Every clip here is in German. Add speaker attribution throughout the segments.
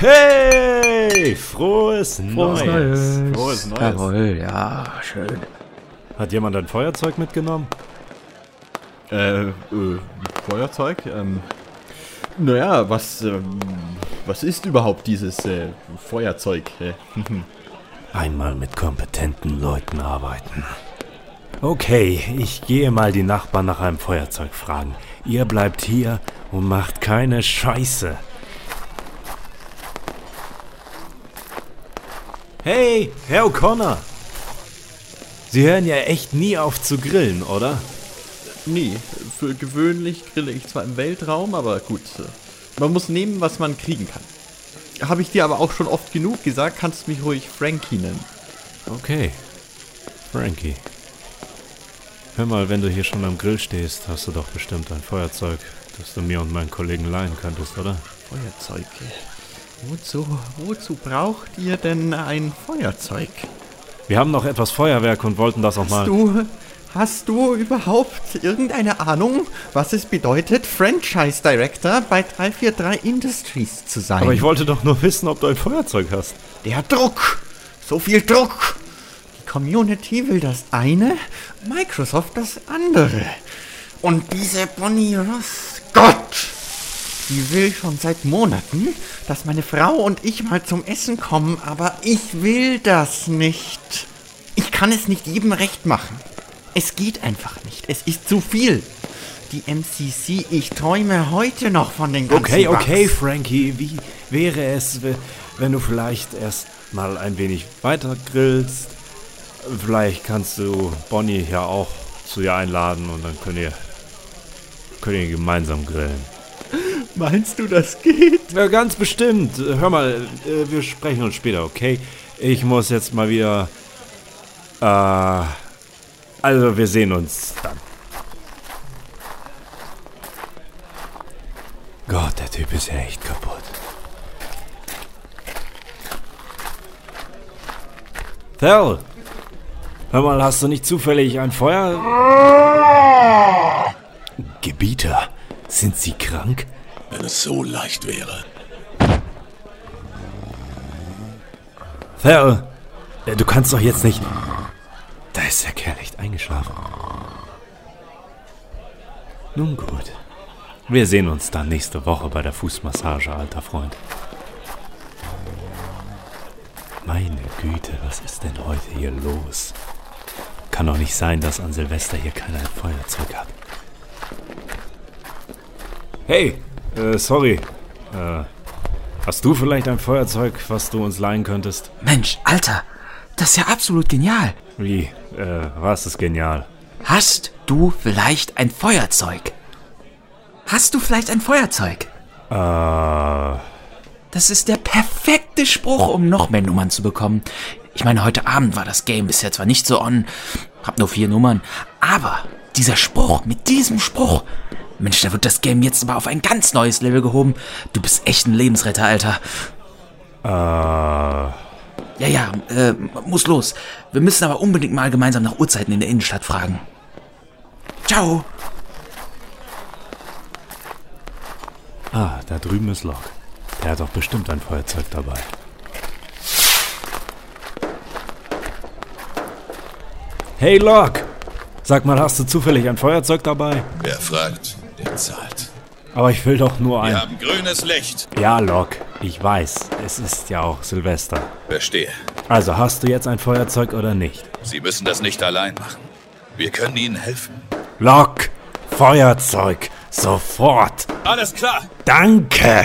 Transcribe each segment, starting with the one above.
Speaker 1: Hey! Frohes, Neues.
Speaker 2: Neues.
Speaker 1: Frohes Neues.
Speaker 2: Jawohl, ja, schön.
Speaker 1: Hat jemand ein Feuerzeug mitgenommen?
Speaker 3: Äh, äh, Feuerzeug? Ähm, naja, was, ähm, was ist überhaupt dieses äh, Feuerzeug? Äh,
Speaker 1: Einmal mit kompetenten Leuten arbeiten. Okay, ich gehe mal die Nachbarn nach einem Feuerzeug fragen. Ihr bleibt hier und macht keine Scheiße. Hey, Herr O'Connor! Sie hören ja echt nie auf zu grillen, oder?
Speaker 3: nee, für gewöhnlich grille ich zwar im Weltraum, aber gut. Äh, man muss nehmen, was man kriegen kann. Habe ich dir aber auch schon oft genug gesagt, kannst du mich ruhig Frankie nennen.
Speaker 1: Okay. Frankie. Hör mal, wenn du hier schon am Grill stehst, hast du doch bestimmt ein Feuerzeug, das du mir und meinen Kollegen leihen könntest, oder?
Speaker 3: Feuerzeug. Wozu, wozu braucht ihr denn ein Feuerzeug?
Speaker 1: Wir haben noch etwas Feuerwerk und wollten das auch mal.
Speaker 3: Hast du, hast du überhaupt irgendeine Ahnung, was es bedeutet, Franchise Director bei 343 Industries zu sein?
Speaker 1: Aber ich wollte doch nur wissen, ob du ein Feuerzeug hast.
Speaker 3: Der Druck! So viel Druck! Die Community will das eine, Microsoft das andere. Und diese Bonnie Ross, Gott! Die will schon seit Monaten, dass meine Frau und ich mal zum Essen kommen, aber ich will das nicht. Ich kann es nicht jedem recht machen. Es geht einfach nicht. Es ist zu viel. Die MCC, ich träume heute noch von den ganzen
Speaker 1: Okay, okay,
Speaker 3: Bugs.
Speaker 1: Frankie. Wie wäre es, we- wenn du vielleicht erst mal ein wenig weiter grillst? Vielleicht kannst du Bonnie ja auch zu dir einladen und dann könnt ihr, könnt ihr gemeinsam grillen.
Speaker 3: Meinst du, das geht?
Speaker 1: Ja, ganz bestimmt. Hör mal, äh, wir sprechen uns später, okay? Ich muss jetzt mal wieder. Äh, also, wir sehen uns dann. Gott, der Typ ist ja echt kaputt. Thel! Hör mal, hast du nicht zufällig ein Feuer? Gebieter, sind Sie krank?
Speaker 4: Wenn es so leicht wäre.
Speaker 1: Thel, äh, du kannst doch jetzt nicht. Da ist der Kerl echt eingeschlafen. Nun gut. Wir sehen uns dann nächste Woche bei der Fußmassage, alter Freund. Meine Güte, was ist denn heute hier los? Kann doch nicht sein, dass an Silvester hier keiner ein Feuerzeug hat. Hey, äh, sorry. Äh, hast du vielleicht ein Feuerzeug, was du uns leihen könntest?
Speaker 2: Mensch, Alter, das ist ja absolut genial.
Speaker 1: Wie? Äh, was ist genial?
Speaker 2: Hast du vielleicht ein Feuerzeug? Hast du vielleicht ein Feuerzeug?
Speaker 1: Äh,
Speaker 2: Das ist der perfekte Spruch, um noch mehr Nummern zu bekommen. Ich meine, heute Abend war das Game bisher zwar nicht so on, hab nur vier Nummern, aber dieser Spruch, mit diesem Spruch, Mensch, da wird das Game jetzt aber auf ein ganz neues Level gehoben. Du bist echt ein Lebensretter, Alter.
Speaker 1: äh,
Speaker 2: Ja, ja, äh, muss los. Wir müssen aber unbedingt mal gemeinsam nach Uhrzeiten in der Innenstadt fragen. Ciao.
Speaker 1: ah, da drüben ist Locke. Der hat doch bestimmt ein Feuerzeug dabei. Hey Locke! Sag mal, hast du zufällig ein Feuerzeug dabei?
Speaker 4: Wer fragt, der zahlt.
Speaker 1: Aber ich will doch nur
Speaker 4: Wir
Speaker 1: ein...
Speaker 4: haben grünes Licht.
Speaker 1: Ja, Locke, ich weiß. Es ist ja auch Silvester.
Speaker 4: Verstehe.
Speaker 1: Also, hast du jetzt ein Feuerzeug oder nicht?
Speaker 4: Sie müssen das nicht allein machen. Wir können Ihnen helfen.
Speaker 1: Locke! Feuerzeug! Sofort!
Speaker 4: Alles klar.
Speaker 1: Danke!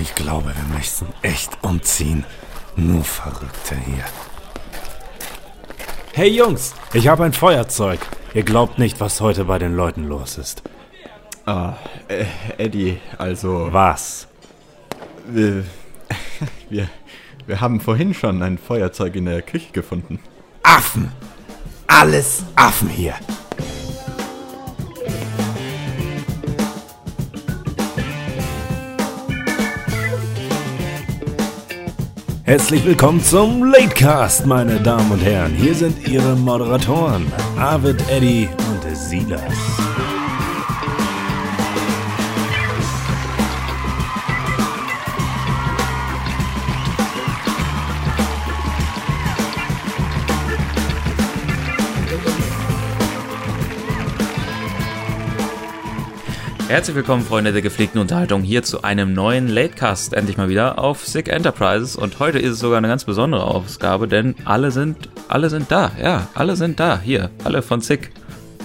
Speaker 1: Ich glaube, wir müssen echt umziehen. Nur Verrückte hier. Hey Jungs, ich habe ein Feuerzeug. Ihr glaubt nicht, was heute bei den Leuten los ist.
Speaker 3: Ah, äh, Eddie, also
Speaker 1: Was?
Speaker 3: wir, wir, wir haben vorhin schon ein Feuerzeug in der Küche gefunden.
Speaker 1: Affen! Alles Affen hier! Herzlich willkommen zum Latecast, meine Damen und Herren. Hier sind Ihre Moderatoren, Arvid, Eddie und Silas.
Speaker 2: Herzlich willkommen, Freunde der gepflegten Unterhaltung, hier zu einem neuen Latecast, endlich mal wieder auf Sick Enterprises. Und heute ist es sogar eine ganz besondere Ausgabe, denn alle sind, alle sind da, ja, alle sind da, hier, alle von Sick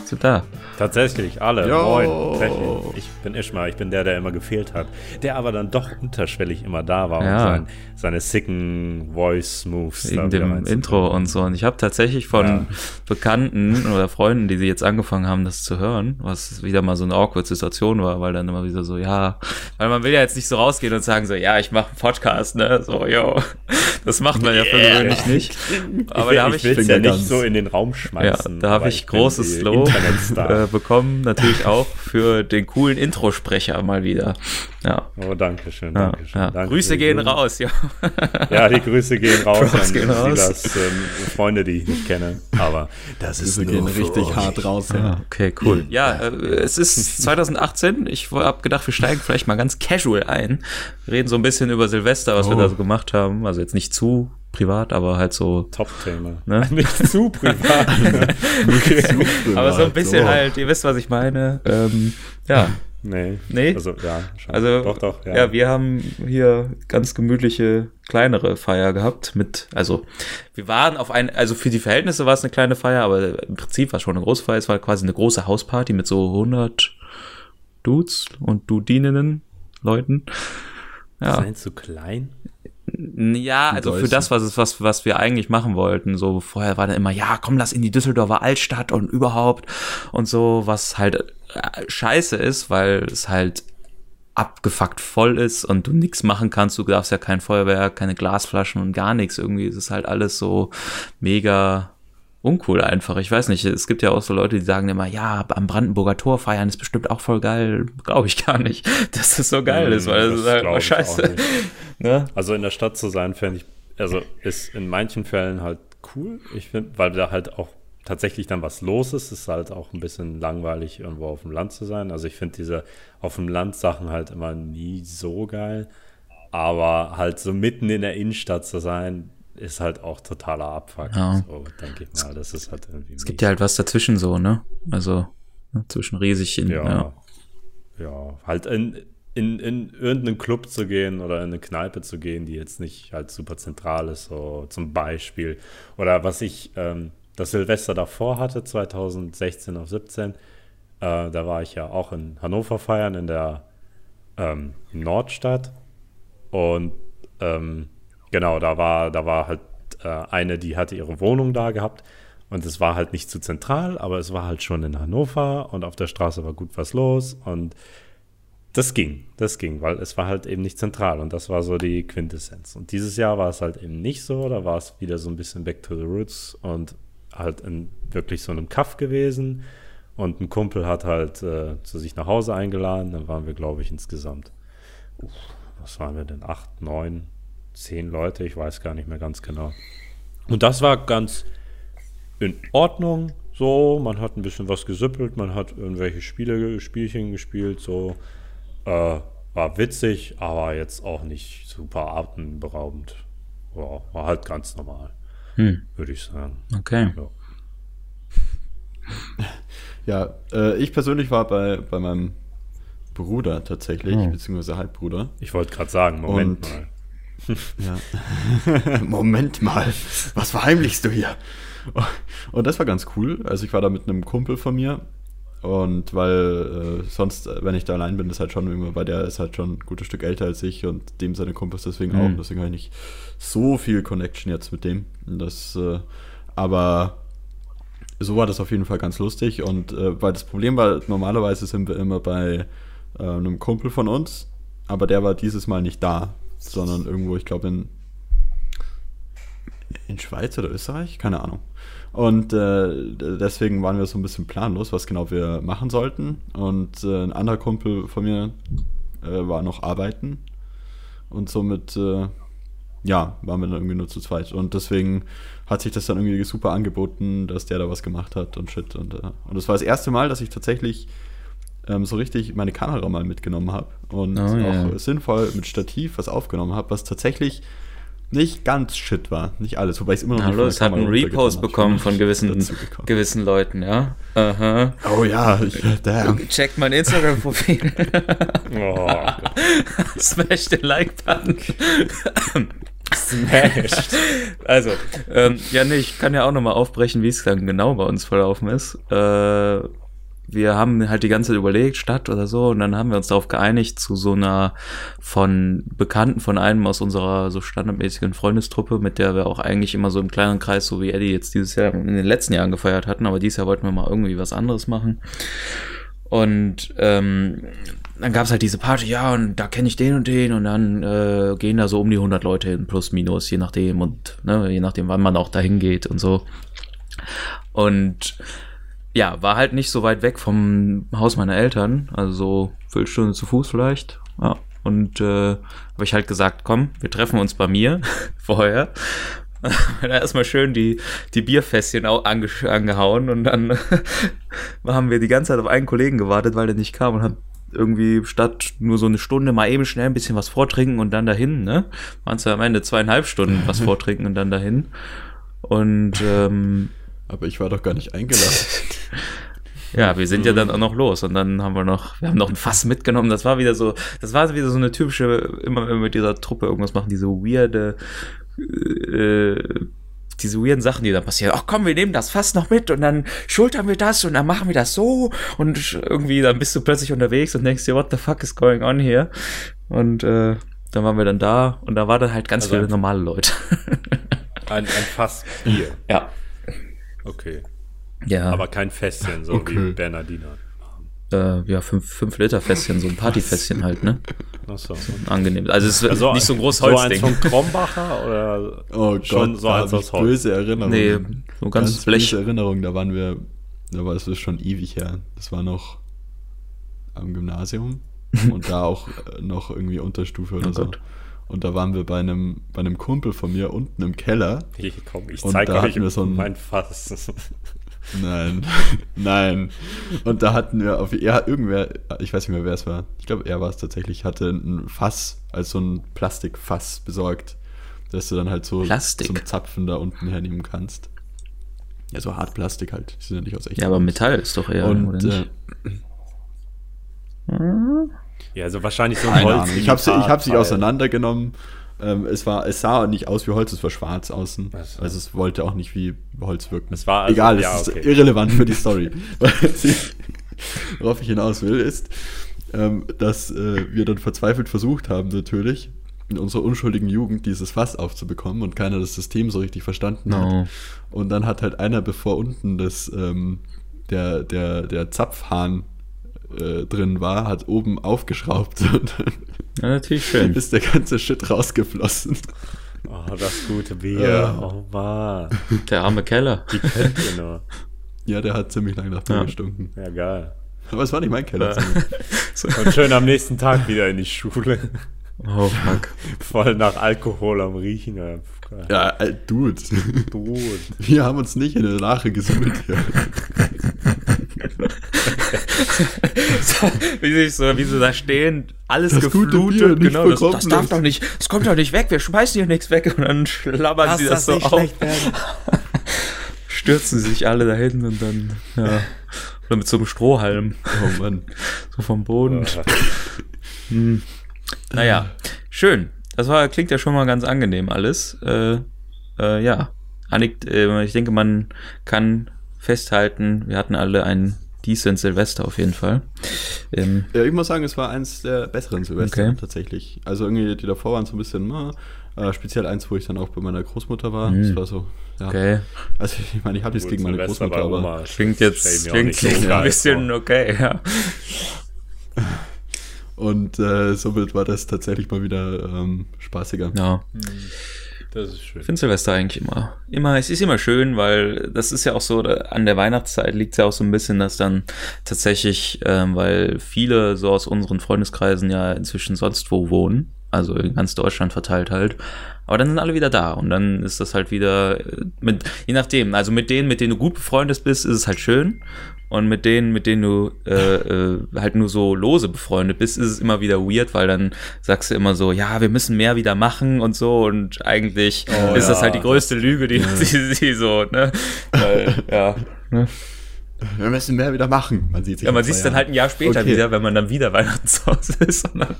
Speaker 2: sind da.
Speaker 1: Tatsächlich, alle.
Speaker 5: Jo.
Speaker 1: Moin. Ich bin Ishmael, ich bin der, der immer gefehlt hat. Der aber dann doch unterschwellig immer da war
Speaker 2: Ja.
Speaker 1: und sein, seine sicken Voice-Moves
Speaker 2: in dem Intro und so. Und ich habe tatsächlich von
Speaker 1: Ja.
Speaker 2: Bekannten oder Freunden, die sie jetzt angefangen haben, das zu hören, was wieder mal so eine awkward Situation war, weil dann immer wieder so, ja, weil man will ja jetzt nicht so rausgehen und sagen so, ja, ich mache einen Podcast, ne, so, yo, das macht man ja für gewöhnlich nicht. Aber
Speaker 1: ich,
Speaker 2: da habe
Speaker 1: ich
Speaker 2: ich,
Speaker 1: will es ja nicht so in den Raum
Speaker 2: ja,
Speaker 1: schmeißen.
Speaker 2: da habe ich großes Lob. äh, bekommen, natürlich auch für den coolen Introsprecher mal wieder. Ja.
Speaker 1: Oh, danke schön,
Speaker 2: Ja,
Speaker 1: danke schön.
Speaker 2: ja.
Speaker 1: Danke
Speaker 2: Grüße gehen
Speaker 1: Blumen.
Speaker 2: raus, ja.
Speaker 1: Ja, die Grüße gehen raus
Speaker 2: Props
Speaker 1: an
Speaker 2: gehen raus.
Speaker 1: Silas, ähm, Freunde, die ich nicht kenne. Aber das ist
Speaker 5: Wir gehen richtig
Speaker 1: euch.
Speaker 5: hart raus.
Speaker 2: Ja,
Speaker 5: Ja.
Speaker 2: okay, cool. Ja, äh, es ist 2018. Ich habe gedacht, wir steigen vielleicht mal ganz casual ein. Reden so ein bisschen über Silvester, was wir
Speaker 5: Oh.
Speaker 2: da so gemacht haben. Also jetzt nicht zu privat, aber halt so.
Speaker 1: Top-Thema.
Speaker 2: Ne?
Speaker 1: Nicht zu privat. okay.
Speaker 2: Aber so ein bisschen
Speaker 5: so.
Speaker 2: halt, ihr wisst, was ich meine. Ähm, ja,
Speaker 1: Nee.
Speaker 2: Nee?
Speaker 1: Also, ja, schon.
Speaker 2: also
Speaker 1: doch, doch,
Speaker 2: ja. wir haben hier ganz gemütliche kleinere Feier gehabt mit, also wir waren auf ein, also für die Verhältnisse war es eine kleine Feier, aber im Prinzip war es schon eine große Feier. Es war quasi eine große Hausparty mit so 100 Dudes und Dudininnen, Leuten. Ja.
Speaker 1: Seien zu klein?
Speaker 2: Ja, also für das, was, es, was, was wir eigentlich machen wollten. So vorher war dann immer, ja, komm, lass in die Düsseldorfer Altstadt und überhaupt und so, was halt äh, scheiße ist, weil es halt abgefuckt voll ist und du nichts machen kannst. Du darfst ja kein Feuerwerk, keine Glasflaschen und gar nichts. Irgendwie ist es halt alles so mega uncool einfach. Ich weiß nicht, es gibt ja auch so Leute, die sagen immer, ja, am Brandenburger Tor feiern ist bestimmt auch voll geil. Glaube ich gar nicht, dass das so geil ist, weil
Speaker 1: Das
Speaker 2: ist halt oh, scheiße. Ne?
Speaker 1: Also in der Stadt zu sein, fände ich, also ist in manchen Fällen halt cool. Ich finde, weil da halt auch tatsächlich dann was los ist, ist halt auch ein bisschen langweilig, irgendwo auf dem Land zu sein. Also ich finde diese auf dem Land Sachen halt immer nie so geil. Aber halt so mitten in der Innenstadt zu sein, ist halt auch totaler Abfuck.
Speaker 2: Ja.
Speaker 1: So, denke ich mal. Das ist halt irgendwie.
Speaker 2: Es gibt ja halt was dazwischen so, ne? Also ne, zwischen riesig in,
Speaker 1: Ja.
Speaker 2: ja.
Speaker 1: Ja, halt in, in, in irgendeinen Club zu gehen oder in eine Kneipe zu gehen, die jetzt nicht halt super zentral ist, so zum Beispiel. Oder was ich ähm, das Silvester davor hatte, 2016 auf 17, äh, da war ich ja auch in Hannover feiern, in der ähm, Nordstadt. Und ähm, genau, da war, da war halt äh, eine, die hatte ihre Wohnung da gehabt. Und es war halt nicht zu zentral, aber es war halt schon in Hannover und auf der Straße war gut was los. Und das ging, das ging, weil es war halt eben nicht zentral und das war so die Quintessenz. Und dieses Jahr war es halt eben nicht so, da war es wieder so ein bisschen back to the roots und halt in wirklich so einem Kaff gewesen. Und ein Kumpel hat halt äh, zu sich nach Hause eingeladen, dann waren wir, glaube ich, insgesamt, uff, was waren wir denn, acht, neun, zehn Leute, ich weiß gar nicht mehr ganz genau. Und das war ganz in Ordnung, so, man hat ein bisschen was gesüppelt, man hat irgendwelche Spiele, Spielchen gespielt, so, äh, war witzig, aber jetzt auch nicht super atemberaubend. Ja, war halt ganz normal,
Speaker 2: Hm,
Speaker 1: würde ich sagen.
Speaker 2: okay.
Speaker 1: Ja.
Speaker 5: Ja, äh, ich persönlich war bei, bei meinem Bruder tatsächlich,
Speaker 2: Oh.
Speaker 5: beziehungsweise Halbbruder.
Speaker 1: Ich wollte gerade sagen, Moment
Speaker 5: Und-
Speaker 1: mal.
Speaker 5: Ja. Moment mal, was verheimlichst du hier? Und das war ganz cool. Also ich war da mit einem Kumpel von mir. Und weil äh, sonst, äh, wenn ich da allein bin, ist halt schon immer, weil der ist halt schon ein gutes Stück älter als ich und dem seine Kumpels deswegen auch.
Speaker 2: Mhm.
Speaker 5: Deswegen habe ich nicht so viel Connection jetzt mit dem. Das, äh, aber so war das auf jeden Fall ganz lustig. Und äh, weil das Problem war, normalerweise sind wir immer bei äh, einem Kumpel von uns, aber der war dieses Mal nicht da, sondern irgendwo, ich glaube, in, in Schweiz oder Österreich, keine Ahnung. Und äh, deswegen waren wir so ein bisschen planlos, was genau wir machen sollten. Und äh, ein anderer Kumpel von mir äh, war noch arbeiten. Und somit, äh, ja, waren wir dann irgendwie nur zu zweit. Und deswegen hat sich das dann irgendwie super angeboten, dass der da was gemacht hat und shit. Und, äh, und war das erste Mal, dass ich tatsächlich ähm, so richtig meine Kamera mal mitgenommen habe und
Speaker 2: Oh, ja.
Speaker 5: auch sinnvoll mit Stativ was aufgenommen habe, was tatsächlich nicht ganz shit war. Nicht alles, wobei ich es immer noch
Speaker 2: Hallo,
Speaker 5: nicht
Speaker 2: es hat einen Repost bekommen von gewissen, gewissen Leuten, ja. Aha.
Speaker 5: Oh ja, ich, damn.
Speaker 2: Checkt mein Instagram-Profil.
Speaker 1: Oh,
Speaker 2: Smash den Like-Button.
Speaker 1: Smash.
Speaker 2: Also, ähm, ja, nee, ich kann ja auch nochmal aufbrechen, wie es dann genau bei uns verlaufen ist. Äh, wir haben halt die ganze Zeit überlegt, Stadt oder so, und dann haben wir uns darauf geeinigt, zu so einer von Bekannten von einem aus unserer so standardmäßigen Freundestruppe, mit der wir auch eigentlich immer so im kleinen Kreis, so wie Eddie jetzt dieses Jahr in den letzten Jahren gefeiert hatten, aber dieses Jahr wollten wir mal irgendwie was anderes machen. Und ähm, dann gab's halt diese Party, ja, und da kenne ich den und den und dann äh, gehen da so um die 100 Leute hin, plus minus, je nachdem und ne, je nachdem, wann man auch dahin geht und so. Und ja, war halt nicht so weit weg vom Haus meiner Eltern, also so Viertelstunde zu Fuß vielleicht. Ja. Und äh, habe ich halt gesagt, komm, wir treffen uns bei mir vorher. da erstmal schön die, die Bierfässchen auch ange angehauen und dann haben wir die ganze Zeit auf einen Kollegen gewartet, weil der nicht kam und hat irgendwie statt nur so eine Stunde mal eben schnell ein bisschen was vortrinken und dann dahin, ne? Waren es ja am Ende zweieinhalb Stunden was vortrinken und dann dahin. Und ähm,
Speaker 5: Aber ich war doch gar nicht eingeladen.
Speaker 2: ja, wir sind ja dann auch noch los und dann haben wir noch, wir haben noch ein Fass mitgenommen. Das war wieder so, das war wieder so eine typische, immer wenn wir mit dieser Truppe irgendwas machen, diese weirde, äh, diese weirden Sachen, die da passieren. Ach komm, wir nehmen das Fass noch mit und dann schultern wir das und dann machen wir das so und irgendwie dann bist du plötzlich unterwegs und denkst dir, what the fuck is going on here? Und äh, dann waren wir dann da und da waren dann halt ganz
Speaker 1: Also
Speaker 2: viele normale Leute.
Speaker 1: Ein, ein Fass Bier.
Speaker 2: ja.
Speaker 1: Okay.
Speaker 2: Ja,
Speaker 1: Aber kein Fässchen, so
Speaker 5: Okay.
Speaker 1: wie Bernardiner.
Speaker 2: äh, ja, fünf, fünf Liter Fässchen, so ein Partyfässchen halt, ne?
Speaker 1: Achso.
Speaker 2: Angenehm. Also es ist
Speaker 1: Also
Speaker 2: nicht so ein großes
Speaker 1: So eins
Speaker 2: Holzding.
Speaker 1: von Krombacher oder
Speaker 5: Oh
Speaker 1: schon
Speaker 5: Gott,
Speaker 1: so eins aus Holz?
Speaker 5: böse Erinnerungen.
Speaker 2: Nee, so ganz Blech.
Speaker 5: böse Erinnerungen, da waren wir, da war es ist schon ewig her. Das war noch am Gymnasium und da auch äh, noch irgendwie Unterstufe oder
Speaker 2: Oh
Speaker 5: so.
Speaker 2: Gott.
Speaker 5: Und da waren wir bei einem, bei einem Kumpel von mir unten im Keller.
Speaker 1: Hier, komm, ich
Speaker 5: Und
Speaker 1: zeig
Speaker 5: da
Speaker 1: euch
Speaker 5: hatten wir so ein-
Speaker 1: mein Fass.
Speaker 5: Nein, nein. Und da hatten wir auf er irgendwer, ich weiß nicht mehr wer es war. Ich glaube, er war es tatsächlich, hatte ein Fass, als so ein Plastikfass besorgt, dass du dann halt so
Speaker 2: Plastik?
Speaker 5: zum Zapfen da unten hernehmen kannst. Ja, so Hartplastik halt. Die sind ja nicht aus echt.
Speaker 2: Ja, aber Metall ist doch eher, oder
Speaker 5: Und
Speaker 2: nicht?
Speaker 5: äh,
Speaker 1: Ja, also wahrscheinlich so ein
Speaker 5: keine
Speaker 1: Holz.
Speaker 5: Ahnung. Ich habe sie, ich hab sie auseinandergenommen. Ähm, es, war, es sah nicht aus wie Holz, es war schwarz außen.
Speaker 1: Ach so.
Speaker 5: Also es wollte auch nicht wie Holz wirken.
Speaker 1: Es war also-
Speaker 5: Egal,
Speaker 1: ja,
Speaker 5: es ist
Speaker 1: okay.
Speaker 5: irrelevant für die Story. Worauf ich hinaus will, ist, ähm, dass äh, wir dann verzweifelt versucht haben, natürlich, in unserer unschuldigen Jugend dieses Fass aufzubekommen und keiner das System so richtig verstanden
Speaker 2: No.
Speaker 5: hat. Und dann hat halt einer, bevor unten das, ähm, der, der, der Zapfhahn äh, drin war, hat oben aufgeschraubt und dann
Speaker 2: Ja, natürlich schön.
Speaker 5: ist der ganze Shit rausgeflossen.
Speaker 1: Oh, das gute Bier.
Speaker 5: Ja.
Speaker 1: Oh, Mann.
Speaker 2: Der arme Keller.
Speaker 1: Wie könnt ihr nur?
Speaker 5: Ja, der hat ziemlich lange nach Bier
Speaker 2: Ja.
Speaker 5: gestunken.
Speaker 1: Ja, geil.
Speaker 5: Aber es war nicht mein Keller.
Speaker 1: Und schön am nächsten Tag wieder in die Schule.
Speaker 2: Oh, fuck.
Speaker 1: Voll nach Alkohol am Riechen. Ja,
Speaker 5: äh, Dude.
Speaker 1: Gut.
Speaker 5: Wir haben uns nicht in der Lache gesummelt hier.
Speaker 2: wie, sie so, wie sie da stehen, alles
Speaker 5: Das
Speaker 2: geflutet. Genau, das, das darf doch nicht, das kommt doch nicht weg, wir schmeißen hier nichts weg. Und dann schlabbern sie das so auf. Stürzen sie sich alle dahin und dann, ja. Oder mit so einem Strohhalm,
Speaker 5: Oh Mann.
Speaker 2: so vom Boden. Naja, schön. Das war, klingt ja schon mal ganz angenehm alles. Äh, äh, ja, Annik, äh, ich denke, man kann festhalten, wir hatten alle ein decent Silvester auf jeden Fall. Ähm,
Speaker 5: Ja, ich muss sagen, es war eins der besseren Silvester
Speaker 2: Okay.
Speaker 5: tatsächlich. Also irgendwie die davor waren so ein bisschen, na, äh, speziell eins, wo ich dann auch bei meiner Großmutter war. Das war so, ja.
Speaker 2: Mhm. okay.
Speaker 5: Also ich meine, ich habe nichts gegen meine
Speaker 1: Silvester
Speaker 5: Großmutter, aber.
Speaker 2: Klingt jetzt klingt,
Speaker 1: so
Speaker 2: klingt ein bisschen
Speaker 1: vor.
Speaker 2: okay, ja.
Speaker 5: und äh, somit war das tatsächlich mal wieder ähm, spaßiger.
Speaker 2: Ja.
Speaker 1: Das ist schön.
Speaker 2: Ich finde Silvester eigentlich immer, immer, es ist immer schön, weil das ist ja auch so, an der Weihnachtszeit liegt es ja auch so ein bisschen, dass dann tatsächlich, ähm, weil viele so aus unseren Freundeskreisen ja inzwischen sonst wo wohnen, also in ganz Deutschland verteilt halt, aber dann sind alle wieder da und dann ist das halt wieder äh, mit, je nachdem, also mit denen, mit denen du gut befreundet bist, ist es halt schön und mit denen, mit denen du äh, äh, halt nur so lose befreundet bist, ist es immer wieder weird, weil dann sagst du immer so, ja, wir müssen mehr wieder machen und so und eigentlich
Speaker 1: Oh
Speaker 2: ist das
Speaker 1: ja,
Speaker 2: halt die größte Lüge, die sie, sie so, ne? Weil, ja, ne?
Speaker 5: Wir müssen mehr wieder machen. Man sieht sich
Speaker 2: Ja, man sieht es dann halt ein Jahr später
Speaker 5: Okay.
Speaker 2: wieder, wenn man dann wieder Weihnachten zu Hause ist und dann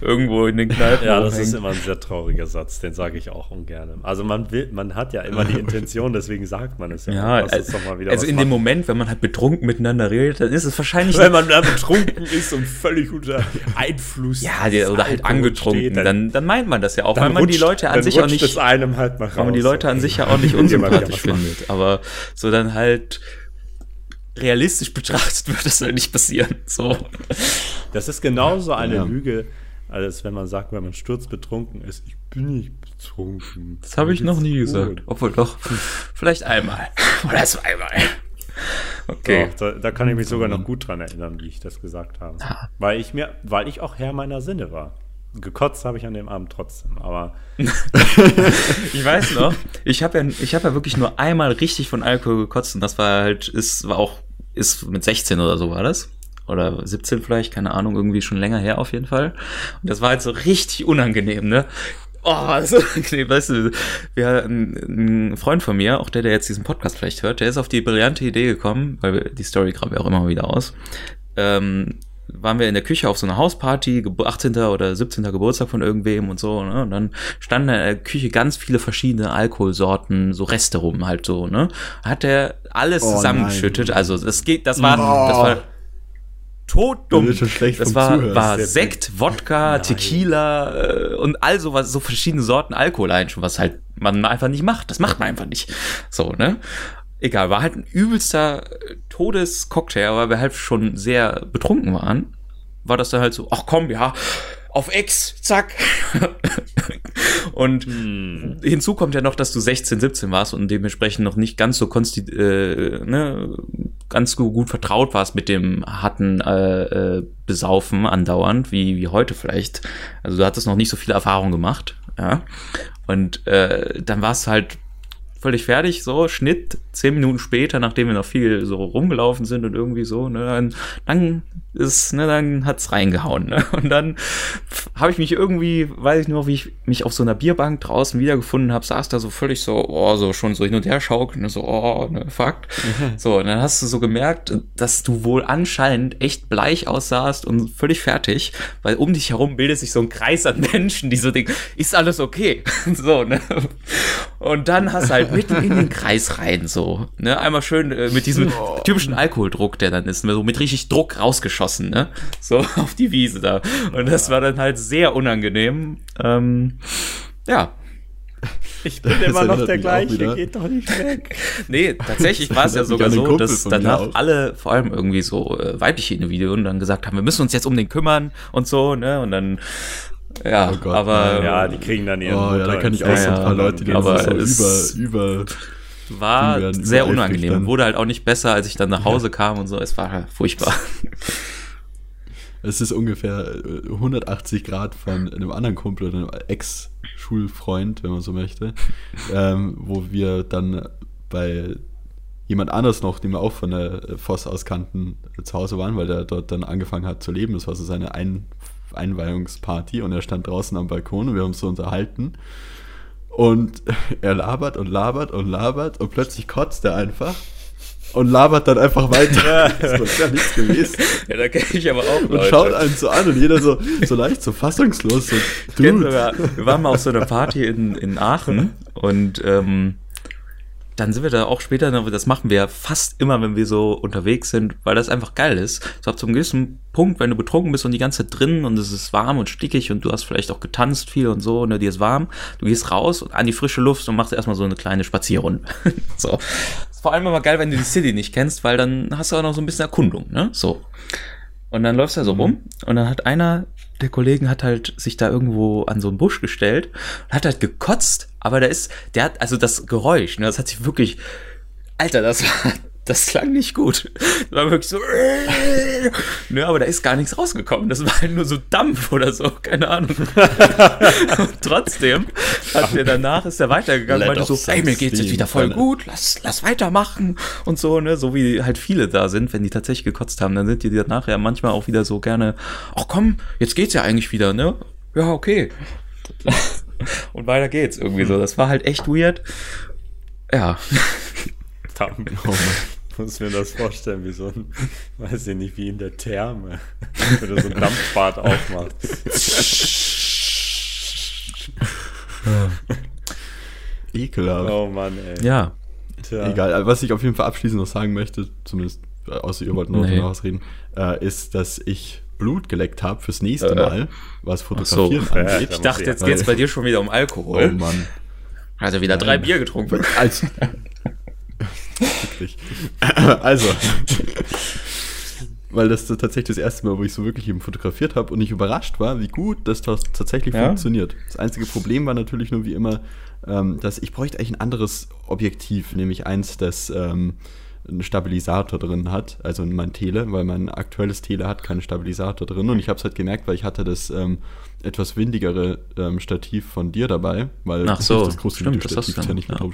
Speaker 2: irgendwo in den Kneipen
Speaker 1: Ja, das ist
Speaker 2: rumhängt.
Speaker 1: immer ein sehr trauriger Satz, den sage ich auch ungern. Also man will, man hat ja immer die Intention, deswegen sagt man es ja.
Speaker 2: Ja,
Speaker 1: wieder
Speaker 2: also
Speaker 1: was
Speaker 2: in dem
Speaker 1: machen.
Speaker 2: Moment, wenn man halt betrunken miteinander redet, dann ist es wahrscheinlich
Speaker 1: wenn man da betrunken ist und völlig unter Einfluss
Speaker 2: ja, die, oder halt angetrunken,
Speaker 1: steht,
Speaker 2: dann, dann meint man das ja auch,
Speaker 1: dann
Speaker 2: weil man die Leute an
Speaker 1: dann
Speaker 2: sich auch nicht,
Speaker 1: es einem halt mal raus.
Speaker 2: weil man die Leute an sich ja auch nicht unsympathisch findet. Aber so dann halt realistisch betrachtet wird das halt nicht passieren. So.
Speaker 1: Das ist genauso eine
Speaker 5: Ja.
Speaker 1: Lüge, als wenn man sagt, wenn man sturzbetrunken ist, ich bin nicht betrunken.
Speaker 2: Das habe ich noch nie
Speaker 1: geht's
Speaker 2: gesagt.
Speaker 1: gut.
Speaker 2: Obwohl doch, vielleicht einmal. Oder zweimal. Okay.
Speaker 1: Doch, da, da kann ich mich sogar noch gut dran erinnern, wie ich das gesagt habe. Weil ich mir, weil ich auch Herr meiner Sinne war. Gekotzt habe ich an dem Abend trotzdem, aber
Speaker 2: Ich weiß noch, ich habe ja, ich habe ja wirklich nur einmal richtig von Alkohol gekotzt und das war halt, ist, war auch, ist mit 16 oder so war das. Oder 17 vielleicht, keine Ahnung, irgendwie schon länger her auf jeden Fall. Und das war halt so richtig unangenehm, ne? Oh, so unangenehm, weißt du, wir, ein, ein Freund von mir, auch der, der jetzt diesen Podcast vielleicht hört, der ist auf die brillante Idee gekommen, weil die Story graben wir auch immer wieder aus, ähm, waren wir in der Küche auf so einer Hausparty, Gebur- 18. oder 17. Geburtstag von irgendwem und so, ne? Und dann standen in der Küche ganz viele verschiedene Alkoholsorten, so Reste rum halt so, ne? Hat er alles
Speaker 5: Oh,
Speaker 2: zusammengeschüttet,
Speaker 5: nein.
Speaker 2: also das geht, das war,
Speaker 5: Oh.
Speaker 2: das war totdumm. Das
Speaker 5: vom
Speaker 2: war, war Sekt, Wodka, Tequila äh, und all sowas, so verschiedene Sorten Alkohol ein schon, was halt man einfach nicht macht. Das macht man einfach nicht. So, ne? Egal, war halt ein übelster äh, Todescocktail, weil wir halt schon sehr betrunken waren. War das dann halt so, ach komm, ja, auf Ex, zack. und hinzu kommt ja noch, dass du 16, 17 warst und dementsprechend noch nicht ganz so konsti äh, ne, ganz so gut vertraut warst mit dem harten äh, äh, Besaufen andauernd, wie, wie heute vielleicht. Also du hattest noch nicht so viel Erfahrung gemacht, ja. Und äh, dann warst du halt völlig fertig, so, Schnitt, zehn Minuten später, nachdem wir noch viel so rumgelaufen sind und irgendwie so, ne, dann, dann ist, ne, dann hat's reingehauen, ne, und dann habe ich mich irgendwie, weiß ich nur, wie ich mich auf so einer Bierbank draußen wiedergefunden habe, saß da so völlig so, oh, so schon so hin und her schaukeln, ne, so, oh, ne, fuck. So, und dann hast du so gemerkt, dass du wohl anscheinend echt bleich aussahst und völlig fertig, weil um dich herum bildet sich so ein Kreis an Menschen, die so denken, ist alles okay? so, ne? Und dann hast du halt mitten in den Kreis rein, so, ne? Einmal schön äh, mit diesem typischen Alkoholdruck, der dann ist, so mit richtig Druck rausgeschossen, ne? So auf die Wiese da. Und das war dann halt sehr unangenehm. Ähm, ja,
Speaker 1: ich bin
Speaker 5: Das
Speaker 1: immer noch der gleiche, geht doch nicht weg.
Speaker 2: Nee, tatsächlich war es ja sogar so, dass danach
Speaker 5: auch.
Speaker 2: alle, vor allem irgendwie so äh, weibliche Individuen, dann gesagt haben, wir müssen uns jetzt um den kümmern und so, ne? Und dann, ja,
Speaker 5: Oh Gott,
Speaker 2: aber
Speaker 1: Ja, die kriegen dann ihren
Speaker 5: Oh ja, da kenne ich auch
Speaker 2: Ja,
Speaker 5: so ein
Speaker 2: ja,
Speaker 5: paar Leute, die dann
Speaker 2: aber
Speaker 5: so
Speaker 2: es-
Speaker 5: über, über
Speaker 2: war
Speaker 5: werden
Speaker 2: sehr unangenehm.
Speaker 5: dann.
Speaker 2: Wurde halt auch nicht besser, als ich dann nach Hause kam und so. Es war furchtbar.
Speaker 5: Es ist ungefähr äh, 180 Grad von einem anderen Kumpel oder einem Ex-Schulfreund, wenn man so möchte, ähm, wo wir dann bei jemand anders noch, den wir auch von der Voss aus kannten, äh, zu Hause waren, weil der dort dann angefangen hat zu leben. Das war so seine Ein Einweihungsparty und er stand draußen am Balkon und wir haben uns so unterhalten. Und er labert und labert und labert und plötzlich kotzt er einfach und labert dann einfach weiter. das war ja nichts gewesen.
Speaker 2: ja, da kenne ich aber auch
Speaker 5: Und schaut einen so an und jeder so, so leicht, so fassungslos. So, Dude.
Speaker 2: wir waren mal auf so einer Party in, in Aachen und ähm, dann sind wir da auch später, noch- das machen wir fast immer, wenn wir so unterwegs sind, weil das einfach geil ist. So ab zum gewissen Punkt, wenn du betrunken bist und die ganze Zeit drin und es ist warm und stickig und du hast vielleicht auch getanzt viel und so, ne, dir ist warm, du gehst raus und an die frische Luft und machst erstmal so eine kleine Spazierrunde. so. Ist vor allem immer geil, wenn du die City nicht kennst, weil dann hast du auch noch so ein bisschen Erkundung, ne? So. Und dann läufst du da so rum und dann hat einer der Kollegen hat halt sich da irgendwo an so einen Busch gestellt und hat halt gekotzt, aber der ist, der hat, also das Geräusch, ne, das hat sich wirklich, Alter, das war das klang nicht gut. Das war wirklich so. ne, aber da ist gar nichts rausgekommen. Das war halt nur so Dampf oder so, keine Ahnung. Und trotzdem hat der danach ist er weitergegangen,
Speaker 5: Let
Speaker 2: meinte so,
Speaker 5: some
Speaker 2: ey, mir geht's jetzt wieder voll gut, lass, lass weitermachen und so, ne, so wie halt viele da sind, wenn die tatsächlich gekotzt haben, dann sind die danach ja manchmal auch wieder so gerne, ach komm, jetzt geht's ja eigentlich wieder, ne? Ja, okay. Und weiter geht's irgendwie so. Das war halt echt weird. Ja.
Speaker 6: Damm. Muss mir das vorstellen, wie so ein, weiß ich nicht, wie in der Therme, wenn du so ein Dampfbad aufmachst.
Speaker 5: Ekelhaft.
Speaker 6: Oh Mann, ey.
Speaker 2: Ja.
Speaker 6: Tja.
Speaker 5: Egal, aber was ich auf jeden Fall abschließend noch sagen möchte, zumindest, äh, außer ihr wollt noch,
Speaker 2: Nee.
Speaker 5: was reden, äh, ist, dass ich Blut geleckt habe fürs nächste
Speaker 2: Äh.
Speaker 5: Mal, was Fotografieren
Speaker 6: so.
Speaker 5: angeht.
Speaker 6: Ja,
Speaker 2: Ich dachte, jetzt
Speaker 5: Weil-
Speaker 2: geht's bei dir schon wieder um
Speaker 5: Oh
Speaker 2: Alkohol.
Speaker 5: Mann.
Speaker 2: Also wieder drei Bier getrunken.
Speaker 5: Als. Also, weil das tatsächlich das erste Mal, wo ich so wirklich eben fotografiert habe und ich überrascht war, wie gut das tatsächlich
Speaker 2: Ja.
Speaker 5: funktioniert. Das einzige Problem war natürlich nur wie immer, ähm, dass ich bräuchte eigentlich ein anderes Objektiv, nämlich eins, das ähm, einen Stabilisator drin hat, also mein Tele, weil mein aktuelles Tele hat keinen Stabilisator drin und ich habe es halt gemerkt, weil ich hatte das ähm, etwas windigere ähm, Stativ von dir dabei, weil
Speaker 2: so,
Speaker 5: das große
Speaker 2: stimmt, das
Speaker 5: Videostativ ist ja nicht mit
Speaker 2: ja.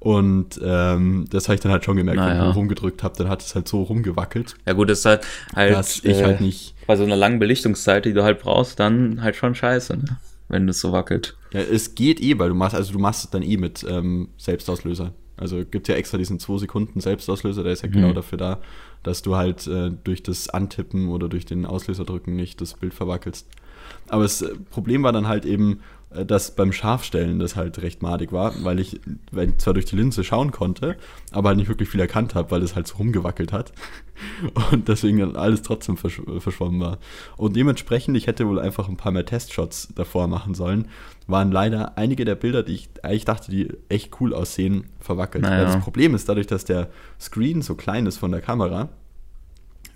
Speaker 5: Und ähm, das habe ich dann halt schon gemerkt, wenn
Speaker 2: Naja.
Speaker 5: ich rumgedrückt habe, dann hat es halt so rumgewackelt,
Speaker 2: Ja gut, das ist halt, halt
Speaker 5: dass ich halt nicht.
Speaker 2: bei so einer langen Belichtungszeit, die du halt brauchst, dann halt schon scheiße, ne? wenn es so wackelt.
Speaker 5: Ja, es geht eh, weil du machst, also du machst es dann eh mit ähm, Selbstauslöser. Also gibt ja extra diesen 2 Sekunden Selbstauslöser, der ist ja
Speaker 2: Mhm.
Speaker 5: genau dafür da, dass du halt äh, durch das Antippen oder durch den Auslöser drücken nicht das Bild verwackelst. Aber das äh, Problem war dann halt eben, äh, dass beim Scharfstellen das halt recht madig war, weil ich zwar durch die Linse schauen konnte, aber halt nicht wirklich viel erkannt habe, weil es halt so rumgewackelt hat. Und deswegen dann alles trotzdem versch äh, verschwommen war. Und dementsprechend, ich hätte wohl einfach ein paar mehr Testshots davor machen sollen, waren leider einige der Bilder, die ich eigentlich dachte, die echt cool aussehen, verwackelt.
Speaker 2: Naja.
Speaker 5: Weil das Problem ist, dadurch, dass der Screen so klein ist von der Kamera,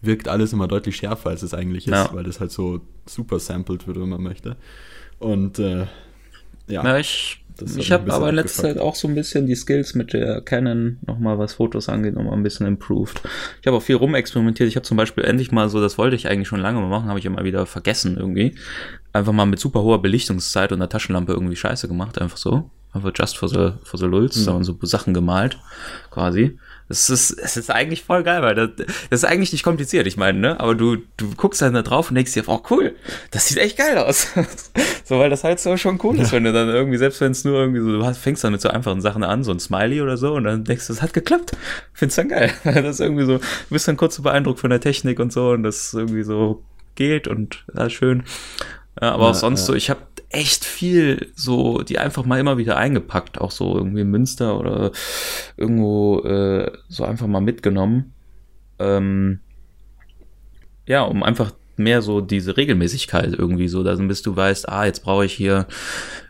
Speaker 5: wirkt alles immer deutlich schärfer, als es eigentlich ist,
Speaker 2: Ja.
Speaker 5: weil das halt so super sampled wird, wenn man möchte. Und äh, ja,
Speaker 2: Ja, ich, ich habe aber in letzter. Zeit auch so ein bisschen die Skills mit der Canon, nochmal was Fotos angeht, nochmal ein bisschen improved. Ich habe auch viel rumexperimentiert. Ich habe zum Beispiel endlich mal so, das wollte ich eigentlich schon lange mal machen, habe ich immer wieder vergessen irgendwie. Einfach mal mit super hoher Belichtungszeit und einer Taschenlampe irgendwie scheiße gemacht, einfach so. Einfach just for the, for the lulz, da und so Sachen gemalt, quasi. Das ist, es ist eigentlich voll geil, weil das, das ist eigentlich nicht kompliziert, ich meine, ne? Aber du, du guckst dann da drauf und denkst dir, oh cool, das sieht echt geil aus. so, weil das halt so schon cool ist, wenn du dann irgendwie, selbst wenn es nur irgendwie so, du fängst dann mit so einfachen Sachen an, so ein Smiley oder so, und dann denkst du, das hat geklappt. Findest dann geil. das ist irgendwie so, du bist dann kurz so beeindruckt von der Technik und so, und das irgendwie so geht und ja, schön. Ja, aber
Speaker 5: Ja,
Speaker 2: auch sonst so, ich habe echt viel so, die einfach mal immer wieder eingepackt, auch so irgendwie in Münster oder irgendwo äh, so einfach mal mitgenommen. Ähm, ja, um einfach mehr so diese Regelmäßigkeit irgendwie so, dass bis du weißt, ah, jetzt brauche ich hier,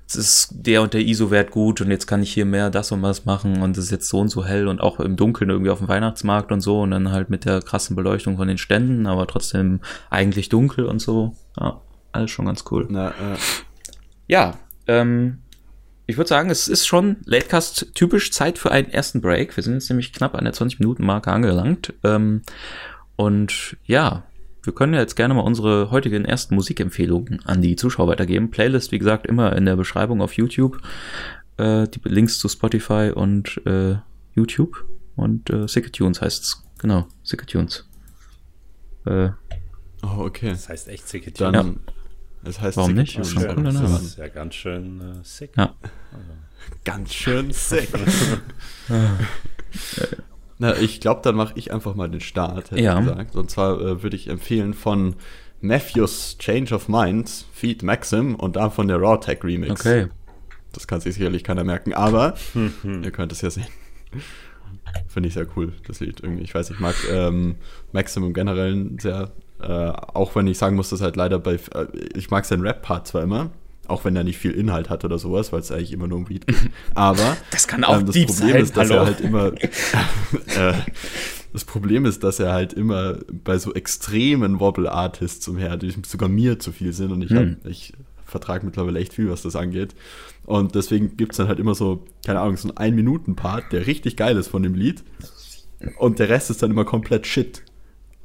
Speaker 2: jetzt ist der und der ISO-Wert gut und jetzt kann ich hier mehr das und was machen und es ist jetzt so und so hell und auch im Dunkeln irgendwie auf dem Weihnachtsmarkt und so und dann halt mit der krassen Beleuchtung von den Ständen, aber trotzdem eigentlich dunkel und so. Ja, alles schon ganz cool.
Speaker 5: na, äh,
Speaker 2: Ja, ähm, ich würde sagen, es ist schon Latecast typisch Zeit für einen ersten Break. Wir sind jetzt nämlich knapp an der 20-Minuten-Marke angelangt. Ähm, und ja, wir können ja jetzt gerne mal unsere heutigen ersten Musikempfehlungen an die Zuschauer weitergeben. Playlist, wie gesagt, immer in der Beschreibung auf YouTube. Äh, die Links zu Spotify und äh, YouTube. Und äh, Tunes heißt's. Genau, Tunes. Äh,
Speaker 5: oh, okay.
Speaker 6: Das heißt echt Sick
Speaker 5: Dann,
Speaker 2: Ja.
Speaker 5: Es heißt
Speaker 2: Warum nicht?
Speaker 5: Tunes.
Speaker 2: Ist schon cooler
Speaker 6: Das ist ja ganz schön äh, sick.
Speaker 2: ja.
Speaker 5: Ganz schön sick. Na, ich glaube, dann mache ich einfach mal den Start, hätte
Speaker 2: Ja.
Speaker 5: ich gesagt. Und zwar äh, würde ich empfehlen von Matthews Change of Mind, Feed Maxim und davon der Raw Tech Remix.
Speaker 2: Okay.
Speaker 5: Das kann sich sicherlich keiner merken, aber ihr könnt es ja sehen. Finde ich sehr cool, das Lied irgendwie. Ich weiß, ich mag ähm, Maxim im Generellen sehr. Äh, auch wenn ich sagen muss, dass halt leider bei. Äh, ich mag seinen Rap-Part zwar immer, auch wenn er nicht viel Inhalt hat oder sowas, weil es eigentlich immer nur um Beat geht. Aber
Speaker 2: Das kann auch
Speaker 5: ähm, das Problem
Speaker 2: sein,
Speaker 5: ist, dass
Speaker 2: hallo.
Speaker 5: er halt immer. äh, das Problem ist, dass er halt immer bei so extremen Wobble-Artists umher, die sogar mir zu viel sind und ich,
Speaker 2: Hm.
Speaker 5: hab, ich vertrage mittlerweile echt viel, was das angeht. Und deswegen gibt es dann halt immer so, keine Ahnung, so einen Ein-Minuten-Part, der richtig geil ist von dem Lied. und der Rest ist dann immer komplett Shit.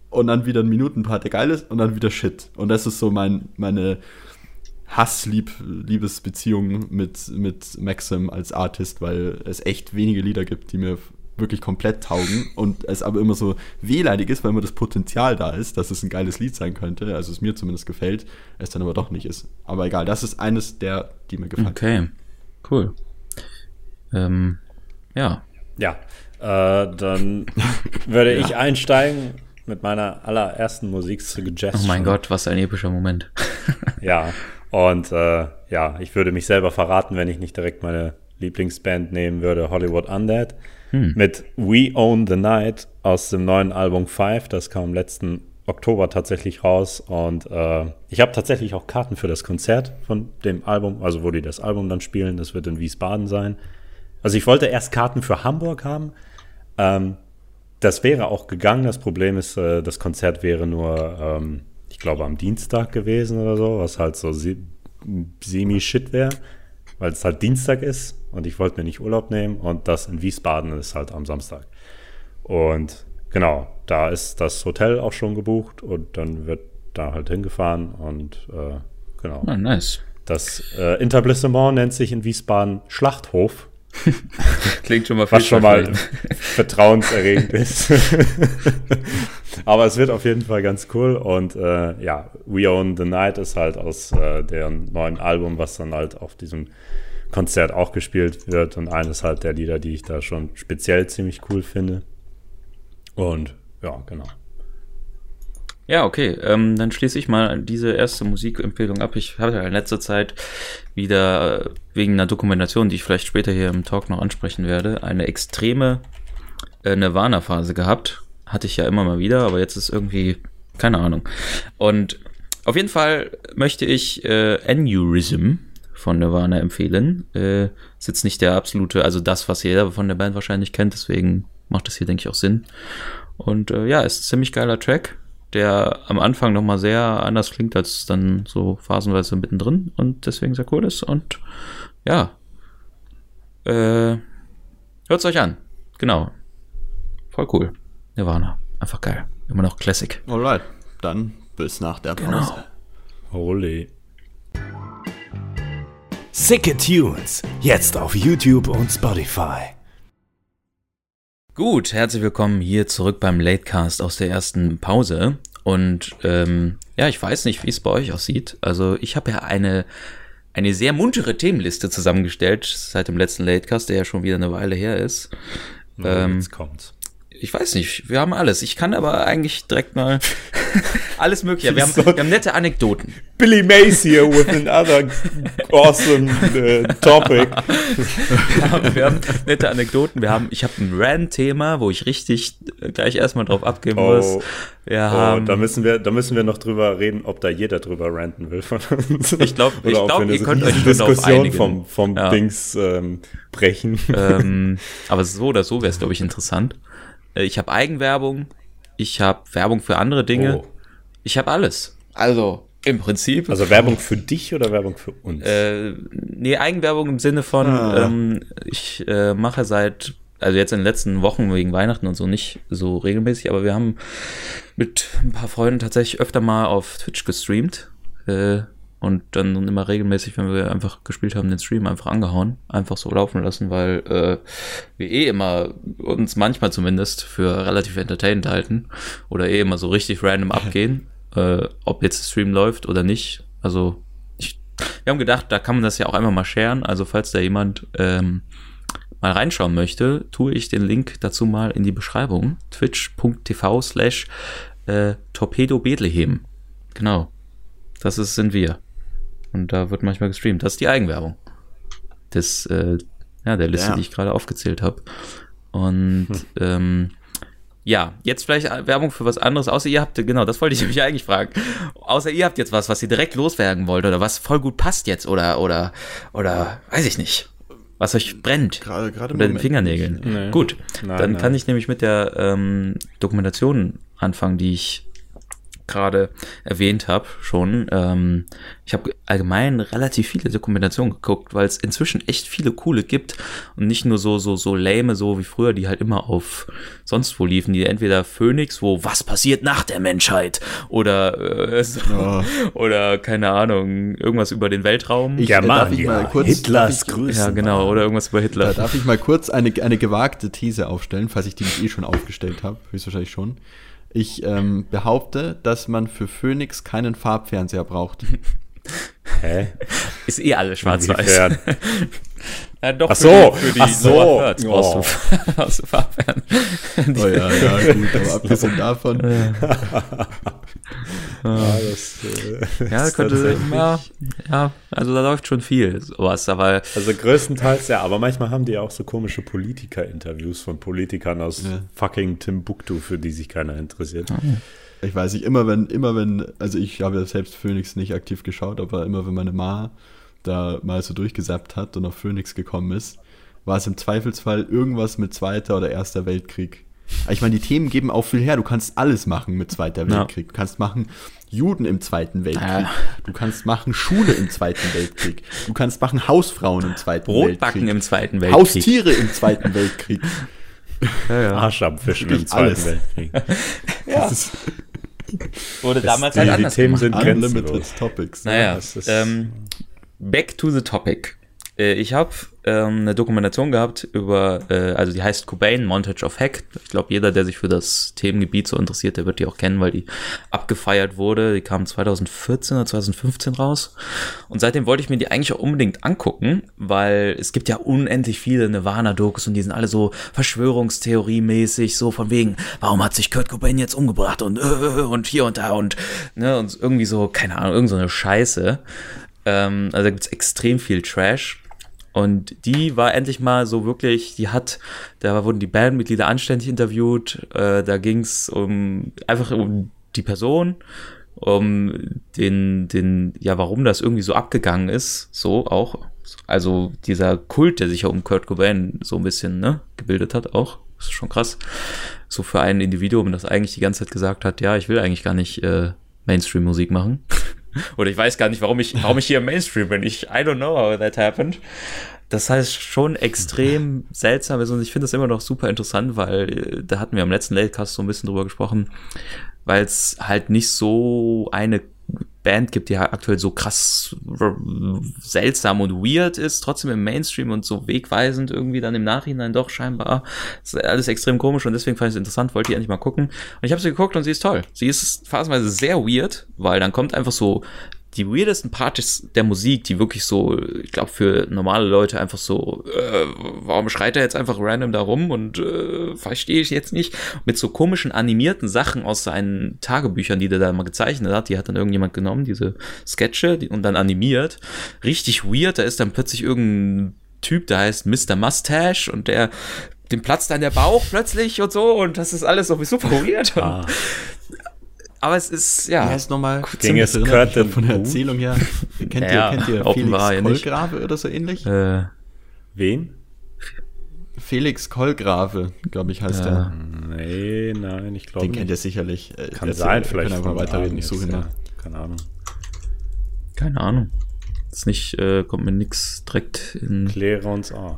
Speaker 5: Und dann wieder ein Minutenpart, der geil ist, und dann wieder Shit. Und das ist so mein, meine Hass-Liebesbeziehung mit, mit Maxim als Artist, weil es echt wenige Lieder gibt, die mir wirklich komplett taugen und es aber immer so wehleidig ist, weil immer das Potenzial da ist, dass es ein geiles Lied sein könnte, also es mir zumindest gefällt, es dann aber doch nicht ist. Aber egal, das ist eines der, die mir gefallen.
Speaker 2: Okay, cool. Ähm, ja.
Speaker 1: Ja, äh, dann würde ich einsteigen mit meiner allerersten Musiksuggestion.
Speaker 2: Oh mein Gott, was ein epischer Moment.
Speaker 1: Ja, und äh, ja, ich würde mich selber verraten, wenn ich nicht direkt meine Lieblingsband nehmen würde, Hollywood Undead. Mit We Own the Night aus dem neuen Album Five. Das kam letzten Oktober tatsächlich raus. Und äh, ich habe tatsächlich auch Karten für das Konzert von dem Album, also wo die das Album dann spielen. Das wird in Wiesbaden sein. Also ich wollte erst Karten für Hamburg haben. Ähm, das wäre auch gegangen. Das Problem ist, äh, das Konzert wäre nur, ähm, ich glaube, am Dienstag gewesen oder so, was halt so se- semi-shit wäre, weil es halt Dienstag ist und ich wollte mir nicht Urlaub nehmen und das in Wiesbaden ist halt am Samstag. Und genau, da ist das Hotel auch schon gebucht und dann wird da halt hingefahren und äh, genau.
Speaker 2: Ah, nice.
Speaker 1: Das äh, Interblissement nennt sich in Wiesbaden Schlachthof
Speaker 2: Klingt schon mal
Speaker 1: was schon mal vertrauenserregend ist. Aber es wird auf jeden Fall ganz cool und äh, ja, We Own the Night ist halt aus äh, deren neuen Album, was dann halt auf diesem Konzert auch gespielt wird und eines halt der Lieder, die ich da schon speziell ziemlich cool finde. Und ja, genau.
Speaker 2: Ja, okay. Ähm, dann schließe ich mal diese erste Musikempfehlung ab. Ich habe ja in letzter Zeit wieder äh, wegen einer Dokumentation, die ich vielleicht später hier im Talk noch ansprechen werde, eine extreme äh, Nirvana-Phase gehabt. Hatte ich ja immer mal wieder, aber jetzt ist irgendwie keine Ahnung. Und auf jeden Fall möchte ich äh, Aneurysm von Nirvana empfehlen. Äh, ist jetzt nicht der absolute, also das, was jeder von der Band wahrscheinlich kennt, deswegen macht das hier, denke ich, auch Sinn. Und äh, ja, ist ein ziemlich geiler Track, der am Anfang nochmal sehr anders klingt als dann so phasenweise mittendrin und deswegen sehr cool ist. Und ja, äh, hört's euch an. Genau. Voll cool. Nirvana. Einfach geil. Immer noch Classic.
Speaker 5: Alright, dann bis nach der Pause.
Speaker 2: Genau.
Speaker 1: Holy.
Speaker 7: Sicke Tunes. Jetzt auf YouTube und Spotify.
Speaker 2: Gut, herzlich willkommen hier zurück beim Latecast aus der ersten Pause. Und ähm, ja, ich weiß nicht, wie es bei euch aussieht. Also ich habe ja eine, eine sehr muntere Themenliste zusammengestellt seit dem letzten Latecast, der ja schon wieder eine Weile her ist. Ähm,
Speaker 1: Jetzt kommt's.
Speaker 2: Ich weiß nicht, wir haben alles. Ich kann aber eigentlich direkt mal alles mögliche. Wir haben, wir haben nette Anekdoten.
Speaker 1: Billy Mays here with another awesome uh, topic.
Speaker 2: Wir haben, wir haben nette Anekdoten. Wir haben, ich habe ein Rant-Thema, wo ich richtig äh, gleich erstmal drauf abgeben muss.
Speaker 1: Oh,
Speaker 2: Wir
Speaker 1: oh,
Speaker 2: haben,
Speaker 1: da müssen wir, da müssen wir noch drüber reden, ob da jeder drüber ranten will von uns.
Speaker 2: Ich glaub- ich
Speaker 1: Oder ob
Speaker 2: glaub,
Speaker 1: wir eine
Speaker 2: ihr könnt euch
Speaker 1: Diskussion vom, vom
Speaker 2: Ja.
Speaker 1: Dings ähm, brechen.
Speaker 2: ähm, aber so oder so wäre es, glaube ich, interessant. Äh, Ich habe Eigenwerbung, ich habe Werbung für andere Dinge,
Speaker 1: Oh.
Speaker 2: ich habe alles. Also im Prinzip.
Speaker 1: Also Werbung für dich oder Werbung für uns?
Speaker 2: Äh, nee, Eigenwerbung im Sinne von, ähm, ich äh, mache seit, also jetzt in den letzten Wochen wegen Weihnachten und so nicht so regelmäßig, aber wir haben mit ein paar Freunden tatsächlich öfter mal auf Twitch gestreamt. Äh, und dann immer regelmäßig, wenn wir einfach gespielt haben, den Stream einfach angehauen, einfach so laufen lassen, weil äh, wir eh immer uns manchmal zumindest für relativ entertainend halten oder eh immer so richtig random abgehen, äh, ob jetzt der Stream läuft oder nicht. Also ich, wir haben gedacht, da kann man das ja auch einfach mal sharen. Also falls da jemand ähm, mal reinschauen möchte, tue ich den Link dazu mal in die Beschreibung. twitch.tv slash äh, Torpedo Bethlehem. Genau. Das ist, sind wir. Und da wird manchmal gestreamt. Das ist die Eigenwerbung. Das, äh, ja, der Liste,
Speaker 5: Ja.
Speaker 2: die ich gerade aufgezählt habe. Und ähm, ja, jetzt vielleicht Werbung für was anderes, außer ihr habt, genau, das wollte ich mich eigentlich fragen. Außer ihr habt jetzt was, was ihr direkt loswerden wollt oder was voll gut passt jetzt oder, oder, oder, weiß ich nicht. Was euch brennt.
Speaker 5: Gerade, gerade
Speaker 2: Unter den Fingernägeln.
Speaker 1: Nee.
Speaker 2: Gut,
Speaker 1: Nein,
Speaker 2: dann
Speaker 1: nein.
Speaker 2: kann ich nämlich mit der ähm, Dokumentation anfangen, die ich gerade erwähnt habe schon. Ähm, ich habe allgemein relativ viele Dokumentationen geguckt, weil es inzwischen echt viele coole gibt und nicht nur so so so lame so wie früher, die halt immer auf sonst wo liefen, die entweder Phoenix, wo was passiert nach der Menschheit oder äh, so,
Speaker 5: Ja.
Speaker 2: oder keine Ahnung irgendwas über den Weltraum.
Speaker 5: Ich- äh, darf ich mal kurz-
Speaker 6: Hitlers Grüße.
Speaker 2: ja genau oder irgendwas über
Speaker 5: Da
Speaker 2: Hitler.
Speaker 5: darf ich mal kurz eine, eine gewagte These aufstellen, falls ich die nicht eh schon aufgestellt habe, höchstwahrscheinlich schon. Ich ähm, behaupte, dass man für Phoenix keinen Farbfernseher braucht.
Speaker 6: Hä?
Speaker 2: Ist eh alles schwarz-weiß. Ja, doch,
Speaker 6: Ach so,
Speaker 2: für die, für die
Speaker 6: ach so.
Speaker 2: Brauchst
Speaker 6: Oh.
Speaker 2: du, brauchst du Farbfern.
Speaker 5: Oh ja, ja, gut, aber abgesehen davon,
Speaker 6: Ja, das, äh,
Speaker 2: Ja, könnte, ja, ja, also da läuft schon viel sowas, aber
Speaker 6: Also größtenteils ja, aber manchmal haben die auch so komische Politiker-Interviews von Politikern aus
Speaker 5: Ja.
Speaker 6: fucking Timbuktu, für die sich keiner interessiert.
Speaker 5: ich weiß nicht, immer wenn, immer wenn, also ich habe ja selbst Phoenix nicht aktiv geschaut, aber immer wenn meine Ma da mal so durchgesappt hat und auf Phoenix gekommen ist, war es im Zweifelsfall irgendwas mit Zweiter oder Erster Weltkrieg. Ich meine, die Themen geben auch viel her. Du kannst alles machen mit Zweiter
Speaker 2: Ja.
Speaker 5: Weltkrieg. Du kannst machen Juden im Zweiten Weltkrieg.
Speaker 2: Ja.
Speaker 5: Du kannst machen Schule im Zweiten Weltkrieg. Du kannst machen Hausfrauen im Zweiten
Speaker 2: Brotbacken
Speaker 5: Weltkrieg.
Speaker 2: im Zweiten Weltkrieg.
Speaker 5: Haustiere im Zweiten Weltkrieg.
Speaker 6: Arsch abwischen im Zweiten
Speaker 5: alles.
Speaker 6: Weltkrieg.
Speaker 5: Das ist
Speaker 2: Wurde damals
Speaker 6: die,
Speaker 2: halt
Speaker 6: die
Speaker 2: anders
Speaker 6: Themen
Speaker 2: gemacht.
Speaker 6: sind
Speaker 5: Unlimited
Speaker 6: grenzenlos.
Speaker 5: Topics.
Speaker 2: Naja,
Speaker 6: das ist-
Speaker 2: ähm, back to the topic. Äh, Ich habe ähm, eine Dokumentation gehabt über, äh, also die heißt Cobain, Montage of Hack. Ich glaube, jeder, der sich für das Themengebiet so interessiert, der wird die auch kennen, weil die abgefeiert wurde. Die kam 2014 oder 2015 raus. Und seitdem wollte ich mir die eigentlich auch unbedingt angucken, weil es gibt ja unendlich viele Nirvana-Dokus und die sind alle so Verschwörungstheorie-mäßig, so von wegen, warum hat sich Kurt Cobain jetzt umgebracht und, äh, und hier und da und, ne, und irgendwie so, keine Ahnung, irgend so eine Scheiße. Ähm, also da gibt's extrem viel Trash. Und die war endlich mal so wirklich, die hat, da wurden die Bandmitglieder anständig interviewt, äh, da ging's um einfach um die Person, um den, den, ja, warum das irgendwie so abgegangen ist, so auch. Also dieser Kult, der sich ja um Kurt Cobain so ein bisschen, ne, gebildet hat, auch. Das ist schon krass. So für ein Individuum, das eigentlich die ganze Zeit gesagt hat, ja, ich will eigentlich gar nicht äh, Mainstream-Musik machen. Oder ich weiß gar nicht, warum ich, warum ich hier im Mainstream bin. Ich, I don't know how that happened. Das heißt schon extrem seltsam ist und ich finde das immer noch super interessant, weil äh, da hatten wir am letzten Latecast so ein bisschen drüber gesprochen, weil es halt nicht so eine Band gibt, die halt aktuell so krass seltsam und weird ist, trotzdem im Mainstream und so wegweisend irgendwie dann im Nachhinein doch scheinbar. Das ist alles extrem komisch und deswegen fand ich es interessant, wollte ich endlich mal gucken. Und ich habe sie geguckt und sie ist toll. Sie ist phasenweise sehr weird, weil dann kommt einfach so die weirdesten Parts der Musik, die wirklich so, ich glaube, für normale Leute einfach so, äh, warum schreit er jetzt einfach random da rum und äh, verstehe ich jetzt nicht, mit so komischen animierten Sachen aus seinen Tagebüchern, die der da mal gezeichnet hat, die hat dann irgendjemand genommen, diese Sketche, die, und dann animiert. Richtig weird, da ist dann plötzlich irgendein Typ, der heißt Mr. Mustache und der dem platzt dann der Bauch plötzlich und so und das ist alles so super weird. Und,
Speaker 6: Ah,
Speaker 2: Aber es ist, ja.
Speaker 5: Wie heißt nochmal?
Speaker 6: Ging es den
Speaker 5: von der? Erzählung her. Kennt ihr,
Speaker 2: Ja,
Speaker 5: kennt ihr
Speaker 2: offenbar ja
Speaker 5: Felix
Speaker 2: nicht.
Speaker 5: Kolgrave oder so ähnlich?
Speaker 2: Äh,
Speaker 6: wen?
Speaker 5: Felix Kolgrave, glaube ich, heißt
Speaker 2: Ja.
Speaker 5: der.
Speaker 6: Nee, nein, ich glaube
Speaker 5: Den
Speaker 6: nicht.
Speaker 5: kennt ihr sicherlich. Äh,
Speaker 6: Kann
Speaker 5: erzähl-
Speaker 6: sein,
Speaker 5: wir
Speaker 6: vielleicht.
Speaker 5: Können einfach weiterreden, ich suche ihn
Speaker 6: ja. Keine Ahnung.
Speaker 2: keine Ahnung. Ist nicht, äh, kommt mir nix direkt in.
Speaker 6: Kläre uns auf.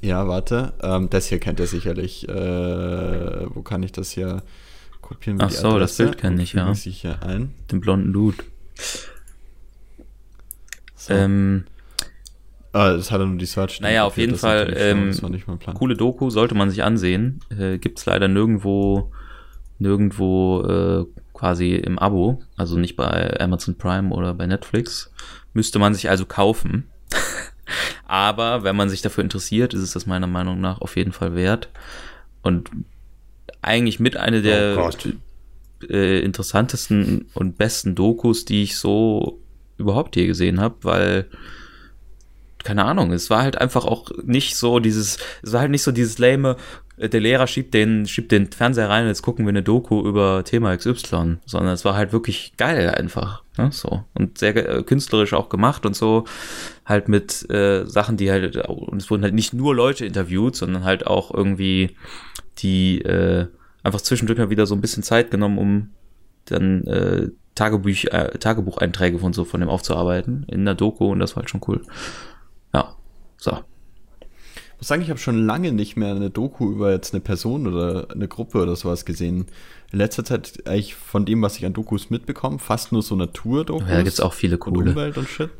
Speaker 5: Ja, warte. Ähm, das hier kennt ihr sicherlich. Äh, wo kann ich das hier kopieren? wir
Speaker 2: Ach so, das Bild kenn
Speaker 5: und
Speaker 2: ich, ja.
Speaker 5: sich hier ein.
Speaker 2: Den blonden Dude.
Speaker 5: So.
Speaker 2: Ähm,
Speaker 5: ah, das hat er nur die Search.
Speaker 2: Naja, auf jeden Fall, ähm,
Speaker 5: das war nicht mein Plan.
Speaker 2: coole Doku, sollte man sich ansehen. Äh, gibt's leider nirgendwo, nirgendwo äh, quasi im Abo, also nicht bei Amazon Prime oder bei Netflix. Müsste man sich also kaufen. Aber wenn man sich dafür interessiert, ist es das meiner Meinung nach auf jeden Fall wert. Und eigentlich mit einer der
Speaker 6: Oh
Speaker 2: äh, interessantesten und besten Dokus, die ich so überhaupt je gesehen habe, weil keine Ahnung, es war halt einfach auch nicht so dieses, es war halt nicht so dieses lame, äh, der Lehrer schiebt den, schiebt den Fernseher rein und jetzt gucken wir eine Doku über Thema XY, sondern es war halt wirklich geil einfach, ne, so. Und sehr äh, künstlerisch auch gemacht und so, halt mit äh, Sachen, die halt, und es wurden halt nicht nur Leute interviewt, sondern halt auch irgendwie die, äh, einfach zwischendurch mal wieder so ein bisschen Zeit genommen, um dann äh, Tagebuch, äh, Tagebucheinträge von so von dem aufzuarbeiten in der Doku und das war halt schon cool. Ja, so.
Speaker 5: Ich muss sagen, ich habe schon lange nicht mehr eine Doku über jetzt eine Person oder eine Gruppe oder sowas gesehen. In letzter Zeit eigentlich von dem, was ich an Dokus mitbekomme, fast nur so Naturdokus.
Speaker 2: Ja, da gibt's auch viele
Speaker 5: und
Speaker 2: coole.
Speaker 5: Umwelt und Shit.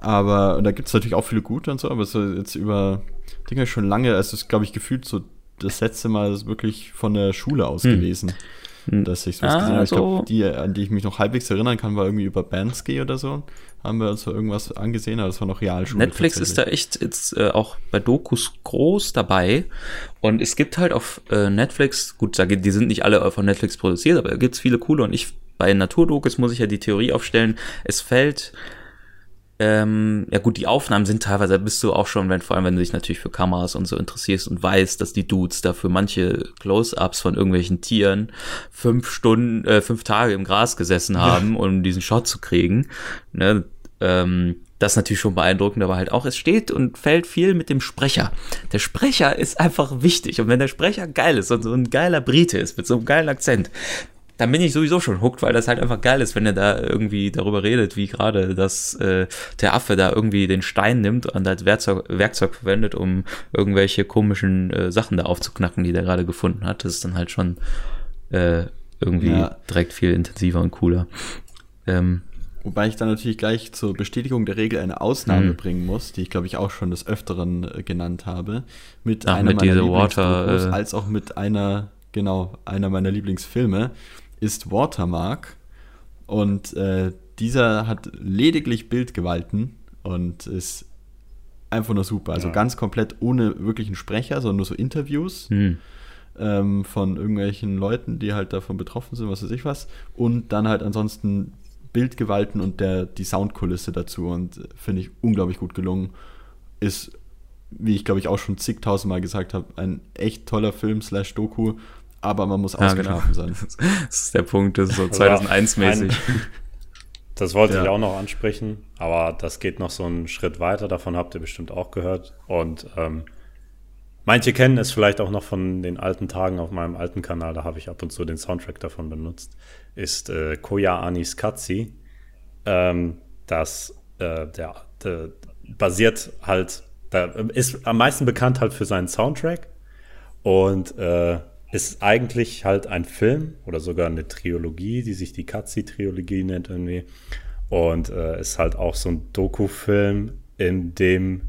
Speaker 5: Aber und da gibt es natürlich auch viele gute und so, aber so jetzt über Dinge schon lange, also es ist, glaube ich, gefühlt so das letzte Mal ist wirklich von der Schule aus
Speaker 2: Hm.
Speaker 5: gewesen, dass ich sowas
Speaker 2: Ah,
Speaker 5: gesehen habe. Ich
Speaker 2: so.
Speaker 5: glaube, die, an die ich mich noch halbwegs erinnern kann, war irgendwie über Bansky oder so. Haben wir uns so irgendwas angesehen, aber das war noch Realschule.
Speaker 2: Netflix ist da echt jetzt äh, auch bei Dokus groß dabei. Und es gibt halt auf äh, Netflix, gut, sage, die sind nicht alle von Netflix produziert, aber da gibt's viele coole. Und ich bei Naturdokus muss ich ja die Theorie aufstellen, es fällt. Ähm, ja gut, die Aufnahmen sind teilweise, da bist du auch schon, wenn, vor allem wenn du dich natürlich für Kameras und so interessierst und weißt, dass die Dudes dafür manche Close-Ups von irgendwelchen Tieren fünf Stunden, äh, fünf Tage im Gras gesessen haben, um diesen Shot zu kriegen. Ne? Ähm, das ist natürlich schon beeindruckend, aber halt auch, es steht und fällt viel mit dem Sprecher. Der Sprecher ist einfach wichtig. Und wenn der Sprecher geil ist und so ein geiler Brite ist, mit so einem geilen Akzent, dann bin ich sowieso schon hooked, weil das halt einfach geil ist, wenn er da irgendwie darüber redet, wie gerade, dass äh, der Affe da irgendwie den Stein nimmt und als Werkzeug, Werkzeug verwendet, um irgendwelche komischen äh, Sachen da aufzuknacken, die der gerade gefunden hat. Das ist dann halt schon äh, irgendwie
Speaker 5: Ja.
Speaker 2: direkt viel intensiver und cooler. Ähm,
Speaker 5: Wobei ich dann natürlich gleich zur Bestätigung der Regel eine Ausnahme
Speaker 2: Hm.
Speaker 5: bringen muss, die ich glaube ich auch schon des Öfteren äh, genannt habe, mit
Speaker 2: Ach,
Speaker 5: einer
Speaker 2: mit
Speaker 5: meiner
Speaker 2: Water, äh,
Speaker 5: als auch mit einer, genau, einer meiner Lieblingsfilme, ist Watermark. Und äh, dieser hat lediglich Bildgewalten und ist einfach nur super. Also ganz komplett ohne wirklichen Sprecher, sondern nur so Interviews
Speaker 2: hm.
Speaker 5: ähm, von irgendwelchen Leuten, die halt davon betroffen sind, was weiß ich was. Und dann halt ansonsten Bildgewalten und der, die Soundkulisse dazu. Und äh, finde ich unglaublich gut gelungen. Ist, wie ich glaube ich auch schon zigtausendmal gesagt habe, ein echt toller Film slash Doku. Aber man muss
Speaker 2: Ja, genau.
Speaker 5: ausgeschlafen sein.
Speaker 2: Das ist der Punkt, das ist so
Speaker 1: Also
Speaker 2: 2001-mäßig.
Speaker 1: ein- Das wollte ich
Speaker 5: Ja.
Speaker 1: auch noch ansprechen, aber das geht noch so einen Schritt weiter. Davon habt ihr bestimmt auch gehört. Und ähm, manche kennen es vielleicht auch noch von den alten Tagen auf meinem alten Kanal. Da habe ich ab und zu den Soundtrack davon benutzt. Ist äh, Koya Anis Katsi. Ähm, das äh, der, der basiert halt, da ist am meisten bekannt halt für seinen Soundtrack und äh, ist eigentlich halt ein Film oder sogar eine Trilogie, die sich die Katzi-Trilogie nennt irgendwie. Und äh, ist halt auch so ein Doku-Film, in dem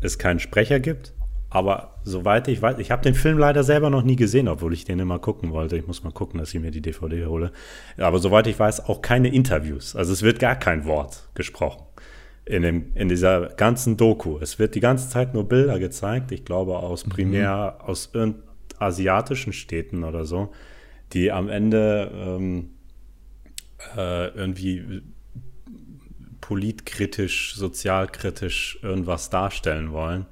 Speaker 1: es keinen Sprecher gibt. Aber soweit ich weiß, ich habe den Film leider selber noch nie gesehen, obwohl ich den immer gucken wollte. Ich muss mal gucken, dass ich mir die DVD hole. Aber soweit ich weiß, auch keine Interviews. Also es wird gar kein Wort gesprochen in, dem, in dieser ganzen Doku. Es wird die ganze Zeit nur Bilder gezeigt, ich glaube aus primär aus irgend asiatischen Städten oder so, die am Ende ähm, äh, irgendwie politkritisch, sozialkritisch irgendwas darstellen wollen.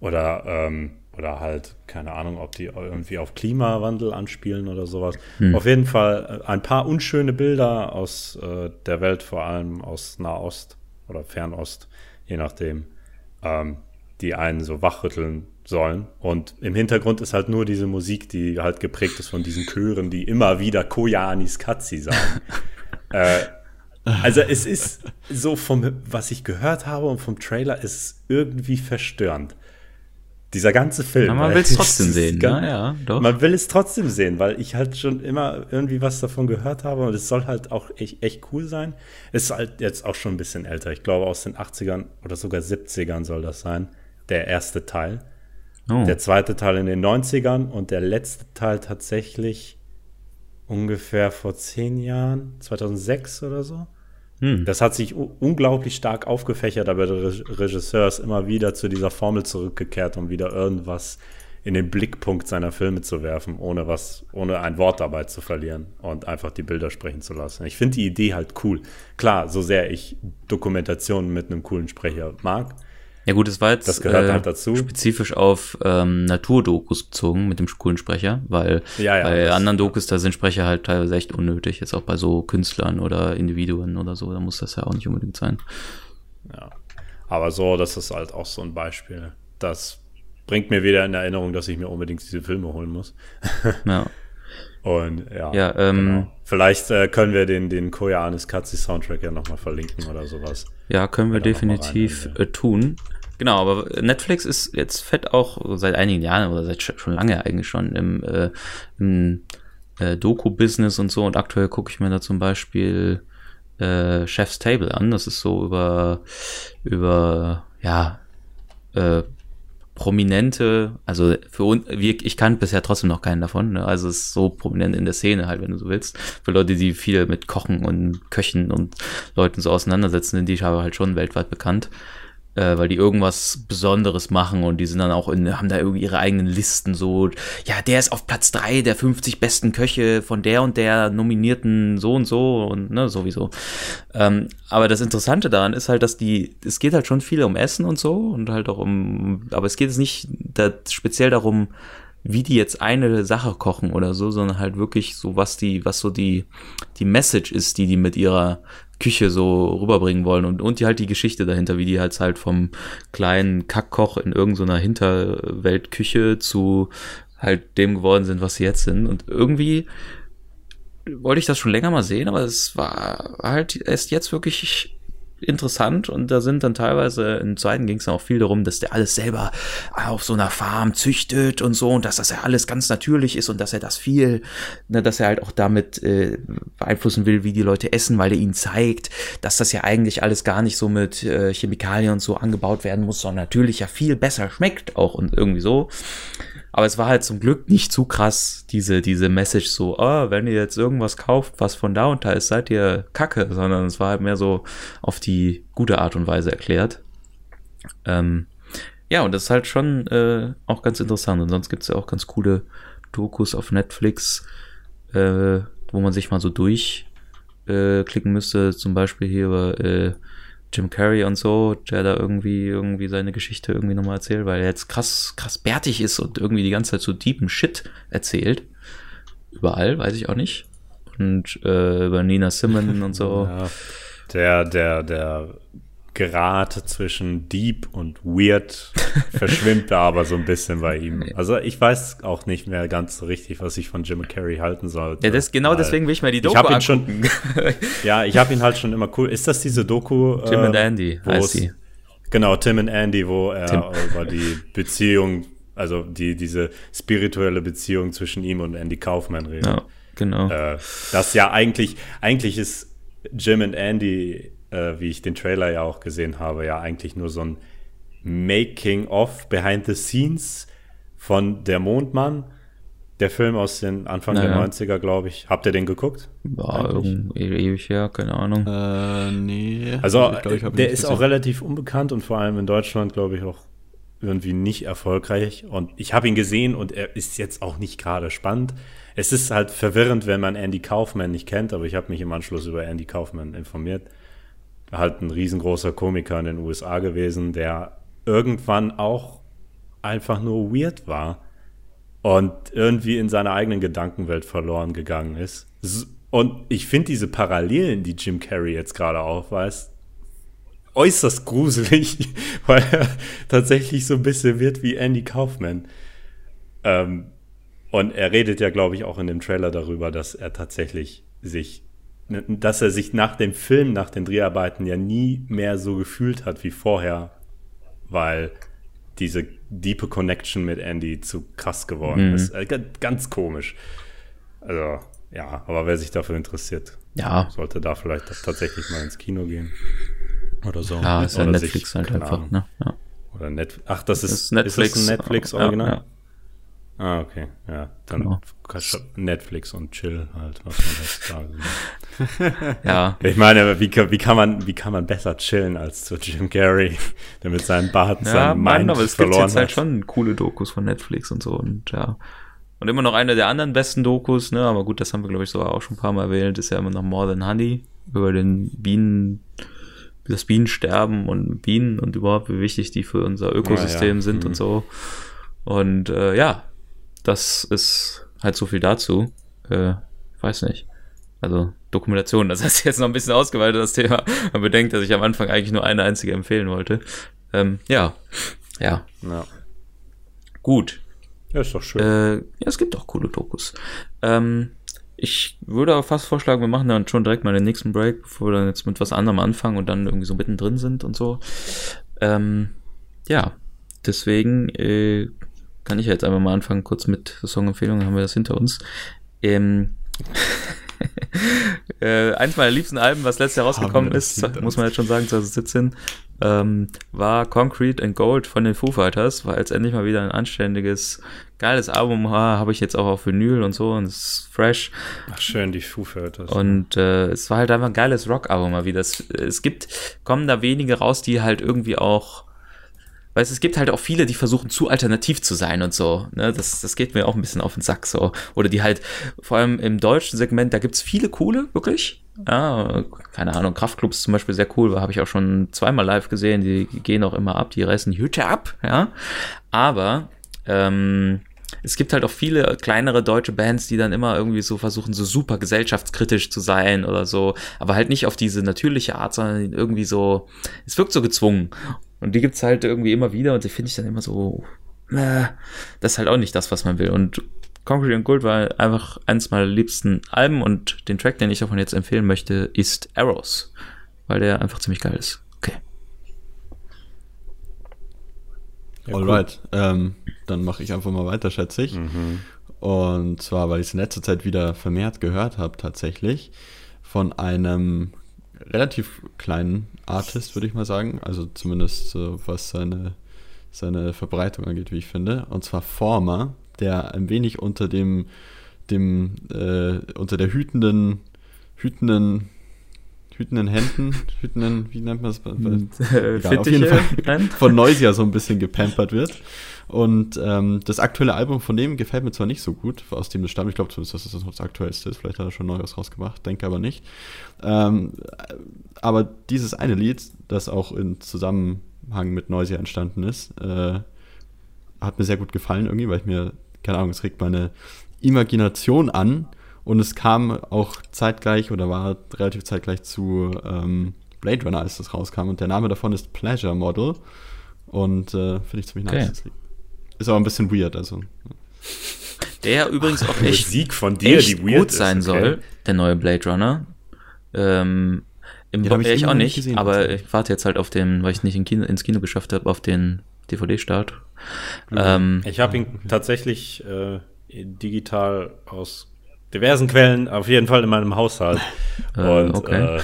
Speaker 1: Oder, ähm, oder halt, keine Ahnung, ob die irgendwie auf Klimawandel anspielen oder sowas. Auf jeden Fall äh, ein paar unschöne Bilder aus äh, der Welt, vor allem aus Nahost oder Fernost, je nachdem, ähm, die einen so wachrütteln sollen. Und im Hintergrund ist halt nur diese Musik, die halt geprägt ist von diesen Chören, die immer wieder Koyanis Katzi sagen. äh, also es ist so vom, was ich gehört habe und vom Trailer, ist irgendwie verstörend. Dieser ganze Film.
Speaker 2: Ja, man will es trotzdem sehen,
Speaker 1: ganz-
Speaker 2: ne? Ja, doch.
Speaker 1: Man will es trotzdem sehen, weil ich halt schon immer irgendwie was davon gehört habe und es soll halt auch echt, echt cool sein. Es ist halt jetzt auch schon ein bisschen älter. Ich glaube, aus den 80ern oder sogar 70ern soll das sein. Der erste Teil.
Speaker 2: Oh.
Speaker 1: Der zweite Teil in den 90ern und der letzte Teil tatsächlich ungefähr vor zehn Jahren, 2006 oder so.
Speaker 2: Hm.
Speaker 1: Das hat sich unglaublich stark aufgefächert, aber der Re- Regisseur ist immer wieder zu dieser Formel zurückgekehrt, um wieder irgendwas in den Blickpunkt seiner Filme zu werfen, ohne was, ohne ein Wort dabei zu verlieren und einfach die Bilder sprechen zu lassen. Ich finde die Idee halt cool. Klar, so sehr ich Dokumentationen mit einem coolen Sprecher mag,
Speaker 2: Ja gut, es war jetzt
Speaker 1: Das gehört halt dazu.
Speaker 2: spezifisch auf ähm, Naturdokus bezogen mit dem coolen Sprecher, weil
Speaker 1: Ja, ja,
Speaker 2: bei anderen Dokus, da sind Sprecher halt teilweise echt unnötig, jetzt auch bei so Künstlern oder Individuen oder so, da muss das ja auch nicht unbedingt sein.
Speaker 1: Ja. Aber so, das ist halt auch so ein Beispiel. Das bringt mir wieder in Erinnerung, dass ich mir unbedingt diese Filme holen muss.
Speaker 2: Ja.
Speaker 1: Und ja,
Speaker 2: Ja, ähm,
Speaker 1: genau. vielleicht äh, können wir den, den Koyanis Katzi Soundtrack ja nochmal verlinken oder sowas.
Speaker 2: Ja, können wir definitiv äh, tun. Genau, aber Netflix ist jetzt fett auch seit einigen Jahren oder seit sch- schon lange eigentlich schon im, äh, im äh, Doku-Business und so. Und aktuell gucke ich mir da zum Beispiel äh, Chef's Table an. Das ist so über, über ja, äh, prominente, also für uns, ich kann bisher trotzdem noch keinen davon, ne? also es ist so prominent in der Szene halt, wenn du so willst, für Leute, die viel mit Kochen und Köchen und Leuten so auseinandersetzen, sind die aber halt schon weltweit bekannt, äh, weil die irgendwas Besonderes machen und die sind dann auch in, haben da irgendwie ihre eigenen Listen so, ja, der ist auf Platz drei der 50 besten Köche von der und der nominierten so und so und ne, sowieso. Ähm, aber das Interessante daran ist halt, dass die, es geht halt schon viel um Essen und so und halt auch um, aber es geht jetzt nicht da, speziell darum, wie die jetzt eine Sache kochen oder so, sondern halt wirklich so, was die, was so die, die Message ist, die die mit ihrer Küche so rüberbringen wollen und, und die halt die Geschichte dahinter, wie die halt halt vom kleinen Kackkoch in irgendeiner Hinterweltküche zu halt dem geworden sind, was sie jetzt sind. Und irgendwie wollte ich das schon länger mal sehen, aber es war halt erst jetzt wirklich interessant und da sind dann teilweise im zweiten ging es dann auch viel darum, dass der alles selber auf so einer Farm züchtet und so und dass das ja alles ganz natürlich ist und dass er das viel, ne, dass er halt auch damit äh, beeinflussen will, wie die Leute essen, weil er ihnen zeigt, dass das ja eigentlich alles gar nicht so mit äh, Chemikalien und so angebaut werden muss, sondern natürlich ja viel besser schmeckt auch und irgendwie so. Aber es war halt zum Glück nicht zu krass, diese, diese Message so, oh, wenn ihr jetzt irgendwas kauft, was von da und da ist, seid ihr kacke, sondern es war halt mehr so auf die gute Art und Weise erklärt. Ähm, ja, und das ist halt schon äh, auch ganz interessant. Und sonst gibt's ja auch ganz coole Dokus auf Netflix, äh, wo man sich mal so durchklicken äh, müsste. Zum Beispiel hier über äh, Jim Carrey und so, der da irgendwie irgendwie seine Geschichte irgendwie nochmal erzählt, weil er jetzt krass, krass bärtig ist und irgendwie die ganze Zeit so deepen Shit erzählt. Überall, weiß ich auch nicht. Und äh, über Nina Simon und so.
Speaker 1: Ja, der, der, der Grad zwischen Deep und Weird verschwimmt da aber so ein bisschen bei ihm. Also ich weiß auch nicht mehr ganz so richtig, was ich von Jim Carrey halten sollte.
Speaker 2: Ja, das, genau
Speaker 1: weil
Speaker 2: deswegen will ich mir die
Speaker 1: ich
Speaker 2: Doku
Speaker 1: hab ihn schon-. Ja, ich habe ihn halt schon immer cool. Ist das diese Doku?
Speaker 2: Tim
Speaker 1: äh,
Speaker 2: and Andy heißt sie.
Speaker 1: Genau, Tim und Andy, wo er
Speaker 2: Tim.
Speaker 1: über die Beziehung, also die, diese spirituelle Beziehung zwischen ihm und Andy Kaufman redet.
Speaker 2: Ja, genau.
Speaker 1: Äh, das ja eigentlich, eigentlich ist Jim und Andy, äh, wie ich den Trailer ja auch gesehen habe, ja eigentlich nur so ein Making-of, Behind the Scenes von Der Mondmann. Der Film aus den Anfang der
Speaker 2: Naja.
Speaker 1: 90er, glaube ich. Habt ihr den geguckt?
Speaker 2: War irgendwie ewig her, keine Ahnung.
Speaker 5: Äh, nee.
Speaker 1: Also,
Speaker 5: Ich glaub, ich
Speaker 1: der ist
Speaker 5: gesehen.
Speaker 1: auch relativ unbekannt und vor allem in Deutschland, glaube ich, auch irgendwie nicht erfolgreich. Und ich habe ihn gesehen und er ist jetzt auch nicht gerade spannend. Es ist halt verwirrend, wenn man Andy Kaufman nicht kennt, aber ich habe mich im Anschluss über Andy Kaufman informiert. Halt ein riesengroßer Komiker in den USA gewesen, der irgendwann auch einfach nur weird war und irgendwie in seiner eigenen Gedankenwelt verloren gegangen ist. Und ich finde diese Parallelen, die Jim Carrey jetzt gerade aufweist, äußerst gruselig, weil er tatsächlich so ein bisschen wird wie Andy Kaufman. Ähm, und er redet ja, glaube ich, auch in dem Trailer darüber, dass er tatsächlich sich, dass er sich nach dem Film, nach den Dreharbeiten ja nie mehr so gefühlt hat wie vorher, weil diese diepe Connection mit Andy zu krass geworden
Speaker 2: Mhm.
Speaker 1: ist. Äh, ga- ganz komisch. Also, ja, aber wer sich dafür interessiert,
Speaker 2: Ja,
Speaker 1: sollte da vielleicht tatsächlich mal ins Kino gehen. Oder so.
Speaker 2: ja, ist ja Netflix
Speaker 1: sich,
Speaker 2: halt einfach, ne? Ja.
Speaker 1: Oder Net Ach, das ist,
Speaker 2: Das ist Netflix.
Speaker 1: Netflix-Original?
Speaker 2: Ja, ja.
Speaker 1: Ah, okay. Ja, dann
Speaker 2: Genau.
Speaker 1: Netflix und Chill halt, was man jetzt sagen
Speaker 2: ja.
Speaker 1: Ich meine, wie, kann- wie, kann man, wie kann man besser chillen als zu Jim Carrey, der mit seinem Bart
Speaker 2: Ja,
Speaker 1: seinen
Speaker 2: Mann,
Speaker 1: Mind
Speaker 2: aber es gibt jetzt halt schon coole Dokus von Netflix und so und ja. Und immer noch eine der anderen besten Dokus, ne, aber gut, das haben wir glaube ich sogar auch schon ein paar Mal erwähnt, ist ja immer noch More Than Honey über den Bienen, das Bienensterben und Bienen und überhaupt, wie wichtig die für unser Ökosystem
Speaker 1: Ja, ja.
Speaker 2: sind
Speaker 1: Mhm.
Speaker 2: und so. Und äh, ja, das ist halt so viel dazu. Äh, weiß nicht. Also Dokumentation, das heißt jetzt noch ein bisschen ausgeweitet, das Thema. Man bedenkt, dass ich am Anfang eigentlich nur eine einzige empfehlen wollte. Ähm, ja, ja,
Speaker 1: Ja.
Speaker 2: gut.
Speaker 1: Ja, ist doch schön.
Speaker 2: Äh, ja, es gibt auch coole Dokus. Ähm, ich würde aber fast vorschlagen, wir machen dann schon direkt mal den nächsten Break, bevor wir dann jetzt mit was anderem anfangen und dann irgendwie so mittendrin sind und so. Ähm, ja, deswegen äh, kann ich jetzt einfach mal anfangen, kurz mit Songempfehlungen, haben wir das hinter uns. Ähm, äh, eins meiner liebsten Alben, was letztes Jahr rausgekommen ist, muss man jetzt schon sagen, 2017, ähm, war Concrete and Gold von den Foo Fighters, weil es endlich mal wieder ein anständiges, geiles Album war, habe ich jetzt auch auf Vinyl und so und es ist fresh.
Speaker 1: Ach, schön, die Foo Fighters.
Speaker 2: Und äh, es war halt einfach ein geiles Rock-Album mal wieder. Es, es gibt, kommen da wenige raus, die halt irgendwie auch Weißt, es gibt halt auch viele, die versuchen zu alternativ zu sein und so. Ne? Das, das geht mir auch ein bisschen auf den Sack so. Oder die halt, vor allem im deutschen Segment, da gibt's viele coole, wirklich. Ja, keine Ahnung, Kraftclubs zum Beispiel sehr cool, habe ich auch schon zweimal live gesehen, die gehen auch immer ab, die reißen die Hütte ab, ja. Aber ähm, es gibt halt auch viele kleinere deutsche Bands, die dann immer irgendwie so versuchen, so super gesellschaftskritisch zu sein oder so, aber halt nicht auf diese natürliche Art, sondern irgendwie so, es wirkt so gezwungen. Und die gibt's halt irgendwie immer wieder und die finde ich dann immer so, äh, das ist halt auch nicht das, was man will. Und Concrete and Gold war einfach eines meiner liebsten Alben und den Track, den ich davon jetzt empfehlen möchte, ist Arrows, weil der einfach ziemlich geil ist. Okay.
Speaker 5: Ja, Alright, cool. ähm, dann mache ich einfach mal weiter, schätze ich. Mhm. Und zwar, weil ich es in letzter Zeit wieder vermehrt gehört habe, tatsächlich, von einem relativ kleinen Artist, würde ich mal sagen. Also zumindest so, was seine, seine Verbreitung angeht, wie ich finde. Und zwar Former, der ein wenig unter dem, dem äh, unter der hütenden, hütenden, hütenden Händen, hütenden, wie nennt man das? Egal, auf jeden Fall von Noisia so ein bisschen gepampert wird. Und ähm, das aktuelle Album von dem gefällt mir zwar nicht so gut, aus dem das stammt. Ich glaube zumindest, dass das das aktuellste ist. Vielleicht hat er schon Neues rausgebracht, denke aber nicht. Ähm, aber dieses eine Lied, das auch in Zusammenhang mit Noisia entstanden ist, äh, hat mir sehr gut gefallen irgendwie, weil ich mir, keine Ahnung, es regt meine Imagination an. Und es kam auch zeitgleich oder war relativ zeitgleich zu ähm, Blade Runner, als das rauskam. Und der Name davon ist Pleasure Model. Und äh, finde ich ziemlich nice. Ist aber ein bisschen weird, also.
Speaker 2: Der übrigens auch echt,
Speaker 1: Musik von dir,
Speaker 2: echt gut sein ist, okay. soll, der neue Blade Runner. Ähm, Im ja, ich, ich auch nicht, gesehen, aber ich warte jetzt halt auf den, weil ich nicht in Kino, ins Kino geschafft habe, auf den DVD-Start.
Speaker 1: Mhm. Ähm, ich habe ihn tatsächlich äh, digital aus diversen Quellen auf jeden Fall in meinem Haushalt. Äh, Und okay.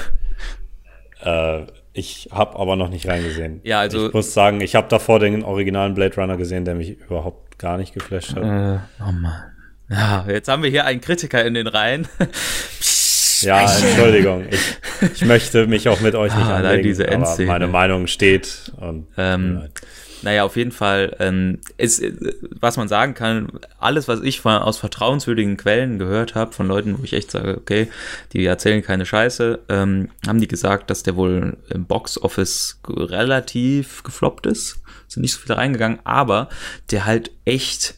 Speaker 1: äh, äh, ich habe aber noch nicht reingesehen.
Speaker 2: Ja, also
Speaker 1: ich muss sagen, ich habe davor den originalen Blade Runner gesehen, der mich überhaupt gar nicht geflasht hat.
Speaker 2: Äh, oh Mann. Ja, jetzt haben wir hier einen Kritiker in den Reihen.
Speaker 1: ja, Entschuldigung. Ich, ich, möchte mich auch mit euch nicht ah, anlegen, diese aber meine Meinung steht. Und,
Speaker 2: ähm, naja, auf jeden Fall, ähm, ist, äh, was man sagen kann, alles, was ich von, aus vertrauenswürdigen Quellen gehört habe, von Leuten, wo ich echt sage, okay, die erzählen keine Scheiße, ähm, haben die gesagt, dass der wohl im Box-Office relativ gefloppt ist. Sind nicht so viele reingegangen, aber der halt echt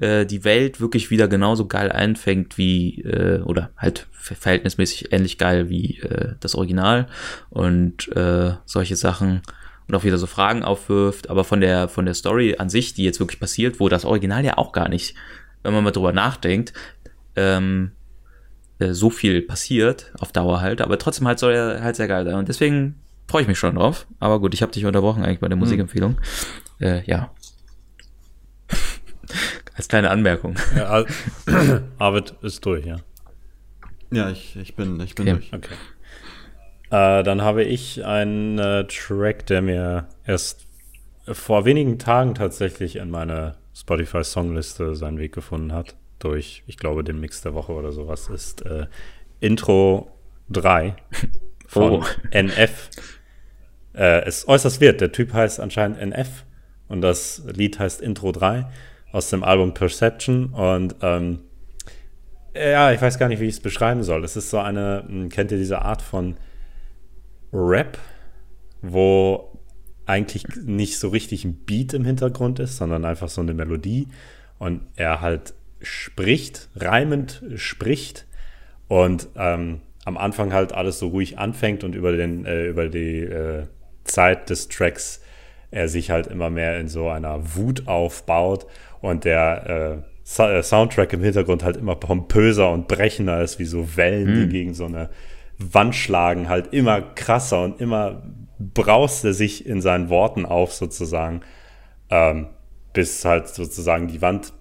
Speaker 2: äh, die Welt wirklich wieder genauso geil einfängt wie, äh, oder halt verhältnismäßig ähnlich geil wie äh, das Original und äh, solche Sachen und auch wieder so Fragen aufwirft, aber von der, von der Story an sich, die jetzt wirklich passiert, wo das Original ja auch gar nicht, wenn man mal drüber nachdenkt, ähm, äh, so viel passiert, auf Dauer halt, aber trotzdem halt soll er halt sehr geil sein. Und deswegen freue ich mich schon drauf. Aber gut, ich habe dich unterbrochen eigentlich bei der hm. Musikempfehlung. Hm. Äh, ja. Als kleine Anmerkung.
Speaker 1: Ja, Arvid ist durch, ja.
Speaker 5: Ja, ich, ich bin, ich bin okay. durch.
Speaker 1: Okay. Äh, dann habe ich einen äh, Track, der mir erst vor wenigen Tagen tatsächlich in meine Spotify-Songliste seinen Weg gefunden hat. Durch, ich glaube, den Mix der Woche oder sowas. Ist äh, Intro 3 von oh. NF. Äh, ist äußerst wird. Der Typ heißt anscheinend NF und das Lied heißt Intro 3 aus dem Album Perception. Und ähm, ja, ich weiß gar nicht, wie ich es beschreiben soll. Es ist so eine, hm, kennt ihr diese Art von Rap, wo eigentlich nicht so richtig ein Beat im Hintergrund ist, sondern einfach so eine Melodie. Und er halt spricht, reimend spricht und ähm, am Anfang halt alles so ruhig anfängt und über, den, äh, über die äh, Zeit des Tracks er sich halt immer mehr in so einer Wut aufbaut und der äh, äh Soundtrack im Hintergrund halt immer pompöser und brechender ist, wie so Wellen, die gegen so eine Wand schlagen, halt immer krasser und immer braust er sich in seinen Worten auf, sozusagen, ähm, bis halt sozusagen die Wand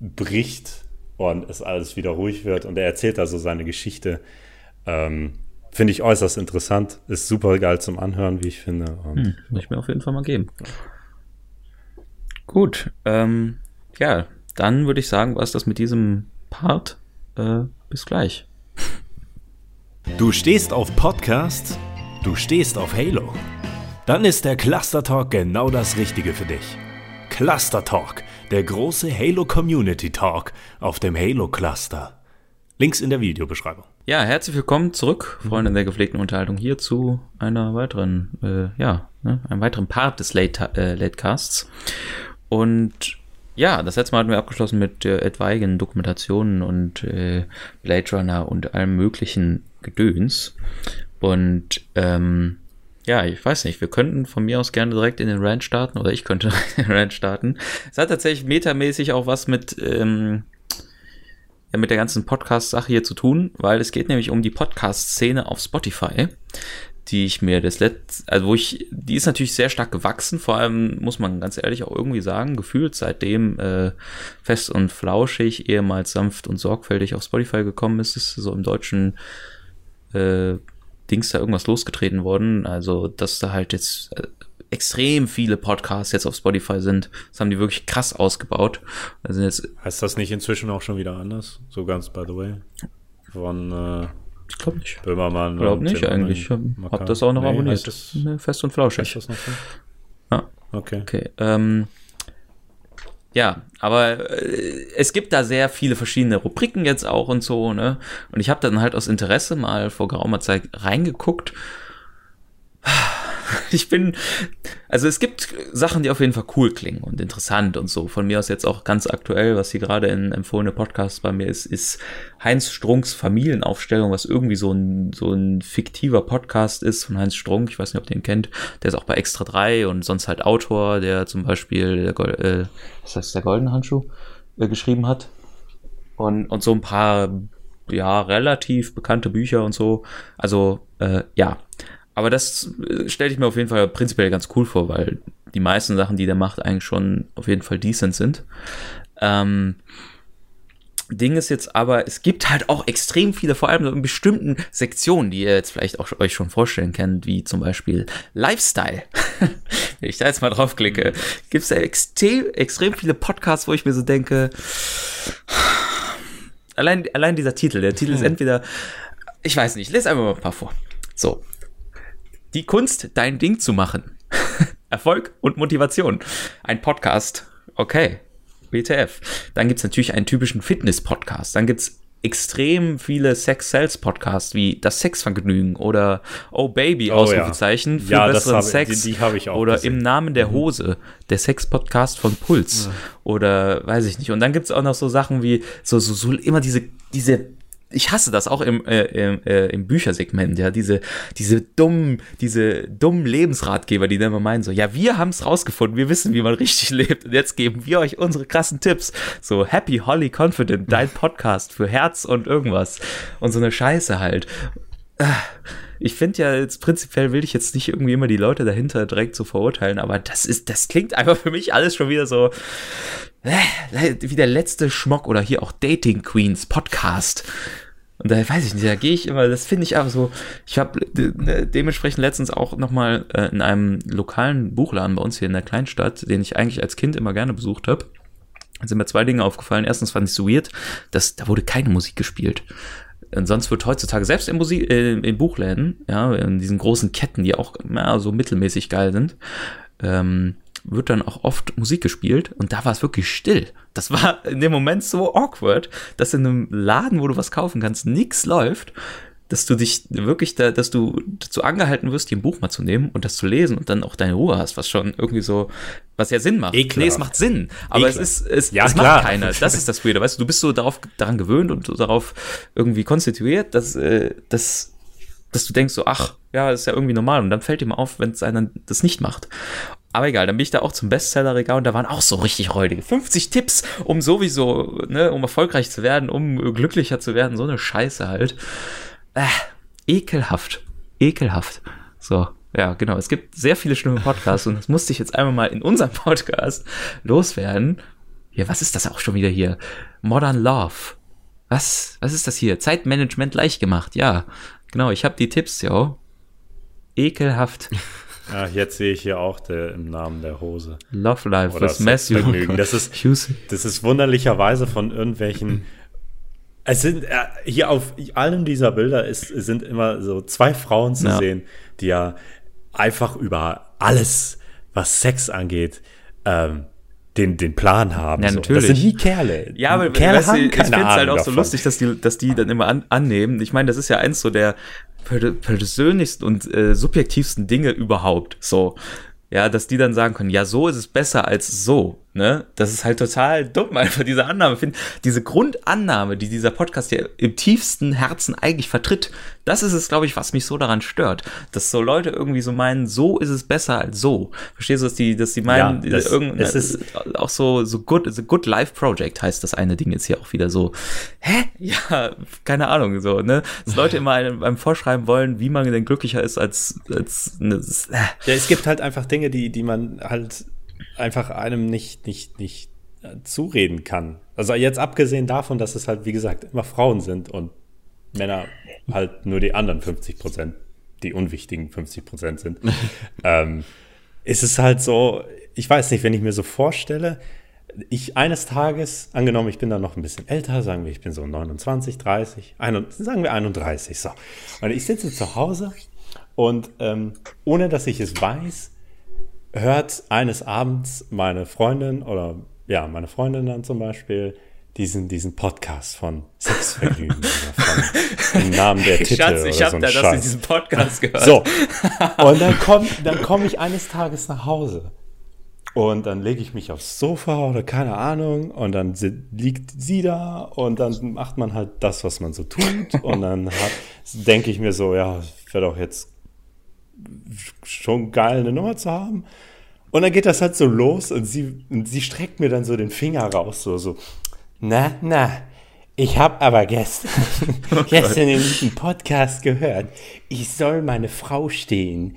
Speaker 1: bricht und es alles wieder ruhig wird. Und er erzählt also seine Geschichte. Ähm, finde ich äußerst interessant. Ist super geil zum Anhören, wie ich finde.
Speaker 2: Hm, muss ich mir auf jeden Fall mal geben. Gut, ähm, ja, dann würde ich sagen, was das mit diesem Part. Äh, bis gleich.
Speaker 8: Du stehst auf Podcasts? Du stehst auf Halo? Dann ist der Cluster Talk genau das Richtige für dich. Cluster Talk, der große Halo Community Talk auf dem Halo Cluster. Links in der Videobeschreibung.
Speaker 2: Ja, herzlich willkommen zurück, Freunde der gepflegten Unterhaltung, hier zu einer weiteren, äh, ja, ne, einem weiteren Part des Late, äh, Latecasts. Und ja, das letzte Mal hatten wir abgeschlossen mit äh, etwaigen Dokumentationen und äh, Blade Runner und allem möglichen Gedöns. Und ähm, ja, ich weiß nicht, wir könnten von mir aus gerne direkt in den Rant starten oder ich könnte in den Rant starten. Es hat tatsächlich metamäßig auch was mit, ähm, ja, mit der ganzen Podcast-Sache hier zu tun, weil es geht nämlich um die Podcast-Szene auf Spotify, die ich mir das letzte, also wo ich, die ist natürlich sehr stark gewachsen, vor allem muss man ganz ehrlich auch irgendwie sagen, gefühlt seitdem äh, fest und flauschig, ehemals sanft und sorgfältig auf Spotify gekommen ist, ist so im deutschen äh, Dings da irgendwas losgetreten worden. Also, dass da halt jetzt äh, extrem viele Podcasts jetzt auf Spotify sind. Das haben die wirklich krass ausgebaut.
Speaker 1: Also jetzt heißt das nicht inzwischen auch schon wieder anders? So ganz by the way. Von äh,
Speaker 2: ich glaube nicht.
Speaker 1: Böhmermann.
Speaker 2: Ich glaube nicht eigentlich. Ich habe das auch noch nee, abonniert. Das, Fest und flauschig. das noch so? Ja. Okay. Okay. Ähm, ja, aber äh, es gibt da sehr viele verschiedene Rubriken jetzt auch und so, ne? Und ich habe dann halt aus Interesse mal vor geraumer Zeit reingeguckt ich bin, also es gibt Sachen, die auf jeden Fall cool klingen und interessant und so. Von mir aus jetzt auch ganz aktuell, was hier gerade in empfohlene Podcasts bei mir ist, ist Heinz Strunks Familienaufstellung, was irgendwie so ein, so ein fiktiver Podcast ist von Heinz Strunk. Ich weiß nicht, ob ihr den kennt. Der ist auch bei Extra 3 und sonst halt Autor, der zum Beispiel, äh, was heißt der Goldene Handschuh, äh, geschrieben hat. Und, und so ein paar, ja, relativ bekannte Bücher und so. Also, äh, ja. Aber das äh, stelle ich mir auf jeden Fall prinzipiell ganz cool vor, weil die meisten Sachen, die der macht, eigentlich schon auf jeden Fall decent sind. Ähm, Ding ist jetzt aber, es gibt halt auch extrem viele, vor allem in bestimmten Sektionen, die ihr jetzt vielleicht auch euch schon vorstellen könnt, wie zum Beispiel Lifestyle. Wenn ich da jetzt mal draufklicke, gibt es ja extrem, extrem viele Podcasts, wo ich mir so denke, allein, allein dieser Titel, der Titel ist entweder, ich weiß nicht, lese einfach mal ein paar vor. So, die Kunst, dein Ding zu machen. Erfolg und Motivation. Ein Podcast. Okay. WTF. Dann gibt's natürlich einen typischen Fitness-Podcast. Dann gibt's extrem viele Sex-Sales-Podcasts wie Das Sexvergnügen oder Oh Baby, oh, Ausrufezeichen,
Speaker 1: ja. für ja, besseren hab, Sex. Die, die ich auch
Speaker 2: oder gesehen. Im Namen der mhm. Hose, der Sex-Podcast von Puls. Ja. Oder weiß ich nicht. Und dann gibt's auch noch so Sachen wie so, so, so immer diese, diese ich hasse das auch im, äh, im, äh, im Büchersegment, ja, diese, diese dummen, diese dummen Lebensratgeber, die dann immer meinen, so, ja, wir haben es rausgefunden, wir wissen, wie man richtig lebt und jetzt geben wir euch unsere krassen Tipps. So, Happy, Holly, Confident, dein Podcast für Herz und irgendwas. Und so eine Scheiße halt. Ich finde ja jetzt prinzipiell will ich jetzt nicht irgendwie immer die Leute dahinter direkt so verurteilen, aber das ist, das klingt einfach für mich alles schon wieder so, äh, wie der letzte Schmock oder hier auch Dating Queens Podcast. Und da weiß ich nicht, da gehe ich immer, das finde ich aber so, ich habe ne, dementsprechend letztens auch nochmal äh, in einem lokalen Buchladen bei uns hier in der Kleinstadt, den ich eigentlich als Kind immer gerne besucht habe, sind mir zwei Dinge aufgefallen. Erstens fand ich so weird, dass da wurde keine Musik gespielt. Und sonst wird heutzutage selbst in, Musik, äh, in Buchläden, ja, in diesen großen Ketten, die auch ja, so mittelmäßig geil sind, ähm, wird dann auch oft Musik gespielt und da war es wirklich still. Das war in dem Moment so awkward, dass in einem Laden, wo du was kaufen kannst, nichts läuft, dass du dich wirklich da, dass du dazu angehalten wirst, dir ein Buch mal zu nehmen und das zu lesen und dann auch deine Ruhe hast, was schon irgendwie so, was ja Sinn macht.
Speaker 1: Ekelhaft.
Speaker 2: Nee, es macht Sinn, aber Ekelhaft. es ist, es, ja, es macht keiner. Das ist das Weirde, weißt du, du bist so darauf, daran gewöhnt und darauf irgendwie konstituiert, dass, äh, dass, dass du denkst so, ach, ja, ist ja irgendwie normal und dann fällt dir mal auf, wenn es einer das nicht macht. Aber egal, dann bin ich da auch zum Bestsellerregal und da waren auch so richtig räudige. 50 Tipps, um sowieso, ne, um erfolgreich zu werden, um glücklicher zu werden. So eine Scheiße halt. Äh, ekelhaft. Ekelhaft. So, ja, genau. Es gibt sehr viele schlimme Podcasts und das musste ich jetzt einmal mal in unserem Podcast loswerden. Ja, was ist das auch schon wieder hier? Modern Love. Was? Was ist das hier? Zeitmanagement leicht gemacht. Ja, genau. Ich habe die Tipps, ja. Ekelhaft.
Speaker 1: Ja, jetzt sehe ich hier auch der, im Namen der Hose.
Speaker 2: Love Life
Speaker 1: Oder
Speaker 2: with Matthew.
Speaker 1: Sexvergnügen. Das ist, das ist wunderlicherweise von irgendwelchen. Es sind äh, hier auf allen dieser Bilder ist, sind immer so zwei Frauen zu
Speaker 2: Ja.
Speaker 1: sehen, die ja einfach über alles, was Sex angeht, ähm, den, den Plan haben.
Speaker 2: Ja,
Speaker 1: so.
Speaker 2: natürlich.
Speaker 1: Das sind die Kerle.
Speaker 2: Ja, aber
Speaker 1: Kerle
Speaker 2: weißt
Speaker 1: haben
Speaker 2: ich finde es halt auch so
Speaker 1: davon.
Speaker 2: lustig, dass die, dass die dann immer an, annehmen. Ich meine, das ist ja eins so der per- persönlichsten und äh, subjektivsten Dinge überhaupt. So. Ja, dass die dann sagen können, ja, so ist es besser als so. Ne? Das ist halt total dumm, einfach diese Annahme. Ich Find, diese Grundannahme, die dieser Podcast ja im tiefsten Herzen eigentlich vertritt, das ist es, glaube ich, was mich so daran stört. Dass so Leute irgendwie so meinen, so ist es besser als so. Verstehst du, dass die, dass die meinen,
Speaker 1: Ja, das-
Speaker 2: irgend,
Speaker 1: es ist-
Speaker 2: auch so, so good, the good life project heißt das eine Ding jetzt hier auch wieder so. Hä? Ja, keine Ahnung, so, ne? Dass Leute immer einem, einem vorschreiben wollen, wie man denn glücklicher ist als, als, ne, äh.
Speaker 1: Ja, es gibt halt einfach Dinge, die, die man halt einfach einem nicht, nicht, nicht äh, zureden kann. Also jetzt abgesehen davon, dass es halt, wie gesagt, immer Frauen sind und Männer halt nur die anderen 50 Prozent, die unwichtigen 50 Prozent sind, ähm, ist es halt so, ich weiß nicht, wenn ich mir so vorstelle, ich eines Tages, angenommen, ich bin dann noch ein bisschen älter, sagen wir, ich bin so 29, 30, ein, sagen wir 31, so. Und ich sitze zu Hause und ähm, ohne dass ich es weiß, hört eines Abends meine Freundin oder ja, meine Freundin dann zum Beispiel diesen, diesen Podcast von Sexvergnügen im Namen der Titel
Speaker 2: Schatz, ich
Speaker 1: oder
Speaker 2: hab
Speaker 1: so
Speaker 2: da das in diesem Podcast gehört.
Speaker 1: So. Und dann komme dann komm ich eines Tages nach Hause. Und dann lege ich mich aufs Sofa oder keine Ahnung. Und dann liegt sie da. Und dann macht man halt das, was man so tut. Und dann denke ich mir so, ja, wäre doch jetzt schon geil, eine Nummer zu haben. Und dann geht das halt so los. Und sie, und sie streckt mir dann so den Finger raus. So, so. Na, na. Ich habe aber gestern, gestern in diesem Podcast gehört, ich soll meine Frau stehen.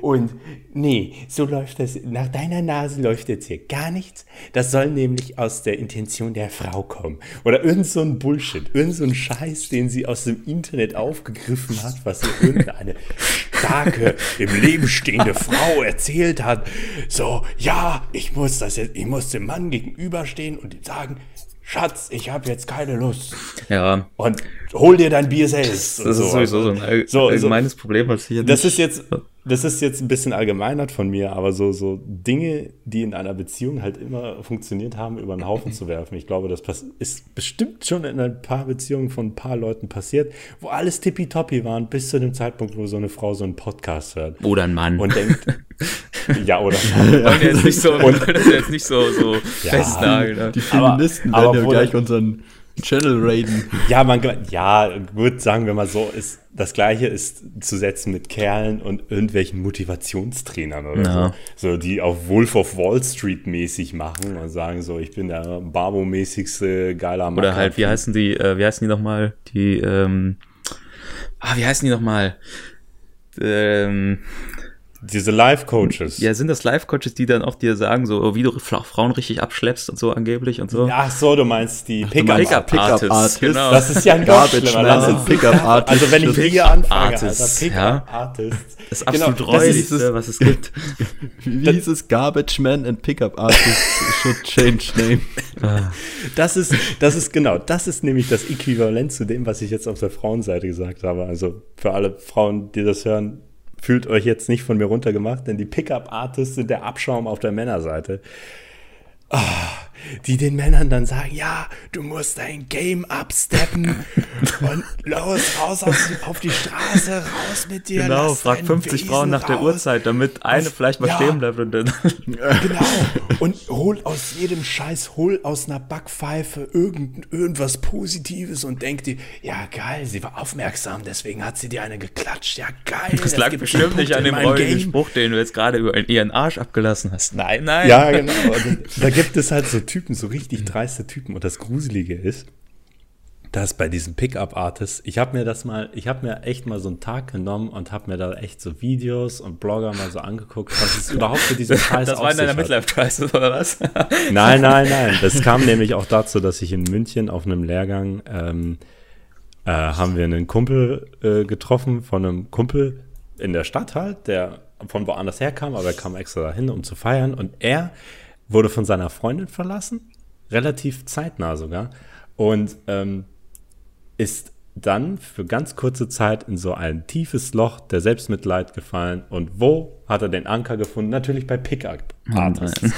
Speaker 1: Und nee, so läuft das, nach deiner Nase läuft jetzt hier gar nichts. Das soll nämlich aus der Intention der Frau kommen. Oder irgend so ein Bullshit, irgend so ein Scheiß, den sie aus dem Internet aufgegriffen hat, was irgendeine starke, im Leben stehende Frau erzählt hat. So, ja, ich muss das jetzt, ich muss dem Mann gegenüberstehen und ihm sagen, Schatz, ich habe jetzt keine Lust.
Speaker 2: Ja,
Speaker 1: Und hol dir dein Bier selbst.
Speaker 2: das
Speaker 1: und
Speaker 2: ist sowieso so ein all
Speaker 1: So, so-
Speaker 2: allgemeines Problem, was ich hier
Speaker 1: Das ist jetzt, das ist jetzt ein bisschen allgemeinert von mir, aber so, so Dinge, die in einer Beziehung halt immer funktioniert haben, über den Haufen zu werfen. Ich glaube, das ist bestimmt schon in ein paar Beziehungen von ein paar Leuten passiert, wo alles tippitoppi waren, bis zu dem Zeitpunkt, wo so eine Frau so einen Podcast hört
Speaker 2: Oder ein Mann.
Speaker 1: und denkt, ja, oder
Speaker 2: wollen wir jetzt nicht so, wir wollen das jetzt nicht so, so festnageln. ne?
Speaker 5: Die Feministen
Speaker 1: aber
Speaker 5: werden ja
Speaker 1: wo
Speaker 5: gleich unseren Channel raiden.
Speaker 1: Ja, man, ja, gut, sagen wir mal so, ist das Gleiche ist zu setzen mit Kerlen und irgendwelchen Motivationstrainern oder
Speaker 2: Ja.
Speaker 1: so. So, die auf Wolf of Wall Street mäßig machen und sagen so, ich bin der Barbo-mäßigste geiler Mann.
Speaker 2: Oder halt, wie heißen die, äh, wie heißen die nochmal? Die, ähm, ah, wie heißen die nochmal? Ähm,
Speaker 1: Diese Life-Coaches.
Speaker 2: ja, sind das Life-Coaches, die dann auch dir sagen, so, wie du Fra- Frauen richtig abschleppst und so angeblich und so?
Speaker 1: Ach so, du meinst die
Speaker 5: du meinst
Speaker 1: Pickup.
Speaker 2: Pickup Artists,
Speaker 5: Artists.
Speaker 2: genau.
Speaker 1: Das ist ja noch
Speaker 5: Garbage. Man
Speaker 1: Das
Speaker 5: und
Speaker 1: ist,
Speaker 5: Pickup Artists.
Speaker 1: also wenn ich hier anfange,
Speaker 2: Artists,
Speaker 1: Alter, Pickup
Speaker 2: ja. Das
Speaker 1: Genau,
Speaker 2: absolut
Speaker 1: ist
Speaker 2: räudigste, was es gibt.
Speaker 5: Wie, wie hieß es? Garbage Man and Pickup Artists should change name.
Speaker 1: Das ist, das ist genau, das ist nämlich das Äquivalent zu dem, was ich jetzt auf der Frauenseite gesagt habe. Also für alle Frauen, die das hören, fühlt euch jetzt nicht von mir runtergemacht, denn die Pickup-Artists sind der Abschaum auf der Männerseite. Ah, die den Männern dann sagen, ja, du musst dein Game absteppen und los, raus auf die, auf die Straße, raus mit dir.
Speaker 2: Genau, frag
Speaker 1: deinen
Speaker 2: 50
Speaker 1: Wesen
Speaker 2: Frauen nach der
Speaker 1: raus.
Speaker 2: Uhrzeit, damit eine
Speaker 1: Was?
Speaker 2: vielleicht mal
Speaker 1: Ja.
Speaker 2: stehen bleibt und dann.
Speaker 1: Genau. Und hol aus jedem Scheiß, hol aus einer Backpfeife irgend, irgendwas Positives und denk dir, ja geil, sie war aufmerksam, deswegen hat sie dir eine geklatscht. Ja geil.
Speaker 2: Das lag
Speaker 1: gibt
Speaker 2: bestimmt nicht an dem räudigen. Spruch, den du jetzt gerade über ihren Arsch abgelassen hast. Nein, nein.
Speaker 1: Ja, genau. Da gibt es halt so Typen, so richtig dreiste Typen. Und das Gruselige ist, dass bei diesen Pickup-Artists, ich habe mir das mal, ich habe mir echt mal so einen Tag genommen und habe mir da echt so Videos und Blogger mal so angeguckt, was es überhaupt für diesen Scheiß
Speaker 2: Das war in deiner. Midlife-Crisis, oder was?
Speaker 1: Nein, nein, nein. Das kam nämlich auch dazu, dass ich in München auf einem Lehrgang ähm, äh, haben wir einen Kumpel äh, getroffen von einem Kumpel in der Stadt halt, der von woanders herkam, aber er kam extra dahin, um zu feiern. Und er wurde von seiner Freundin verlassen, relativ zeitnah sogar, und ähm, ist dann für ganz kurze Zeit in so ein tiefes Loch der Selbstmitleid gefallen. Und wo hat er den Anker gefunden? Natürlich bei Pickup Artists.
Speaker 2: nein.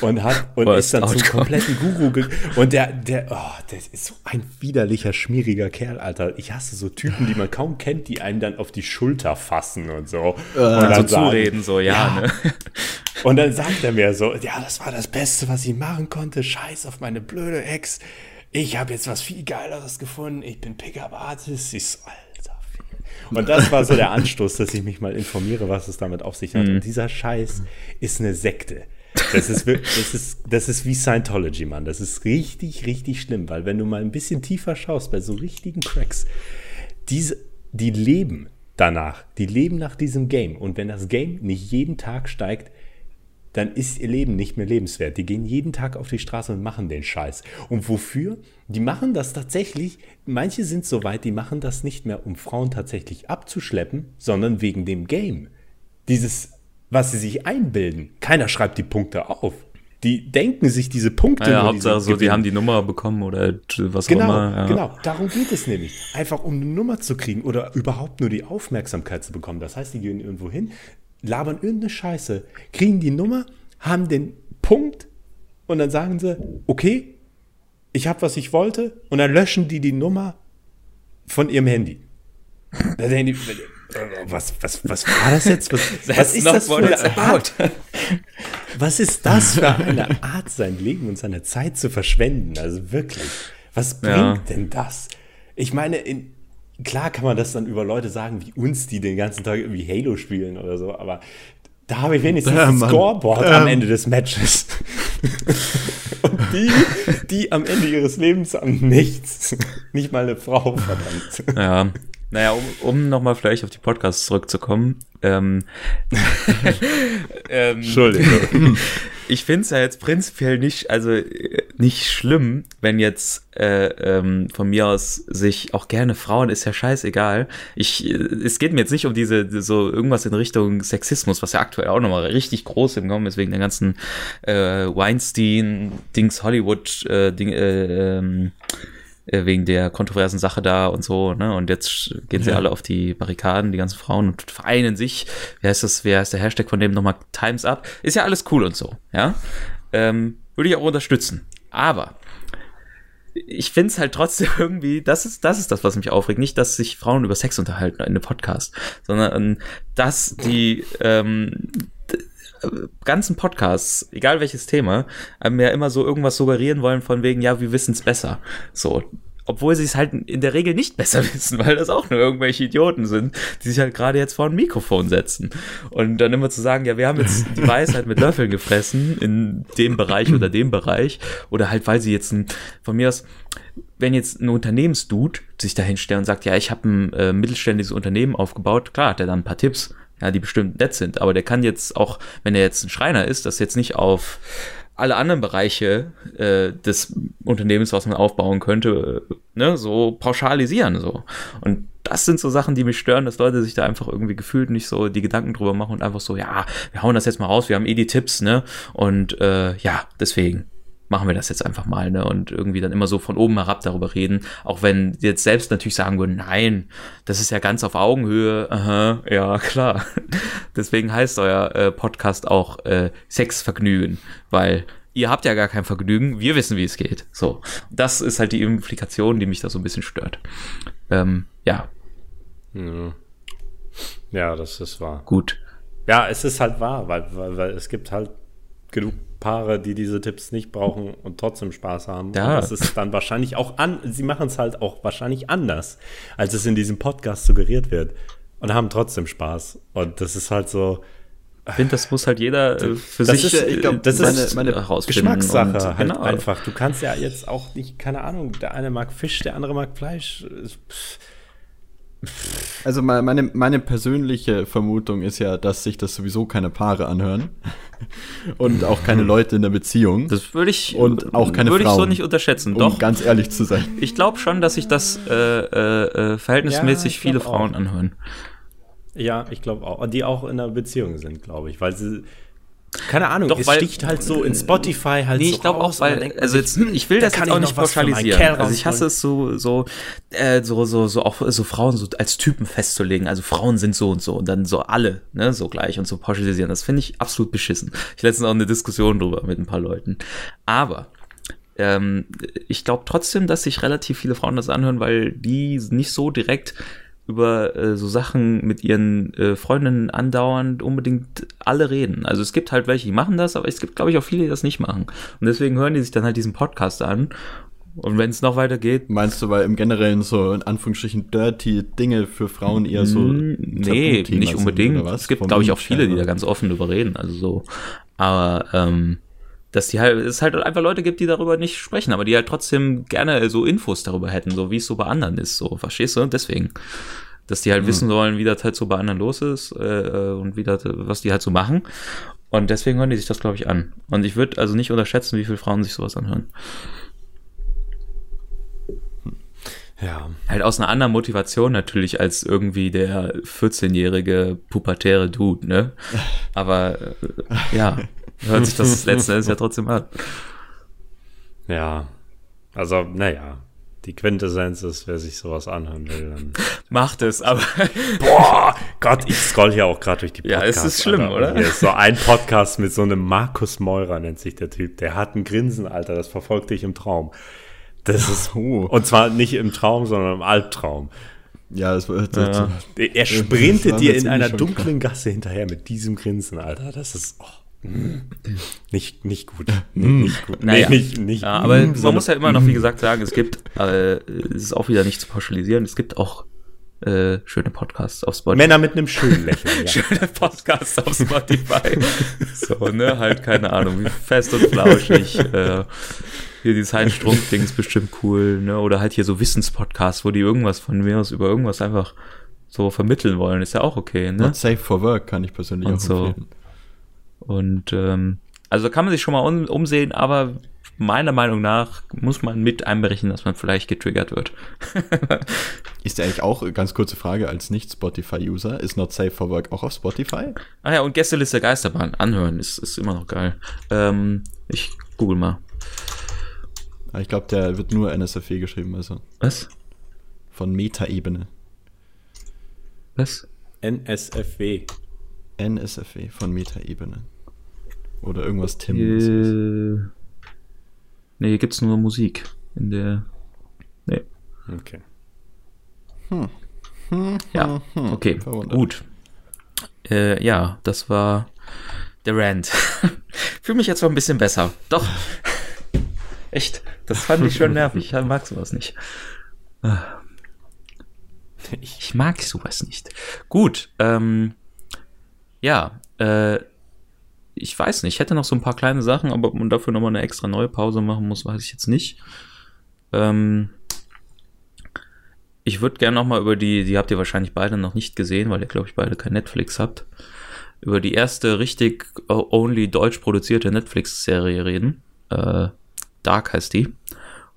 Speaker 1: und hat und
Speaker 2: Worst
Speaker 1: ist dann zum
Speaker 2: outcome.
Speaker 1: kompletten Guru ge und der der oh, der ist so ein widerlicher schmieriger Kerl, Alter. Ich hasse so Typen, die man kaum kennt, die einem dann auf die Schulter fassen und so und
Speaker 2: so
Speaker 1: dann sagen-
Speaker 2: zureden, so, ja, ne?
Speaker 1: und dann sagt er mir so, ja, das war das Beste, was ich machen konnte. Scheiß auf meine blöde Ex. Ich habe jetzt was viel Geileres gefunden. Ich bin Pickup-Artist. Ich so, Alter. viel. Und das war so der Anstoß, dass ich mich mal informiere, was es damit auf sich hat. Und dieser Scheiß ist eine Sekte. Das ist, wirklich, das, ist, das ist wie Scientology, Mann. Das ist richtig, richtig schlimm, weil wenn du mal ein bisschen tiefer schaust, bei so richtigen Cracks, diese, die leben danach, die leben nach diesem Game. Und wenn das Game nicht jeden Tag steigt, dann ist ihr Leben nicht mehr lebenswert. Die gehen jeden Tag auf die Straße und machen den Scheiß. Und wofür? Die machen das tatsächlich, manche sind so weit, die machen das nicht mehr, um Frauen tatsächlich abzuschleppen, sondern wegen dem Game. Dieses, was sie sich einbilden. Keiner schreibt die Punkte auf. Die denken sich diese Punkte.
Speaker 2: Ja,
Speaker 1: nur,
Speaker 2: Hauptsache so, die haben die Nummer bekommen oder was
Speaker 1: Genau,
Speaker 2: auch immer. Ja.
Speaker 1: genau. Darum geht es nämlich. Einfach um eine Nummer zu kriegen oder überhaupt nur die Aufmerksamkeit zu bekommen. Das heißt, die gehen irgendwo hin, labern irgendeine Scheiße, kriegen die Nummer, haben den Punkt und dann sagen sie, okay, ich habe, was ich wollte und dann löschen die die Nummer von ihrem Handy. Die, was, was, was war das jetzt? Was, was ist das für eine Art? Was ist das für eine Art, sein Leben und seine Zeit zu verschwenden? Also wirklich, was bringt
Speaker 2: Ja.
Speaker 1: denn das? Ich meine, in, klar kann man das dann über Leute sagen wie uns, die den ganzen Tag irgendwie Halo spielen oder so, aber da habe ich wenigstens
Speaker 5: Ja,
Speaker 1: ein. Scoreboard am Ende des Matches. und die, die am Ende ihres Lebens haben nichts. Nicht mal eine Frau, verdammt.
Speaker 2: Ja. Naja, um, um nochmal vielleicht auf die Podcasts zurückzukommen. Ähm, ähm,
Speaker 1: Entschuldigung.
Speaker 2: ich finde es ja jetzt prinzipiell nicht, also äh, nicht schlimm, wenn jetzt äh, ähm, von mir aus sich auch gerne Frauen, ist ja scheißegal. Ich, äh, es geht mir jetzt nicht um diese, so irgendwas in Richtung Sexismus, was ja aktuell auch nochmal richtig groß im Kommen ist, wegen der ganzen äh, Weinstein, Dings Hollywood, äh, Ding, äh, ähm, äh, wegen der kontroversen Sache da und so, ne? Und jetzt gehen sie alle auf die Barrikaden, die ganzen Frauen und vereinen sich. Wie heißt das, wie heißt der Hashtag von dem nochmal? Times Up. Ist ja alles cool und so, ja. Ähm, würde ich auch unterstützen. Aber ich finde es halt trotzdem irgendwie, das ist, das ist das, was mich aufregt. Nicht, dass sich Frauen über Sex unterhalten in einem Podcast, sondern ähm, dass die ähm, äh, ganzen Podcasts, egal welches Thema, ja immer so irgendwas suggerieren wollen von wegen, ja, wir wissen es besser. So. Obwohl sie es halt in der Regel nicht besser wissen, weil das auch nur irgendwelche Idioten sind, die sich halt gerade jetzt vor ein Mikrofon setzen. Und dann immer zu sagen, ja, wir haben jetzt die Weisheit mit Löffeln gefressen in dem Bereich oder dem Bereich. Oder halt, weil sie jetzt ein, von mir aus, wenn jetzt ein Unternehmensdude sich dahin stellt und sagt, ja, ich habe ein äh, mittelständisches Unternehmen aufgebaut, klar hat er dann ein paar Tipps, ja, die bestimmt nett sind, aber der kann jetzt auch, wenn er jetzt ein Schreiner ist, das jetzt nicht auf alle anderen Bereiche äh, des Unternehmens, was man aufbauen könnte, äh, ne, so pauschalisieren so. Und das sind so Sachen, die mich stören, dass Leute sich da einfach irgendwie gefühlt nicht so die Gedanken drüber machen und einfach so, ja, wir hauen das jetzt mal raus, wir haben eh die Tipps, ne? Und äh, ja, deswegen machen wir das jetzt einfach mal, ne? Und irgendwie dann immer so von oben herab darüber reden, auch wenn jetzt selbst natürlich sagen würden, nein, das ist ja ganz auf Augenhöhe, aha, ja, klar. Deswegen heißt euer äh, Podcast auch äh, Sexvergnügen, weil ihr habt ja gar kein Vergnügen, wir wissen, wie es geht. So, das ist halt die Implikation, die mich da so ein bisschen stört. Ähm, ja,
Speaker 1: Ja. ja, das ist wahr.
Speaker 2: gut.
Speaker 1: Ja, es ist halt wahr, weil, weil, weil es gibt halt genug Paare, die diese Tipps nicht brauchen und trotzdem Spaß haben.
Speaker 2: Ja.
Speaker 1: Und das ist dann wahrscheinlich auch an, sie machen es halt auch wahrscheinlich anders, als es in diesem Podcast suggeriert wird. Und haben trotzdem Spaß. Und das ist halt so,
Speaker 2: Ich finde, das muss halt jeder äh, für
Speaker 1: Das
Speaker 2: sich
Speaker 1: ist, ich glaub,
Speaker 2: äh,
Speaker 1: das ist
Speaker 2: selbst
Speaker 5: meine.
Speaker 1: Geschmackssache
Speaker 2: Und,
Speaker 1: halt
Speaker 2: genau.
Speaker 1: einfach. Du kannst ja jetzt auch nicht, keine Ahnung, der eine mag Fisch, der andere mag Fleisch. Pff,
Speaker 5: Also me- meine, meine persönliche Vermutung ist ja, dass sich das sowieso keine Paare anhören. Und auch keine Leute in der Beziehung.
Speaker 2: Das würde ich,
Speaker 5: Und auch keine
Speaker 2: würde ich so nicht unterschätzen.
Speaker 5: um
Speaker 2: Doch,
Speaker 5: ganz ehrlich zu sein.
Speaker 2: ich glaube schon, dass sich das äh, äh, äh, verhältnismäßig
Speaker 1: Ja,
Speaker 2: viele Frauen
Speaker 1: auch.
Speaker 2: anhören.
Speaker 1: Ja, ich glaube auch. Und die auch in einer Beziehung sind, glaube ich. Weil sie. Keine Ahnung,
Speaker 2: Doch,
Speaker 1: es
Speaker 2: weil-
Speaker 1: sticht halt so in Spotify halt
Speaker 2: Nee,
Speaker 1: so
Speaker 2: ich glaube auch, weil, also jetzt,
Speaker 1: hm,
Speaker 2: ich will
Speaker 1: da
Speaker 2: das
Speaker 1: kann
Speaker 2: jetzt auch nicht pauschalisieren. Also ich hasse es so, so, äh, so, so, so auch so Frauen so als Typen festzulegen. Also Frauen sind so und so und dann so alle, ne, so gleich und so pauschalisieren. Das finde ich absolut beschissen. Ich letztens auch eine Diskussion drüber mit ein paar Leuten. Aber ähm, ich glaube trotzdem, dass sich relativ viele Frauen das anhören, weil die nicht so direkt über äh, so Sachen mit ihren äh, Freundinnen andauernd unbedingt alle reden. Also es gibt halt welche, die machen das, aber es gibt, glaube ich, auch viele, die das nicht machen. Und deswegen hören die sich dann halt diesen Podcast an. Und wenn es noch weiter geht,
Speaker 5: Meinst du, weil im Generellen so in Anführungsstrichen dirty Dinge für Frauen eher so.
Speaker 2: Nee, nicht
Speaker 5: sind,
Speaker 2: unbedingt.
Speaker 5: was?
Speaker 2: Es gibt, glaube ich, auch viele, die da ganz offen drüber reden. Also so. Aber ähm, dass die halt, es halt einfach Leute gibt, die darüber nicht sprechen, aber die halt trotzdem gerne so Infos darüber hätten, so wie es so bei anderen ist. So, verstehst du? Deswegen. Dass die halt
Speaker 5: Mhm.
Speaker 2: wissen sollen, wie das halt so bei anderen los ist äh, äh, und wie das, was die halt so machen. Und deswegen hören die sich das, glaube ich, an. Und ich würde also nicht unterschätzen, wie viele Frauen sich sowas anhören.
Speaker 1: Ja.
Speaker 2: Halt aus einer anderen Motivation natürlich als irgendwie der 14-jährige pubertäre Dude, ne? Aber äh, ja, hört sich das letzten Endes ja trotzdem an.
Speaker 1: Ja. Also, naja. Die Quintessenz ist, wer sich sowas anhören will, dann.
Speaker 2: Macht es, aber
Speaker 1: Boah, Gott, ich scroll hier auch gerade durch die
Speaker 2: Ja, es ist schlimm,
Speaker 1: Alter.
Speaker 2: oder?
Speaker 1: Und Hier ist so ein Podcast mit so einem Markus Meurer, nennt sich der Typ. Der hat ein Grinsen, Alter, das verfolgt dich im Traum. Das ist,
Speaker 5: Oh.
Speaker 1: und zwar nicht im Traum, sondern im Albtraum.
Speaker 5: Ja, es wird.
Speaker 2: Ja.
Speaker 1: Er
Speaker 5: Das
Speaker 1: sprintet
Speaker 5: war
Speaker 1: dir in einer dunklen Gasse hinterher mit diesem Grinsen, Alter. Das ist oh, mm, nicht, nicht gut. Nee, nicht gut.
Speaker 2: naja.
Speaker 1: Nee, nicht, nicht,
Speaker 2: ja, aber
Speaker 1: mm,
Speaker 2: man muss ja immer noch, wie gesagt, sagen, es gibt, äh, es ist auch wieder nicht zu pauschalisieren, es gibt auch äh, schöne Podcasts auf Spotify.
Speaker 1: Männer mit einem schönen Lächeln. Ja.
Speaker 2: schöne Podcasts auf Spotify. so, ne, halt, keine Ahnung, wie fest und flauschig. Äh, hier dieses Heinz Strunk-Ding ist bestimmt cool, ne? Oder halt hier so Wissenspodcasts, wo die irgendwas von mir aus über irgendwas einfach so vermitteln wollen, ist ja auch okay, ne?
Speaker 5: Not safe for work kann ich persönlich
Speaker 2: Und
Speaker 5: auch
Speaker 2: so.
Speaker 5: empfehlen.
Speaker 2: Und ähm, also kann man sich schon mal um, umsehen, aber meiner Meinung nach muss man mit einberechnen, dass man vielleicht getriggert wird.
Speaker 5: Ist der eigentlich auch, ganz kurze Frage, als Nicht-Spotify-User, ist Not Safe for Work auch auf Spotify?
Speaker 2: Ah ja, und Gästeliste Geisterbahn anhören ist, ist immer noch geil. Ähm, ich google mal.
Speaker 5: Ah, Ich glaube, der wird nur NSFW geschrieben, also
Speaker 2: Was?
Speaker 5: von Meta-Ebene.
Speaker 2: Was?
Speaker 1: NSFW.
Speaker 5: NSFW von Meta-Ebene. Oder irgendwas Tim.
Speaker 2: Äh, nee, hier gibt's nur Musik in der. Nee.
Speaker 1: Okay.
Speaker 2: Ja, okay,
Speaker 5: Verwundert.
Speaker 2: gut. Äh, ja, das war der Rant. Fühle mich jetzt mal ein bisschen besser. Doch. Echt, das fand ich schon nervig. Ich mag sowas nicht. Ich mag sowas nicht. Gut, ähm, ja, äh, ich weiß nicht, ich hätte noch so ein paar kleine Sachen, aber ob man dafür nochmal eine extra neue Pause machen muss, weiß ich jetzt nicht. Ähm, ich würde gerne nochmal über die, die habt ihr wahrscheinlich beide noch nicht gesehen, weil ihr, glaube ich, beide kein Netflix habt, über die erste richtig only deutsch produzierte Netflix-Serie reden. Äh, Dark heißt die.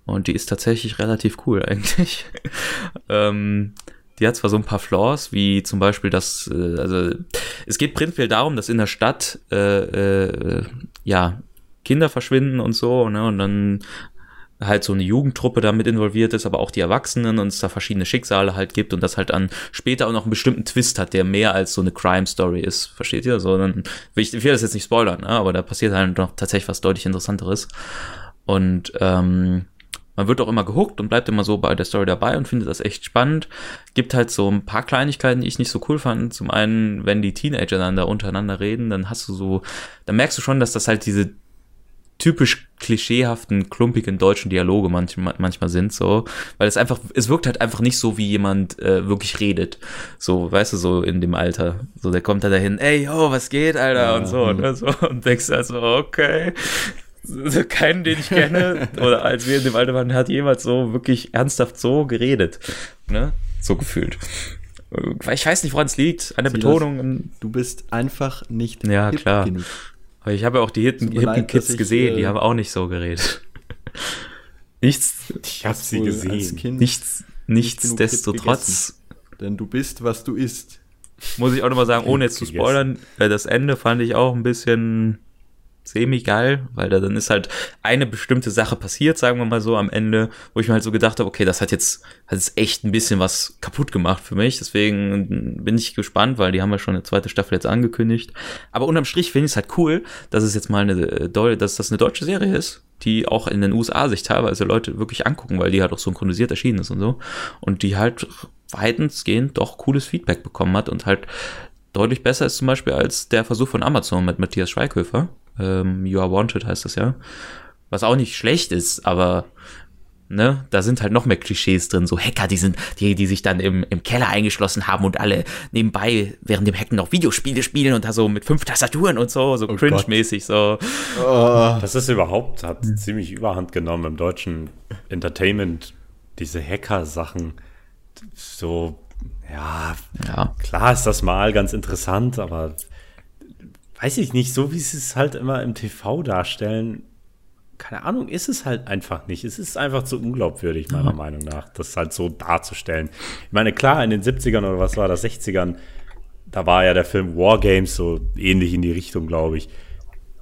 Speaker 2: Und die ist tatsächlich relativ cool eigentlich. ähm, die hat zwar so ein paar Flaws, wie zum Beispiel das, äh, also es geht prinzipiell darum, dass in der Stadt äh, äh, ja Kinder verschwinden und so, ne, und dann halt so eine Jugendtruppe damit involviert ist, aber auch die Erwachsenen und es da verschiedene Schicksale halt gibt und das halt dann später auch noch einen bestimmten Twist hat, der mehr als so eine Crime-Story ist. Versteht ihr? So, dann ich, ich will das jetzt nicht spoilern, ne? aber da passiert halt noch tatsächlich was deutlich Interessanteres. Und ähm, man wird auch immer gehuckt und bleibt immer so bei der Story dabei und findet das echt spannend. Gibt halt so ein paar Kleinigkeiten, die ich nicht so cool fand. Zum einen, wenn die Teenager dann da untereinander reden, dann hast du so, dann merkst du schon, dass das halt diese typisch klischeehaften, klumpigen deutschen Dialoge manchmal, manchmal sind, so, weil es einfach, es wirkt halt einfach nicht so, wie jemand äh, wirklich redet, so, weißt du, so in dem Alter, so, der kommt da dahin, ey, yo, was geht, Alter, ja, und so, ne, so, und denkst also, okay, keinen, den ich kenne, oder als wir in dem Alter waren, hat jemals so wirklich ernsthaft so geredet, ne, so gefühlt. Ich weiß nicht, woran es liegt, an der Betonung.
Speaker 5: du bist einfach nicht
Speaker 2: ja, klar. genug. Aber ich habe ja auch die hippen, hippen Kids ich, gesehen, äh, die haben auch nicht so geredet. Nichts.
Speaker 6: Ich habe sie gesehen.
Speaker 2: Nichts, nichtsdestotrotz.
Speaker 5: Denn du bist, was du isst.
Speaker 2: Muss ich auch nochmal sagen, ohne jetzt zu spoilern, äh, das Ende fand ich auch ein bisschen semi-geil, weil da dann ist halt eine bestimmte Sache passiert, sagen wir mal so, am Ende, wo ich mir halt so gedacht habe, okay, das hat jetzt, hat jetzt echt ein bisschen was kaputt gemacht für mich. Deswegen bin ich gespannt, weil die haben ja schon eine zweite Staffel jetzt angekündigt. Aber unterm Strich finde ich es halt cool, dass es jetzt mal eine, dass das eine deutsche Serie ist, die auch in den USA sich teilweise Leute wirklich angucken, weil die halt auch synchronisiert erschienen ist und so. Und die halt weitensgehend doch cooles Feedback bekommen hat und halt deutlich besser ist zum Beispiel als der Versuch von Amazon mit Matthias Schweighöfer. Ähm, you Are Wanted heißt das ja. Was auch nicht schlecht ist, aber ne, da sind halt noch mehr Klischees drin, so Hacker, die sind, die, die sich dann im, im Keller eingeschlossen haben und alle nebenbei während dem Hacken noch Videospiele spielen und da so mit fünf Tastaturen und so, so oh cringe-mäßig, so.
Speaker 1: Oh. Das ist überhaupt, hat ziemlich überhand genommen im deutschen Entertainment, diese Hacker-Sachen, so, ja, ja, klar ist das mal ganz interessant, aber weiß ich nicht, so wie sie es halt immer im TV darstellen, keine Ahnung, ist es halt einfach nicht. Es ist einfach zu unglaubwürdig, meiner mhm. Meinung nach, das halt so darzustellen. Ich meine, klar, in den 70ern oder was war das, 60ern, da war ja der Film War Games so ähnlich in die Richtung, glaube ich.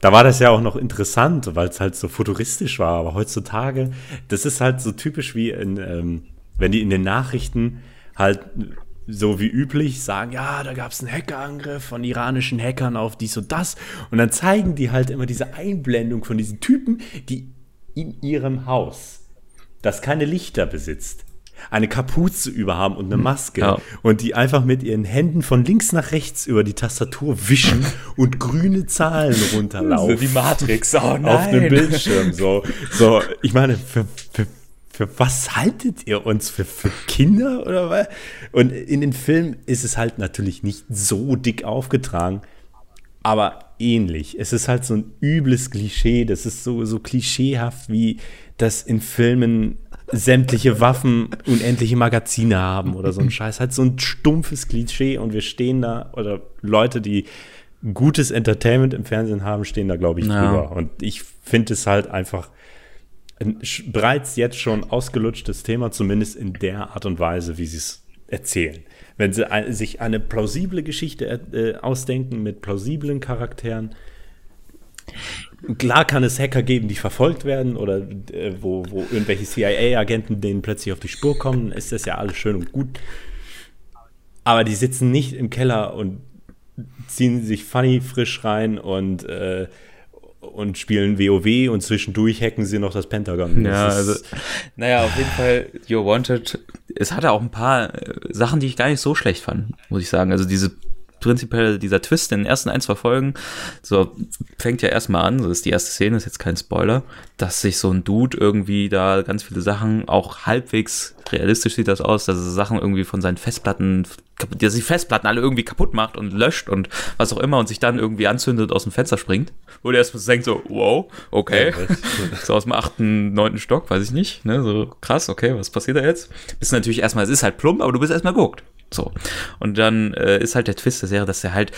Speaker 1: Da war das ja auch noch interessant, weil es halt so futuristisch war. Aber heutzutage, das ist halt so typisch wie in, ähm, wenn die in den Nachrichten halt so wie üblich sagen, ja, da gab es einen Hackerangriff von iranischen Hackern auf dies und das. Und dann zeigen die halt immer diese Einblendung von diesen Typen, die in ihrem Haus, das keine Lichter besitzt, eine Kapuze überhaben und eine hm, Maske ja. und die einfach mit ihren Händen von links nach rechts über die Tastatur wischen und grüne Zahlen runterlaufen. So
Speaker 2: wie Matrix, oh nein.
Speaker 1: Auf dem Bildschirm, so. So, ich meine, für, für für was haltet ihr uns? Für, für Kinder oder was? Und in den Filmen ist es halt natürlich nicht so dick aufgetragen, aber ähnlich. Es ist halt so ein übles Klischee. Das ist so, so klischeehaft, wie das in Filmen sämtliche Waffen unendliche Magazine haben oder so ein Scheiß. Halt so ein stumpfes Klischee und wir stehen da, oder Leute, die gutes Entertainment im Fernsehen haben, stehen da, glaube ich, ja. drüber. Und ich finde es halt einfach ein bereits jetzt schon ausgelutschtes Thema, zumindest in der Art und Weise, wie sie es erzählen. Wenn sie sich eine plausible Geschichte äh, ausdenken mit plausiblen Charakteren, Klar kann es Hacker geben, die verfolgt werden oder äh, wo, wo irgendwelche CIA-Agenten denen plötzlich auf die Spur kommen, ist das ja alles schön und gut. Aber die sitzen nicht im Keller und ziehen sich funny frisch rein und äh, und spielen WoW und zwischendurch hacken sie noch das Pentagon.
Speaker 2: Das ja, also, naja, auf jeden Fall, You're Wanted, es hatte auch ein paar äh, Sachen, die ich gar nicht so schlecht fand, muss ich sagen. Also diese prinzipiell dieser Twist in den ersten ein, zwei Folgen, so fängt ja erstmal an, so ist die erste Szene, ist jetzt kein Spoiler, dass sich so ein Dude irgendwie da ganz viele Sachen, auch halbwegs realistisch sieht das aus, dass er Sachen irgendwie von seinen Festplatten, dass die Festplatten alle irgendwie kaputt macht und löscht und was auch immer und sich dann irgendwie anzündet und aus dem Fenster springt. Wo der erstmal denkt so, wow, okay. so aus dem achten, neunten Stock, weiß ich nicht, ne, so krass, okay, was passiert da jetzt? Bist natürlich erstmal, es ist halt plump, aber du bist erstmal guckt. So. Und dann äh, ist halt der Twist der Serie, dass er halt,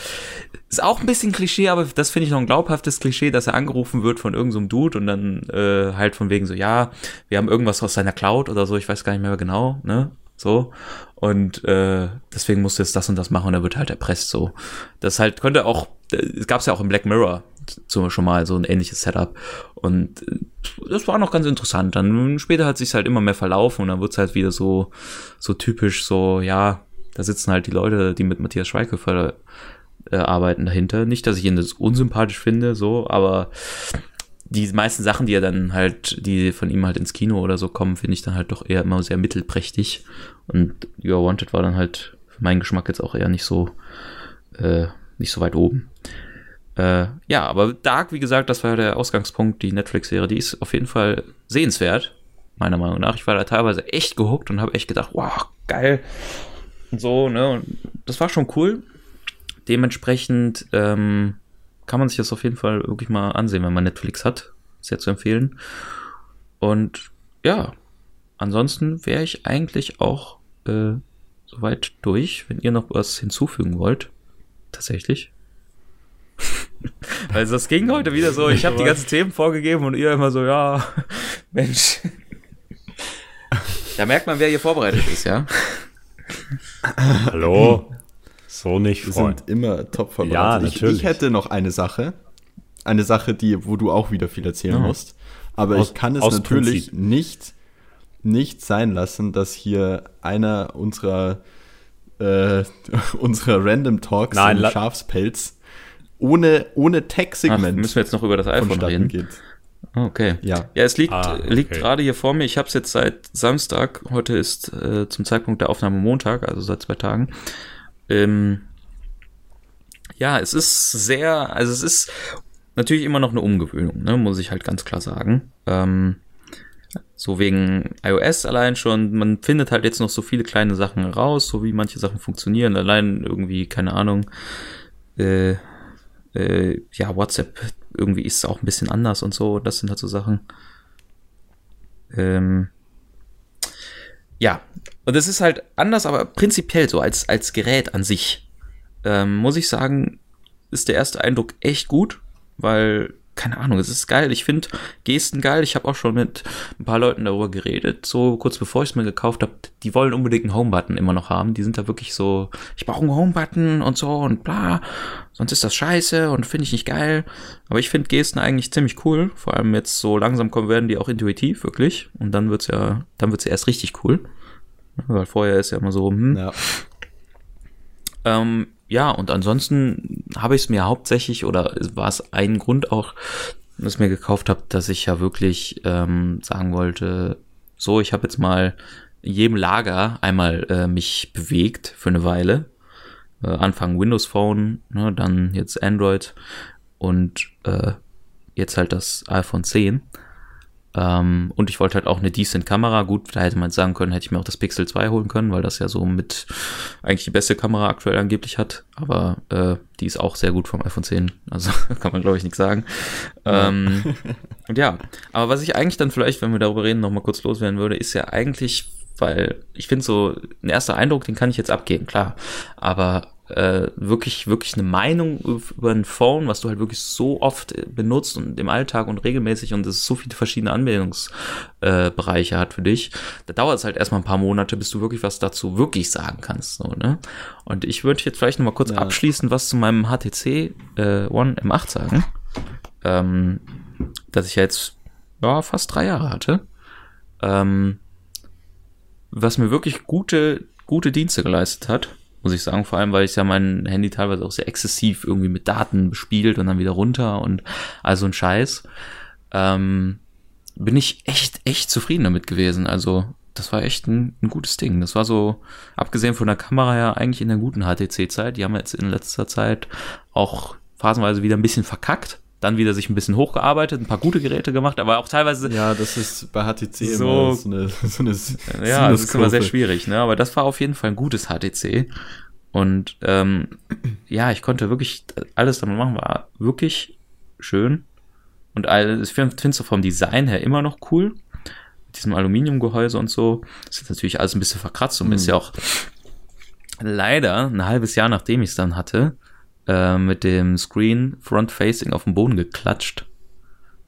Speaker 2: ist auch ein bisschen Klischee, aber das finde ich noch ein glaubhaftes Klischee, dass er angerufen wird von irgendeinem so Dude und dann äh, halt von wegen so, ja, wir haben irgendwas aus seiner Cloud oder so, ich weiß gar nicht mehr genau, ne? So. Und äh, deswegen musst du jetzt das und das machen und er wird halt erpresst so. Das halt könnte auch, es gab es ja auch im Black Mirror, so schon mal so ein ähnliches Setup. Und äh, das war noch ganz interessant. Dann später hat sich halt immer mehr verlaufen und dann wird's halt wieder so, so typisch, so, ja, da sitzen halt die Leute, die mit Matthias Schweighöfer äh, arbeiten dahinter. Nicht, dass ich ihn das unsympathisch finde, so, aber die meisten Sachen, die er dann halt, die von ihm halt ins Kino oder so kommen, finde ich dann halt doch eher immer sehr mittelprächtig. Und You're Wanted war dann halt für meinen Geschmack jetzt auch eher nicht so, äh, nicht so weit oben. Äh, ja, aber Dark, wie gesagt, das war der Ausgangspunkt, die Netflix-Serie, die ist auf jeden Fall sehenswert, meiner Meinung nach. Ich war da teilweise echt gehuckt und habe echt gedacht, wow, geil. Und so, ne, und das war schon cool. Dementsprechend, ähm, kann man sich das auf jeden Fall wirklich mal ansehen, wenn man Netflix hat. Sehr zu empfehlen. Und ja, ansonsten wäre ich eigentlich auch äh, soweit durch, wenn ihr noch was hinzufügen wollt. Tatsächlich. also das ging heute wieder so, ich habe die ganzen Themen vorgegeben und ihr immer so, ja, Mensch. Da merkt man, wer hier vorbereitet ist, ja.
Speaker 6: Hallo? So nicht,
Speaker 5: Wir
Speaker 6: Freund.
Speaker 5: sind immer top vorbereitet.
Speaker 6: Ja,
Speaker 5: Ich,
Speaker 6: natürlich.
Speaker 5: ich hätte noch eine Sache. Eine Sache, die, wo du auch wieder viel erzählen
Speaker 2: Ja.
Speaker 5: musst. Aber
Speaker 6: Aus-
Speaker 5: ich kann es natürlich
Speaker 6: Prinzip.
Speaker 5: nicht, nicht sein lassen, dass hier einer unserer, äh, unserer Random Talks
Speaker 6: Nein,
Speaker 5: im Schafspelz ohne, ohne Tech-Segment
Speaker 2: müssen wir jetzt noch über das iPhone
Speaker 5: vonstatten
Speaker 2: reden?
Speaker 5: geht.
Speaker 2: Okay.
Speaker 5: Ja.
Speaker 2: Ja, es liegt,
Speaker 6: Ah, okay.
Speaker 2: liegt gerade hier vor mir. Ich habe es jetzt seit Samstag. Heute ist äh, zum Zeitpunkt der Aufnahme Montag, also seit zwei Tagen. Ähm, ja, es ist sehr, also es ist natürlich immer noch eine Umgewöhnung, ne, muss ich halt ganz klar sagen. Ähm, so wegen iOS allein schon, man findet halt jetzt noch so viele kleine Sachen heraus, so wie manche Sachen funktionieren. Allein irgendwie, keine Ahnung, äh, äh, ja, WhatsApp irgendwie ist auch ein bisschen anders und so. Das sind halt so Sachen. Ähm, ja, und das ist halt anders, aber prinzipiell so als, als Gerät an sich, ähm, muss ich sagen, ist der erste Eindruck echt gut, weil, keine Ahnung, es ist geil. Ich finde Gesten geil. Ich habe auch schon mit ein paar Leuten darüber geredet, so kurz bevor ich es mir gekauft habe. Die wollen unbedingt einen Home-Button immer noch haben. Die sind da wirklich so, ich brauche einen Home-Button und so und bla. Sonst ist das scheiße und finde ich nicht geil. Aber ich finde Gesten eigentlich ziemlich cool. Vor allem jetzt so langsam kommen werden die auch intuitiv, wirklich. Und dann wird's ja, dann wird's ja erst richtig cool. Weil vorher ist ja immer so, hm,
Speaker 5: Ja.
Speaker 2: ähm, ja, und ansonsten habe ich es mir hauptsächlich, oder war es ein Grund auch, dass mir gekauft habe, dass ich ja wirklich ähm, sagen wollte, so, ich habe jetzt mal in jedem Lager einmal äh, mich bewegt für eine Weile. Äh, Anfang Windows Phone, ne, dann jetzt Android und äh, jetzt halt das iPhone 10. Ähm, und ich wollte halt auch eine decent Kamera. Gut, da hätte man sagen können, hätte ich mir auch das Pixel 2 holen können, weil das ja so mit eigentlich die beste Kamera aktuell angeblich hat. Aber äh, die ist auch sehr gut vom iPhone 10. Also kann man, glaube ich, nichts sagen. Ähm, und ja, aber was ich eigentlich dann vielleicht, wenn wir darüber reden, nochmal kurz loswerden würde, ist ja eigentlich, weil ich finde so, ein erster Eindruck, den kann ich jetzt abgeben, klar. Aber äh, wirklich, wirklich eine Meinung über ein Phone, was du halt wirklich so oft äh, benutzt und im Alltag und regelmäßig und es so viele verschiedene Anwendungsbereiche äh, hat für dich, da dauert es halt erstmal ein paar Monate, bis du wirklich was dazu wirklich sagen kannst. So, ne? Und ich würde jetzt vielleicht nochmal kurz
Speaker 5: Ja.
Speaker 2: abschließend was zu meinem HTC äh, One M8 sagen. Ähm, dass ich ja jetzt ja, fast drei Jahre hatte. Ähm, was mir wirklich gute, gute Dienste geleistet hat, muss ich sagen, vor allem, weil ich ja mein Handy teilweise auch sehr exzessiv irgendwie mit Daten bespielt und dann wieder runter und also ein Scheiß. Ähm, bin ich echt, echt zufrieden damit gewesen. Also, das war echt ein, ein gutes Ding. Das war so, abgesehen von der Kamera her, eigentlich in der guten HTC-Zeit. Die haben jetzt in letzter Zeit auch phasenweise wieder ein bisschen verkackt. Dann wieder sich ein bisschen hochgearbeitet, ein paar gute Geräte gemacht, aber auch teilweise
Speaker 5: Ja, das ist bei HTC
Speaker 2: So-
Speaker 5: immer so eine, so eine so
Speaker 2: ja, das ist immer sehr schwierig, ne? Aber das war auf jeden Fall ein gutes HTC. Und ähm, ja, ich konnte wirklich alles damit machen, war wirklich schön. Und all, ich finde es so vom Design her immer noch cool. Mit diesem Aluminiumgehäuse und so. Das ist natürlich alles ein bisschen verkratzt und ist ja auch leider ein halbes Jahr nachdem ich es dann hatte, äh, mit dem Screen Front-Facing auf den Boden geklatscht.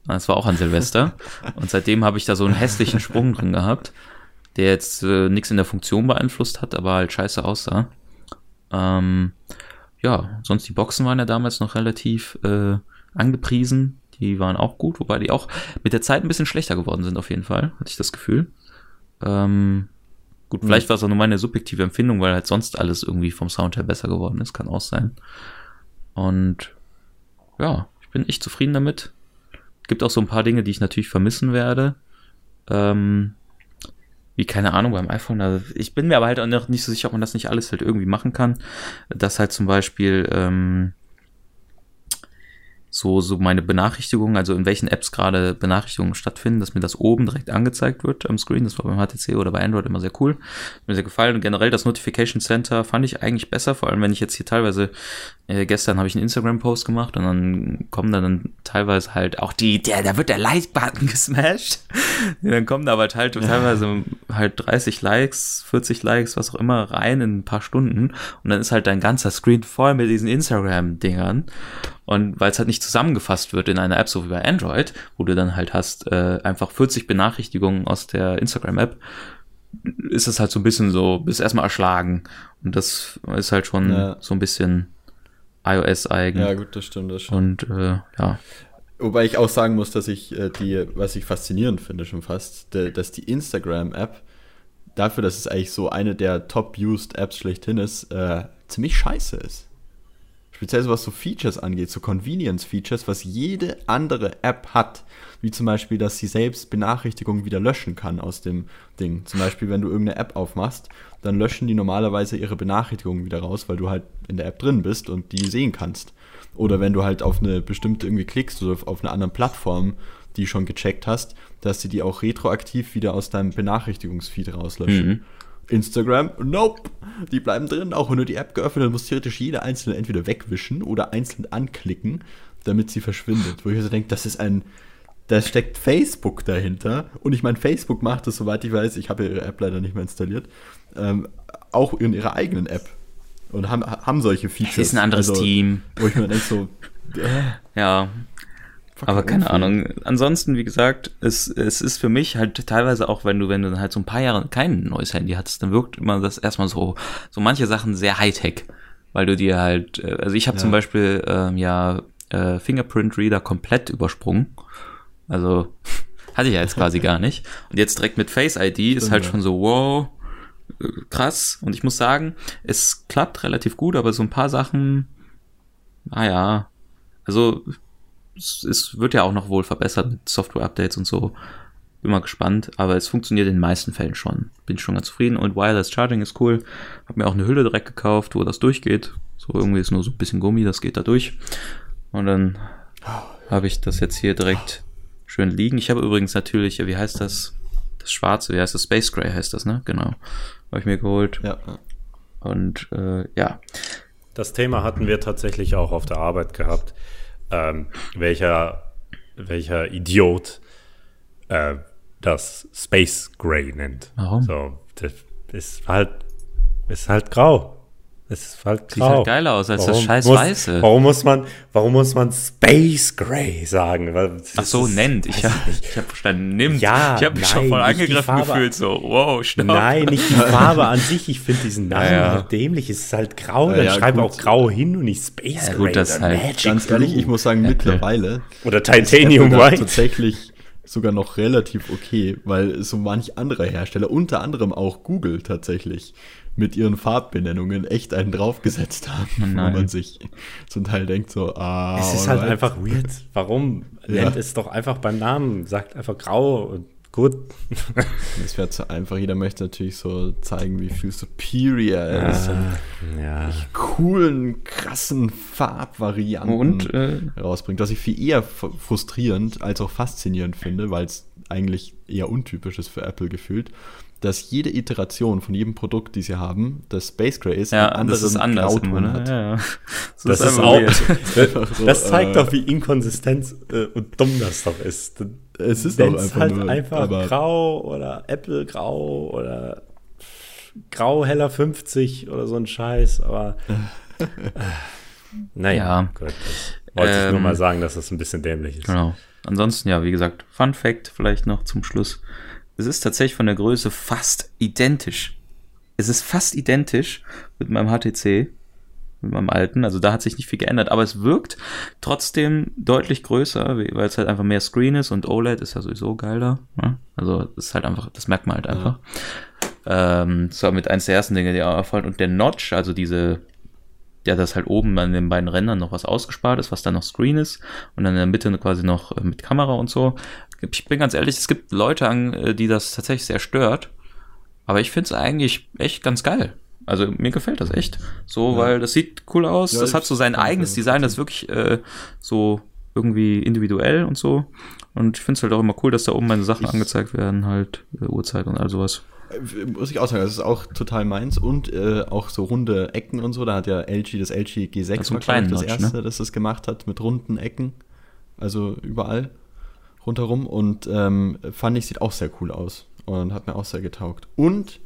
Speaker 2: Das war auch an Silvester. Und seitdem habe ich da so einen hässlichen Sprung drin gehabt, der jetzt äh, nichts in der Funktion beeinflusst hat, aber halt scheiße aussah. Ähm, ja, sonst die Boxen waren ja damals noch relativ äh, angepriesen. Die waren auch gut, wobei die auch mit der Zeit ein bisschen schlechter geworden sind, auf jeden Fall, hatte ich das Gefühl. Ähm, gut, vielleicht war es auch nur meine subjektive Empfindung, weil halt sonst alles irgendwie vom Sound her besser geworden ist, kann auch sein. Und ja, ich bin echt zufrieden damit. Gibt auch so ein paar Dinge, die ich natürlich vermissen werde. Ähm, wie keine Ahnung beim iPhone. Also ich bin mir aber halt auch noch nicht so sicher, ob man das nicht alles halt irgendwie machen kann. Dass halt zum Beispiel ähm, so, so meine Benachrichtigungen, also in welchen Apps gerade Benachrichtigungen stattfinden, dass mir das oben direkt angezeigt wird am Screen. Das war beim HTC oder bei Android immer sehr cool. Hat mir sehr gefallen. Und generell das Notification Center fand ich eigentlich besser, vor allem wenn ich jetzt hier teilweise, äh, gestern habe ich einen Instagram-Post gemacht und dann kommen da dann teilweise halt auch die, der, da wird der Like-Button gesmashed. dann kommen da halt halt teilweise halt 30 Likes, 40 Likes, was auch immer rein in ein paar Stunden. Und dann ist halt dein ganzer Screen voll mit diesen Instagram-Dingern. Und weil es halt nicht zusammengefasst wird in einer App, so wie bei Android, wo du dann halt hast, äh, einfach 40 Benachrichtigungen aus der Instagram-App, ist es halt so ein bisschen so, bist erstmal erschlagen. Und das ist halt schon
Speaker 5: Ja.
Speaker 2: so ein bisschen iOS-eigen.
Speaker 5: Ja, gut, das stimmt, das stimmt.
Speaker 2: Und äh, ja.
Speaker 5: Wobei ich auch sagen muss, dass ich äh, die, was ich faszinierend finde schon fast, de, dass die Instagram-App dafür, dass es eigentlich so eine der top-used Apps schlechthin ist, äh, ziemlich scheiße ist. Speziell so was so Features angeht, so Convenience-Features, was jede andere App hat. Wie zum Beispiel, dass sie selbst Benachrichtigungen wieder löschen kann aus dem Ding. Zum Beispiel, wenn du irgendeine App aufmachst, dann löschen die normalerweise ihre Benachrichtigungen wieder raus, weil du halt in der App drin bist und die sehen kannst. Oder wenn du halt auf eine bestimmte irgendwie klickst oder auf einer anderen Plattform, die schon gecheckt hast, dass sie die auch retroaktiv wieder aus deinem Benachrichtigungsfeed rauslöschen.
Speaker 2: Mhm.
Speaker 5: Instagram, nope. Die bleiben drin, auch wenn du die App geöffnet hast, musst du theoretisch jede einzelne entweder wegwischen oder einzeln anklicken, damit sie verschwindet. Wo ich also denke, das ist ein, da steckt Facebook dahinter. Und ich meine, Facebook macht das, soweit ich weiß, ich habe ihre App leider nicht mehr installiert, ähm, auch in ihrer eigenen App. Und haben, haben solche Features.
Speaker 2: ist ein anderes
Speaker 5: Also,
Speaker 2: Team.
Speaker 5: Wo ich mir denke, so,
Speaker 2: Ja, aber keine Ahnung. Ansonsten, wie gesagt, es, es ist für mich halt teilweise auch, wenn du, wenn du dann halt so ein paar Jahre kein neues Handy hattest, dann wirkt immer das erstmal so, so manche Sachen sehr Hightech. Weil du dir halt, äh, also ich habe zum Beispiel ähm, ja äh, Fingerprint Reader komplett übersprungen. Also hatte ich ja jetzt quasi gar nicht. Und jetzt direkt mit Face ID ist halt
Speaker 5: ja.
Speaker 2: schon so, wow, äh, krass. Und ich muss sagen, es klappt relativ gut, aber so ein paar Sachen, naja, also es, es wird ja auch noch wohl verbessert mit Software-Updates und so. Bin mal gespannt, aber es funktioniert in den meisten Fällen schon. Bin schon ganz zufrieden und Wireless Charging ist cool. Hab mir auch eine Hülle direkt gekauft, wo das durchgeht. So irgendwie ist nur so ein bisschen Gummi, das geht da durch. Und dann habe ich das jetzt hier direkt schön liegen. Ich habe übrigens natürlich, wie heißt das? Das Schwarze, wie heißt das? Space Gray heißt das, ne? Genau. Habe ich mir geholt.
Speaker 5: ja.
Speaker 2: Und äh, ja,
Speaker 1: Das Thema hatten wir tatsächlich auch auf der Arbeit gehabt. Ähm, welcher, welcher Idiot äh, das Space Gray nennt.
Speaker 2: Warum?
Speaker 1: So, das ist halt, ist halt grau. Es ist halt
Speaker 2: sieht
Speaker 1: grau.
Speaker 2: halt geiler aus als das
Speaker 1: Warum
Speaker 2: scheiß
Speaker 1: muss,
Speaker 2: Weiße.
Speaker 1: Warum muss man, warum muss man Space Gray sagen? Weil das
Speaker 2: Ach so,
Speaker 1: ist-
Speaker 2: nennt. Ich habe ich hab verstanden, nimmt.
Speaker 1: Ja,
Speaker 2: ich habe mich schon voll angegriffen
Speaker 1: Farbe.
Speaker 2: gefühlt, so, wow, stopp.
Speaker 1: Nein, nicht die Farbe an sich. Ich finde diesen Namen
Speaker 2: Ja, ja.
Speaker 1: halt dämlich. Es ist halt grau.
Speaker 5: Ja,
Speaker 1: Dann
Speaker 5: ja,
Speaker 1: schreibe auch grau hin und nicht Space
Speaker 2: Ja,
Speaker 1: Gray
Speaker 2: gut, das halt
Speaker 1: Magic
Speaker 5: Ganz ehrlich, ich muss sagen, mittlerweile
Speaker 1: Oder Titanium White.
Speaker 5: tatsächlich sogar noch relativ okay, weil so manch anderer Hersteller, unter anderem auch Google tatsächlich, mit ihren Farbbenennungen echt einen draufgesetzt haben, wo
Speaker 2: nein.
Speaker 5: man sich zum Teil denkt so, ah,
Speaker 1: Es ist halt
Speaker 5: alright.
Speaker 1: einfach weird. Warum?
Speaker 5: Ja.
Speaker 1: Nennt es doch einfach beim Namen. Sagt einfach grau und gut.
Speaker 5: Es wäre zu einfach. Jeder möchte natürlich so zeigen, wie viel superior er ist. und
Speaker 1: ja.
Speaker 5: coolen, krassen Farbvarianten
Speaker 2: Und, äh,
Speaker 5: rausbringt. Was ich viel eher frustrierend als auch faszinierend finde, weil es eigentlich eher untypisch ist für Apple gefühlt, dass jede Iteration von jedem Produkt, die sie haben, das Space Gray ist,
Speaker 2: ja,
Speaker 5: einen
Speaker 2: das ist
Speaker 5: anderen
Speaker 2: anders
Speaker 5: Grauton
Speaker 2: immer, ne?
Speaker 5: hat.
Speaker 2: Ja, ja.
Speaker 1: Das ist
Speaker 2: einfach
Speaker 1: auch. das zeigt
Speaker 5: äh,
Speaker 1: doch, wie inkonsistent äh, und dumm das doch ist.
Speaker 5: Es ist auch einfach
Speaker 1: halt
Speaker 5: nur,
Speaker 1: einfach
Speaker 5: aber-
Speaker 1: grau oder Apple grau oder grau heller 50 oder so ein Scheiß, aber äh, naja,
Speaker 2: Ja.
Speaker 1: gut. Wollte ich nur
Speaker 2: Ähm,
Speaker 1: mal sagen, dass das ein bisschen dämlich ist.
Speaker 2: Genau. Ansonsten, ja, wie gesagt, Fun Fact vielleicht noch zum Schluss. Es ist tatsächlich von der Größe fast identisch. Es ist fast identisch mit meinem HTC. Mit meinem alten. Also da hat sich nicht viel geändert, aber es wirkt trotzdem deutlich größer, weil es halt einfach mehr Screen ist und OLED ist ja sowieso geiler. Ne? Also das ist halt einfach, das merkt man halt einfach. Ja. Ähm, das war mit eins der ersten Dinge, die auch auffallen. Und der Notch, also diese, ja, das halt oben an den beiden Rändern noch was ausgespart ist, was dann noch Screen ist und dann in der Mitte quasi noch äh, mit Kamera und so. Ich bin ganz ehrlich, es gibt Leute an, äh, die das tatsächlich sehr stört. Aber ich finde es eigentlich echt ganz geil. Also mir gefällt das echt. So, ja. weil das sieht cool aus. Ja, das hat so sein eigenes Design, das ist wirklich äh, so irgendwie individuell und so. Und ich finde es halt auch immer cool, dass da oben meine Sachen ich, angezeigt werden, halt äh, Uhrzeit und all sowas.
Speaker 5: Äh, muss ich auch sagen, das ist auch total meins und äh, auch so runde Ecken und so. Da hat ja LG das LG G6
Speaker 2: also das, das
Speaker 5: erste,
Speaker 2: ne?
Speaker 5: das das gemacht hat mit runden Ecken. Also überall rundherum. Und ähm, fand ich, sieht auch sehr cool aus. Und hat mir auch sehr getaugt. Und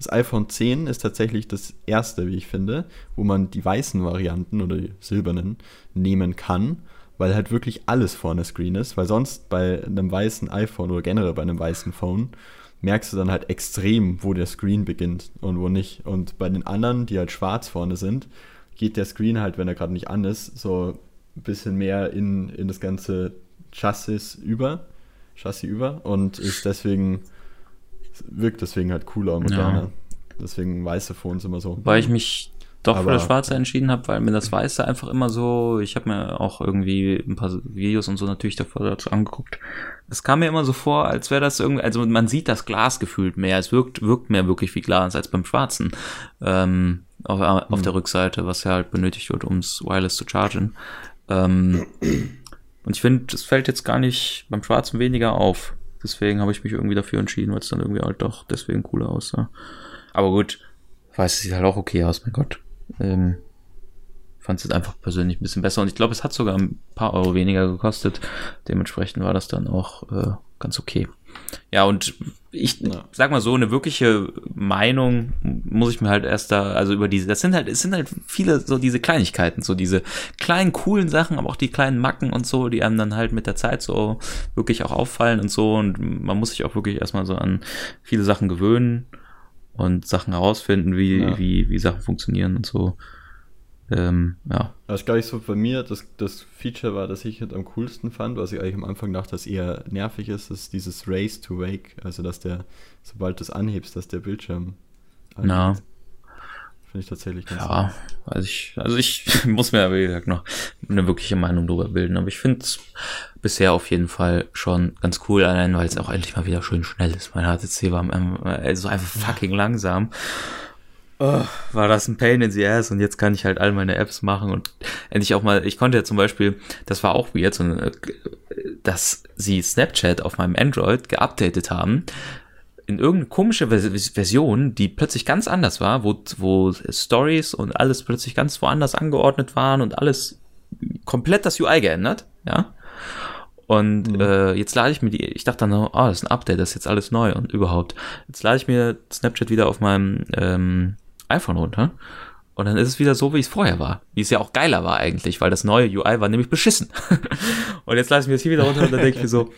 Speaker 5: das iPhone 10 ist tatsächlich das erste, wie ich finde, wo man die weißen Varianten oder die silbernen nehmen kann, weil halt wirklich alles vorne Screen ist, weil sonst bei einem weißen iPhone oder generell bei einem weißen Phone merkst du dann halt extrem, wo der Screen beginnt und wo nicht. Und bei den anderen, die halt schwarz vorne sind, geht der Screen halt, wenn er gerade nicht an ist, so ein bisschen mehr in, in das ganze Chassis über, Chassis über und ist deswegen wirkt deswegen halt cooler und moderner. Ja. Deswegen weiße Phones immer so.
Speaker 2: Weil ich mich doch Aber, für das Schwarze entschieden habe, weil mir das Weiße einfach immer so, ich habe mir auch irgendwie ein paar Videos und so natürlich davor dazu angeguckt. Es kam mir immer so vor, als wäre das irgendwie, also man sieht das Glas gefühlt mehr, es wirkt, wirkt mehr wirklich wie Glas als beim Schwarzen. Ähm, auf, auf hm. der Rückseite, was ja halt benötigt wird, um es wireless zu chargen. Ähm, und ich finde, es fällt jetzt gar nicht beim Schwarzen weniger auf. Deswegen habe ich mich irgendwie dafür entschieden, weil es dann irgendwie halt doch deswegen cooler aussah. Aber gut, weiß, es sieht halt auch okay aus, mein Gott. Ähm, fand es jetzt einfach persönlich ein bisschen besser und ich glaube, es hat sogar ein paar Euro weniger gekostet. Dementsprechend war das dann auch äh, ganz okay. Ja, und ich ja. sag mal so, eine wirkliche Meinung muss ich mir halt erst da, also über diese, das sind halt, es sind halt viele so diese Kleinigkeiten, so diese kleinen coolen Sachen, aber auch die kleinen Macken und so, die einem dann halt mit der Zeit so wirklich auch auffallen und so und man muss sich auch wirklich erstmal so an viele Sachen gewöhnen und Sachen herausfinden, wie, ja. wie, wie Sachen funktionieren und so. Ähm, ja.
Speaker 5: Was glaube ich so bei mir das, das Feature war, das ich halt am coolsten fand, was ich eigentlich am Anfang dachte, dass eher nervig ist, ist dieses Race to Wake. Also, dass der, sobald du es anhebst, dass der Bildschirm.
Speaker 2: Na.
Speaker 5: Finde ich tatsächlich
Speaker 2: ganz Ja, also ich, also ich muss mir, wie gesagt, noch eine wirkliche Meinung darüber bilden. Aber ich finde es bisher auf jeden Fall schon ganz cool, allein weil es auch endlich mal wieder schön schnell ist. Mein HTC war also einfach fucking langsam oh, war das ein Pain in the Ass und jetzt kann ich halt all meine Apps machen und endlich auch mal, ich konnte ja zum Beispiel, das war auch weird, so, dass sie Snapchat auf meinem Android geupdatet haben in irgendeine komische Version, die plötzlich ganz anders war, wo, wo Stories und alles plötzlich ganz woanders angeordnet waren und alles komplett das UI geändert, ja. Und mhm. äh, jetzt lade ich mir die, ich dachte dann, oh, das ist ein Update, das ist jetzt alles neu und überhaupt. Jetzt lade ich mir Snapchat wieder auf meinem ähm, iPhone runter. Und dann ist es wieder so, wie es vorher war. Wie es ja auch geiler war eigentlich, weil das neue UI war nämlich beschissen. und jetzt lasse ich mir das hier wieder runter und dann denke ich mir so,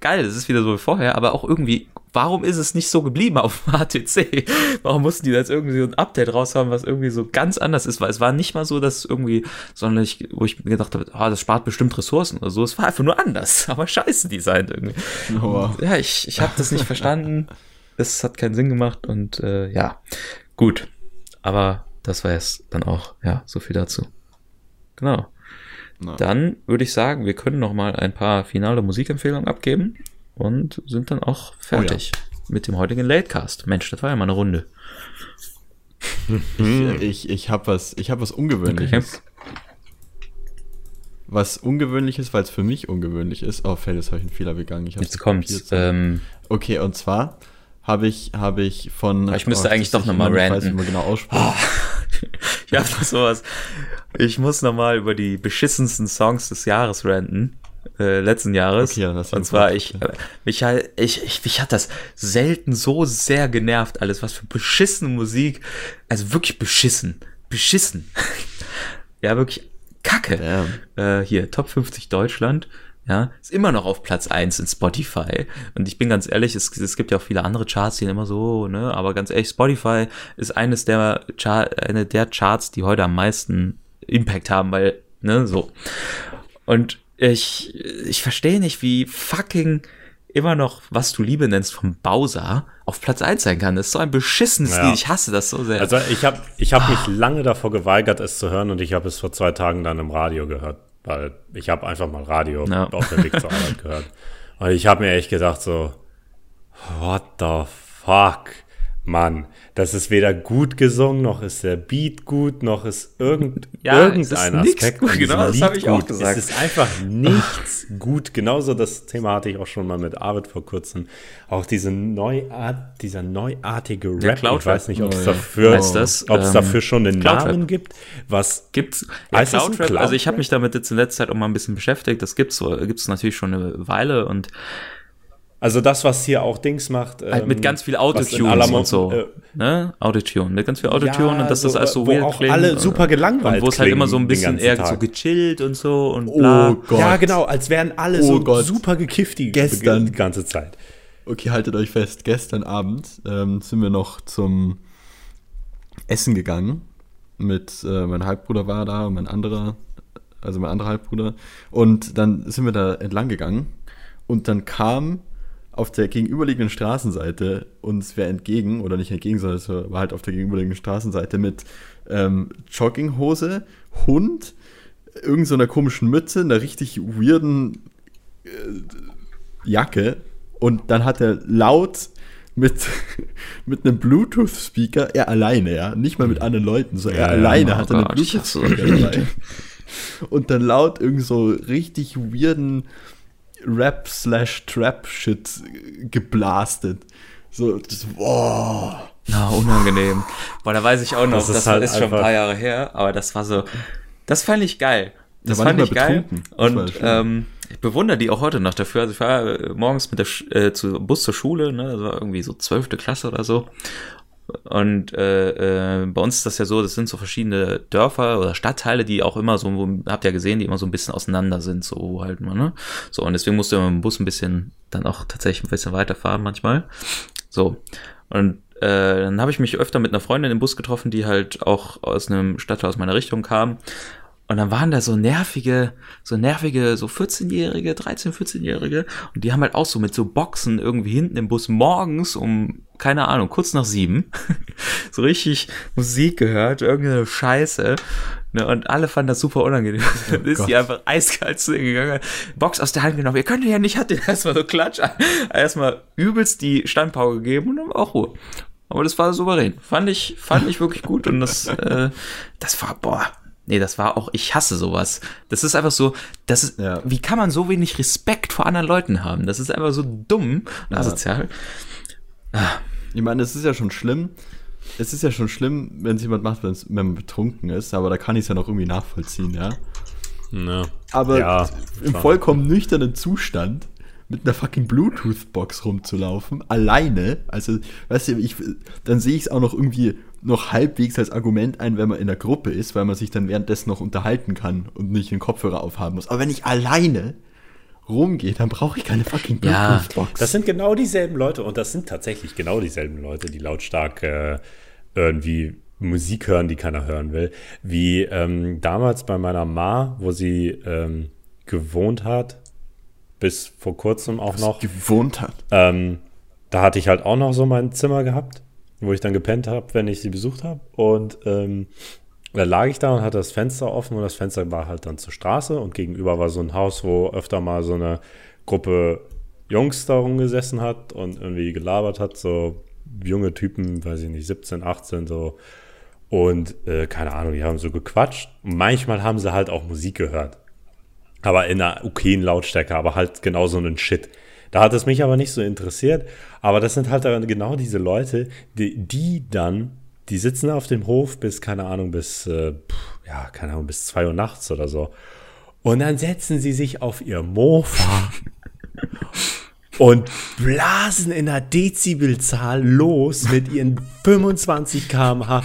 Speaker 2: geil, das ist wieder so wie vorher, aber auch irgendwie, warum ist es nicht so geblieben auf dem HTC? Warum mussten die da jetzt irgendwie so ein Update raushaben, was irgendwie so ganz anders ist? Weil es war nicht mal so, dass irgendwie, sondern ich, wo ich mir gedacht habe, ah, das spart bestimmt Ressourcen oder so. Es war einfach nur anders, aber scheiße designt irgendwie. Oh. Ja, ich, ich habe das nicht verstanden. Es hat keinen Sinn gemacht und äh, ja, gut. Aber das war jetzt dann auch, ja, so viel dazu. Genau. Na. Dann würde ich sagen, wir können noch mal ein paar finale Musikempfehlungen abgeben und sind dann auch fertig oh ja. mit dem heutigen Latecast. Mensch, das war ja mal eine Runde.
Speaker 5: ich ich, ich habe was, ich hab was Ungewöhnliches. Okay. Was Ungewöhnliches, weil es für mich ungewöhnlich ist. Oh, Feld, jetzt habe ich einen Fehler begangen. Ich
Speaker 2: Jetzt kommt's. Ähm,
Speaker 5: okay, und zwar habe ich, habe ich von.
Speaker 2: ich müsste oh, eigentlich doch nochmal ranten. Ich weiß, wie man
Speaker 5: genau ausspricht. Oh,
Speaker 2: ich habe noch sowas. Ich muss nochmal über die beschissensten Songs des Jahres ranten. Äh, letzten Jahres. Okay, das und zwar, ich, äh, mich, halt, ich, ich, mich hat das selten so sehr genervt, alles, was für beschissene Musik. Also wirklich beschissen. Beschissen. ja, wirklich Kacke. Äh, hier, Top 50 Deutschland ja, ist immer noch auf Platz eins in Spotify. Und ich bin ganz ehrlich, es, es gibt ja auch viele andere Charts, die sind immer so, ne, aber ganz ehrlich, Spotify ist eines der, Char eine der Charts, die heute am meisten Impact haben, weil, ne, so. Und ich, ich verstehe nicht, wie fucking immer noch, was du Liebe nennst, vom Bowser auf Platz 1 sein kann. Das ist so ein beschissenes
Speaker 1: Ja.
Speaker 2: Lied. Ich hasse das so sehr.
Speaker 1: Also ich habe ich hab mich lange davor geweigert, es zu hören und ich habe es vor zwei Tagen dann im Radio gehört, weil ich habe einfach mal Radio
Speaker 2: Ja.
Speaker 1: auf dem Weg zur Arbeit gehört. Und ich habe mir echt gedacht so, what the fuck, Mann, das ist weder gut gesungen, noch ist der Beat gut, noch ist irgend,
Speaker 2: Ja, es
Speaker 1: irgendein Aspekt
Speaker 2: gut, genau, das
Speaker 1: Lied
Speaker 2: hab ich auch
Speaker 1: gut.
Speaker 2: gesagt.
Speaker 1: Es ist einfach nichts gut. Genauso das Thema hatte ich auch schon mal mit Arvid vor kurzem. Auch diese Neuart, dieser neuartige
Speaker 2: Der
Speaker 1: Rap. Ich weiß nicht, ob es
Speaker 5: Oh, ja.
Speaker 1: dafür,
Speaker 2: Heißt das, ähm,
Speaker 1: dafür schon einen
Speaker 2: Cloud-Rap.
Speaker 1: Namen gibt. Was
Speaker 2: Gibt's
Speaker 1: Heißt das ein
Speaker 2: Cloud-Rap? Also ich habe mich damit jetzt in letzter Zeit auch mal ein bisschen beschäftigt. Das gibt's so, gibt's natürlich schon eine Weile und
Speaker 1: Also das, was hier auch Dings macht.
Speaker 2: halt
Speaker 1: ähm,
Speaker 2: mit ganz viel Autotune und so.
Speaker 1: äh,
Speaker 2: ne? Autotune, mit ganz viel Autotune
Speaker 1: Ja,
Speaker 2: und dass das
Speaker 1: so,
Speaker 2: alles so
Speaker 1: wo
Speaker 2: weird
Speaker 1: auch
Speaker 2: klingt.
Speaker 1: alle super gelangweilt
Speaker 2: Und wo es halt immer so ein bisschen eher
Speaker 1: Tag.
Speaker 2: so gechillt und so und bla.
Speaker 5: Oh Gott.
Speaker 1: Ja, genau, als wären alle
Speaker 5: Oh
Speaker 1: so
Speaker 5: Gott.
Speaker 1: super gekifft die,
Speaker 5: Gestern.
Speaker 1: die ganze Zeit.
Speaker 5: Okay, haltet euch fest. Gestern Abend ähm, sind wir noch zum Essen gegangen. Mit äh, mein Halbbruder war da und mein anderer, also mein anderer Halbbruder. Und dann sind wir da entlang gegangen. Und dann kam auf der gegenüberliegenden Straßenseite uns wer entgegen, oder nicht entgegen, sondern es war halt auf der gegenüberliegenden Straßenseite mit ähm, Jogginghose, Hund, irgend so einer komischen Mütze, einer richtig weirden Jacke und dann hat er laut mit, mit einem Bluetooth-Speaker, er alleine, ja, nicht mal mit anderen Leuten, so er
Speaker 1: Ja, ja,
Speaker 5: alleine
Speaker 2: oh
Speaker 5: hatte einen
Speaker 2: Gott, ich hasse
Speaker 5: Bluetooth-Speaker dabei. Und dann laut irgend so richtig weirden Rap-slash-Trap-Shit geblastet. So, das, boah.
Speaker 2: Na, unangenehm. Boah, da weiß ich auch noch,
Speaker 1: Das
Speaker 2: das,
Speaker 1: ist
Speaker 2: war,
Speaker 1: halt
Speaker 2: ist schon ein paar Jahre her, aber das war so, das fand ich geil. Das
Speaker 5: war
Speaker 2: fand ich geil.
Speaker 5: Das
Speaker 2: Und
Speaker 5: schön.
Speaker 2: ähm, ich bewundere die auch heute noch dafür. Also ich war äh, morgens mit der Sch äh, zu, Bus zur Schule, ne, das war irgendwie so zwölfte Klasse oder so. Und äh, äh, bei uns ist das ja so, das sind so verschiedene Dörfer oder Stadtteile, die auch immer so, habt ihr ja gesehen, die immer so ein bisschen auseinander sind, so halt mal, ne? So, und deswegen musste man mit dem Bus ein bisschen dann auch tatsächlich ein bisschen weiterfahren manchmal. So. Und äh, dann habe ich mich öfter mit einer Freundin im Bus getroffen, die halt auch aus einem Stadtteil aus meiner Richtung kam. Und dann waren da so nervige, so nervige, so 14-Jährige, 13-, 14-Jährige. Und die haben halt auch so mit so Boxen irgendwie hinten im Bus morgens um, keine Ahnung, kurz nach sieben, so richtig Musik gehört, irgendeine Scheiße. Ne, und alle fanden das super unangenehm. Dann ist die einfach eiskalt zu gegangen, Box aus der Hand genommen. Ihr könnt ja nicht, hat den erstmal so klatsch, erstmal übelst die Standpauke gegeben und dann war auch Ruhe. Aber das war souverän. Fand ich, fand ich wirklich gut und das, äh, das war, boah, nee, das war auch, ich hasse sowas. Das ist einfach so, das ist,
Speaker 5: Ja.
Speaker 2: wie kann man so wenig Respekt vor anderen Leuten haben? Das ist einfach so dumm und asozial.
Speaker 5: Ich meine, es ist ja schon schlimm. Es ist ja schon schlimm, wenn es jemand macht, wenn man betrunken ist, aber da kann ich es ja noch irgendwie nachvollziehen, ja.
Speaker 1: Ja.
Speaker 5: Aber
Speaker 1: Ja,
Speaker 5: im
Speaker 1: schon.
Speaker 5: vollkommen nüchternen Zustand mit einer fucking Bluetooth-Box rumzulaufen, alleine, also, weißt du, ich, dann sehe ich es auch noch irgendwie noch halbwegs als Argument ein, wenn man in der Gruppe ist, weil man sich dann währenddessen noch unterhalten kann und nicht den Kopfhörer aufhaben muss. Aber wenn ich alleine rumgehe, dann brauche ich keine fucking
Speaker 2: Ja.
Speaker 5: Bluetooth-Box.
Speaker 1: Das sind genau dieselben Leute und das sind tatsächlich genau dieselben Leute, die lautstark äh, irgendwie Musik hören, die keiner hören will. Wie ähm, damals bei meiner Ma, wo sie ähm, gewohnt hat, bis vor kurzem auch noch.
Speaker 5: gewohnt hat.
Speaker 1: Ähm, da hatte ich halt auch noch so mein Zimmer gehabt, wo ich dann gepennt habe, wenn ich sie besucht habe. Und ähm, da lag ich da und hatte das Fenster offen und das Fenster war halt dann zur Straße und gegenüber war so ein Haus, wo öfter mal so eine Gruppe Jungs da rumgesessen hat und irgendwie gelabert hat, so junge Typen, weiß ich nicht, 17, 18, so. Und äh, keine Ahnung, die haben so gequatscht. Und manchmal haben sie halt auch Musik gehört. Aber in einer okayen Lautstärke, aber halt genau so einen Shit. Da hat es mich aber nicht so interessiert. Aber das sind halt genau diese Leute, die, die dann, die sitzen auf dem Hof bis, keine Ahnung, bis, äh, ja, keine Ahnung, bis zwei Uhr nachts oder so. Und dann setzen sie sich auf ihr Mofa und blasen in einer Dezibelzahl los mit ihren 25 km/h.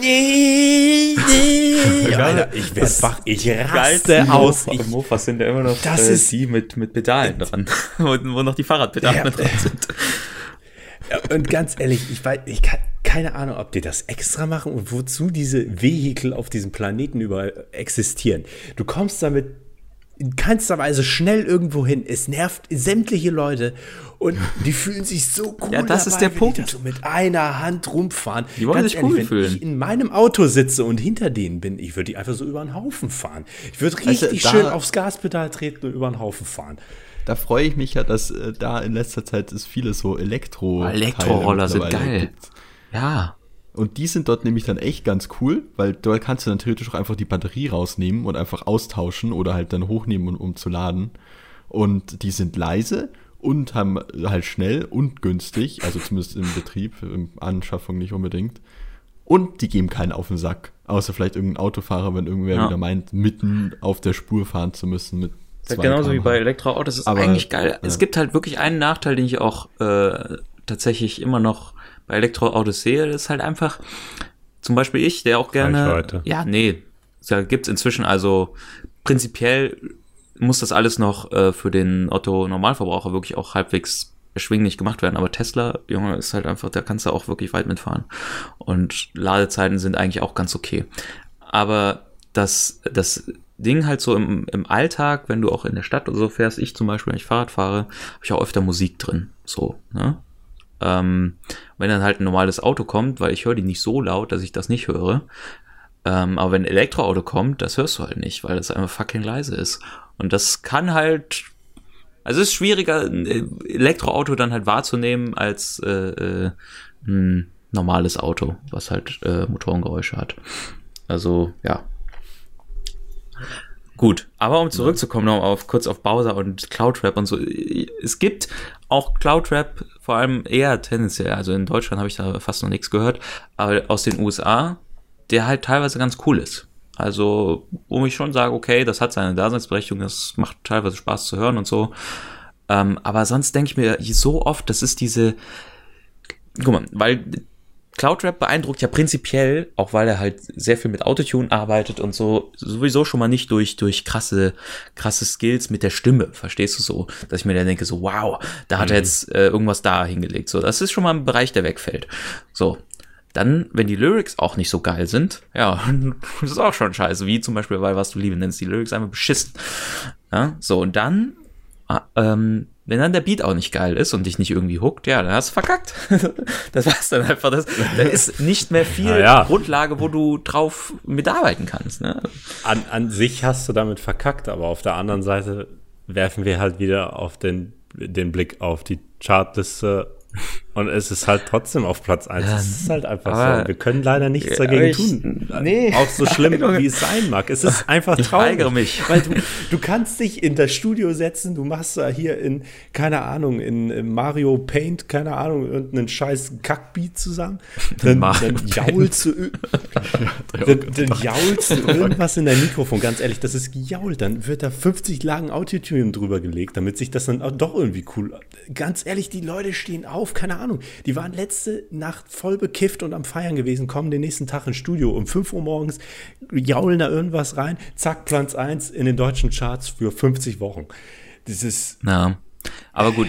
Speaker 2: Nee, nee.
Speaker 1: Alter, ich werde wach, ich raste aus. Ich,
Speaker 2: Mofas sind ja immer noch
Speaker 1: Das
Speaker 2: äh,
Speaker 1: ist-
Speaker 2: die mit, mit Pedalen dran, wo, wo noch die Fahrradpedale
Speaker 1: Ja.
Speaker 2: dran sind.
Speaker 1: Ja, und ganz ehrlich, ich weiß, ich kann keine Ahnung, ob die das extra machen und wozu diese Vehikel auf diesem Planeten überall existieren. Du kommst damit in keinster Weise schnell irgendwo hin. Es nervt sämtliche Leute und die fühlen sich so cool.
Speaker 2: Ja, das ist der
Speaker 1: wenn
Speaker 2: Punkt.
Speaker 1: Die so mit einer Hand rumfahren.
Speaker 2: Die wollen sich cool
Speaker 1: wenn
Speaker 2: fühlen.
Speaker 1: ich in meinem Auto sitze und hinter denen bin, ich würde die einfach so über den Haufen fahren. Ich würde richtig
Speaker 5: da-
Speaker 1: schön aufs Gaspedal treten und über den Haufen fahren.
Speaker 5: Da freue ich mich ja, dass äh, da in letzter Zeit es viele so Elektro
Speaker 2: Elektroroller sind geil.
Speaker 5: gibt.
Speaker 2: Ja.
Speaker 5: Und die sind dort nämlich dann echt ganz cool, weil dort kannst du dann theoretisch auch einfach die Batterie rausnehmen und einfach austauschen oder halt dann hochnehmen, um, um zu laden. Und die sind leise und haben halt schnell und günstig, also zumindest im Betrieb, in Anschaffung nicht unbedingt. Und die geben keinen auf den Sack. Außer vielleicht irgendein Autofahrer, wenn irgendwer
Speaker 2: Ja.
Speaker 5: wieder meint, mitten auf der Spur fahren zu müssen mit zwei
Speaker 2: Genauso wie bei Elektroautos. Ist
Speaker 5: Aber,
Speaker 2: eigentlich geil.
Speaker 5: ja.
Speaker 2: Es gibt halt wirklich einen Nachteil, den ich auch äh, tatsächlich immer noch bei Elektroautos sehe. Das ist halt einfach, zum Beispiel ich, der auch gerne.
Speaker 1: Reichweite.
Speaker 2: Ja, nee. Da gibt's inzwischen also prinzipiell muss das alles noch äh, für den Otto-Normalverbraucher wirklich auch halbwegs erschwinglich gemacht werden. Aber Tesla, Junge, ist halt einfach, da kannst du auch wirklich weit mitfahren. Und Ladezeiten sind eigentlich auch ganz okay. Aber das, das Ding halt so im, im Alltag, wenn du auch in der Stadt oder so fährst, ich zum Beispiel, wenn ich Fahrrad fahre, habe ich auch öfter Musik drin. So, ne? Ähm, wenn dann halt ein normales Auto kommt, weil ich höre die nicht so laut, dass ich das nicht höre. Ähm, aber wenn ein Elektroauto kommt, das hörst du halt nicht, weil das einfach fucking leise ist. Und das kann halt, also es ist schwieriger, ein Elektroauto dann halt wahrzunehmen als äh, äh, ein normales Auto, was halt äh, Motorengeräusche hat. Also, ja. Gut, aber um zurückzukommen noch auf kurz auf Bowser und Cloudrap und so, es gibt auch Cloudrap vor allem eher tendenziell, also in Deutschland habe ich da fast noch nichts gehört, aber aus den USA, der halt teilweise ganz cool ist. Also, wo ich schon sage, okay, das hat seine Daseinsberechtigung, das macht teilweise Spaß zu hören und so. Ähm, aber sonst denke ich mir so oft, das ist diese, guck mal, weil Cloudrap beeindruckt ja prinzipiell, auch weil er halt sehr viel mit Autotune arbeitet und so, sowieso schon mal nicht durch, durch krasse, krasse Skills mit der Stimme, verstehst du so? Dass ich mir dann denke, so, wow, da hat er jetzt äh, irgendwas da hingelegt. So, das ist schon mal ein Bereich, der wegfällt. So. Dann, wenn die Lyrics auch nicht so geil sind, ja, das ist auch schon scheiße, wie zum Beispiel bei Was du Liebe nennst, die Lyrics einfach beschissen. Ja, so, und dann, ah, ähm, wenn dann der Beat auch nicht geil ist und dich nicht irgendwie hookt, ja, dann hast du verkackt. das war's dann einfach. Das, da ist nicht mehr viel
Speaker 1: Na ja.
Speaker 2: Grundlage, wo du drauf mitarbeiten kannst. Ne?
Speaker 1: An, an sich hast du damit verkackt, aber auf der anderen Seite werfen wir halt wieder auf den, den Blick auf die Chartliste und es ist halt trotzdem auf Platz 1.
Speaker 2: Ja,
Speaker 1: es ist halt einfach
Speaker 2: aber-
Speaker 1: so. Wir können leider nichts
Speaker 2: Ja,
Speaker 1: dagegen
Speaker 2: ich-
Speaker 1: tun.
Speaker 2: nee.
Speaker 1: Auch so schlimm, wie es sein mag. Es ist einfach
Speaker 2: Ich
Speaker 1: traurig.
Speaker 2: weigere mich.
Speaker 1: Weil du, du kannst dich in das Studio setzen, du machst da hier in, keine Ahnung, in, Mario Paint, keine Ahnung, irgendeinen scheiß Kackbeat zusammen. Dann, dann jaulst du, dann, dann jaulst du irgendwas in dein Mikrofon. Ganz ehrlich, das ist gejault. Dann wird da 50 Lagen Autotune drüber gelegt, damit sich das dann auch doch irgendwie cool. Ganz ehrlich, die Leute stehen auf, keine Ahnung. Die waren letzte Nacht voll bekifft und am Feiern gewesen, kommen den nächsten Tag ins Studio um 5 Uhr morgens, jaulen da irgendwas rein, zack, Platz 1 in den deutschen Charts für 50 Wochen. Das ist,
Speaker 2: Ja, aber gut.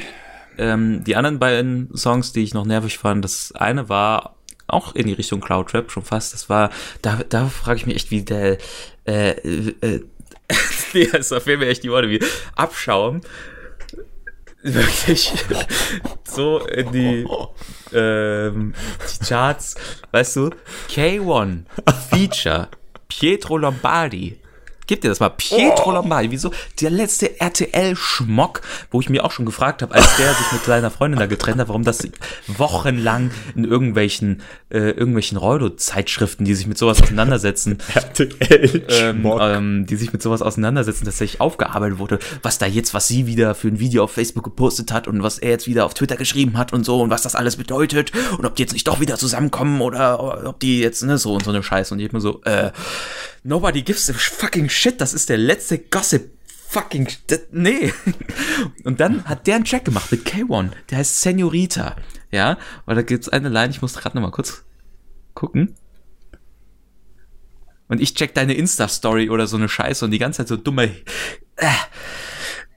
Speaker 2: Ähm, die anderen beiden Songs, die ich noch nervig fand, das eine war auch in die Richtung Cloud Rap schon fast. Das war, da, da frage ich mich echt, wie der, äh, äh, nee, da fehlen mir echt die Worte wie Abschaum. Wirklich so in die, ähm, die Charts, weißt du, K1 Feature Pietro Lombardi. Gib dir das mal. Pietro Lombardi. Wieso? Der letzte RTL-Schmock, wo ich mir auch schon gefragt habe, als der sich mit seiner Freundin da getrennt hat, warum das wochenlang in irgendwelchen, äh, irgendwelchen Reudo-Zeitschriften, die sich mit sowas auseinandersetzen, ähm, ähm, die sich mit sowas auseinandersetzen, tatsächlich aufgearbeitet wurde, was da jetzt, was sie wieder für ein Video auf Facebook gepostet hat und was er jetzt wieder auf Twitter geschrieben hat und so und was das alles bedeutet und ob die jetzt nicht doch wieder zusammenkommen oder ob die jetzt, ne, so und so eine Scheiße und ich hab mir so, äh, nobody gives a fucking shit, das ist der letzte Gossip fucking, nee. Und dann hat der einen Track gemacht mit K1, der heißt Senorita, ja, weil da gibt's eine Line, ich muss gerade noch mal kurz gucken. und ich check deine Insta-Story oder so eine Scheiße und die ganze Zeit so dumme. Äh,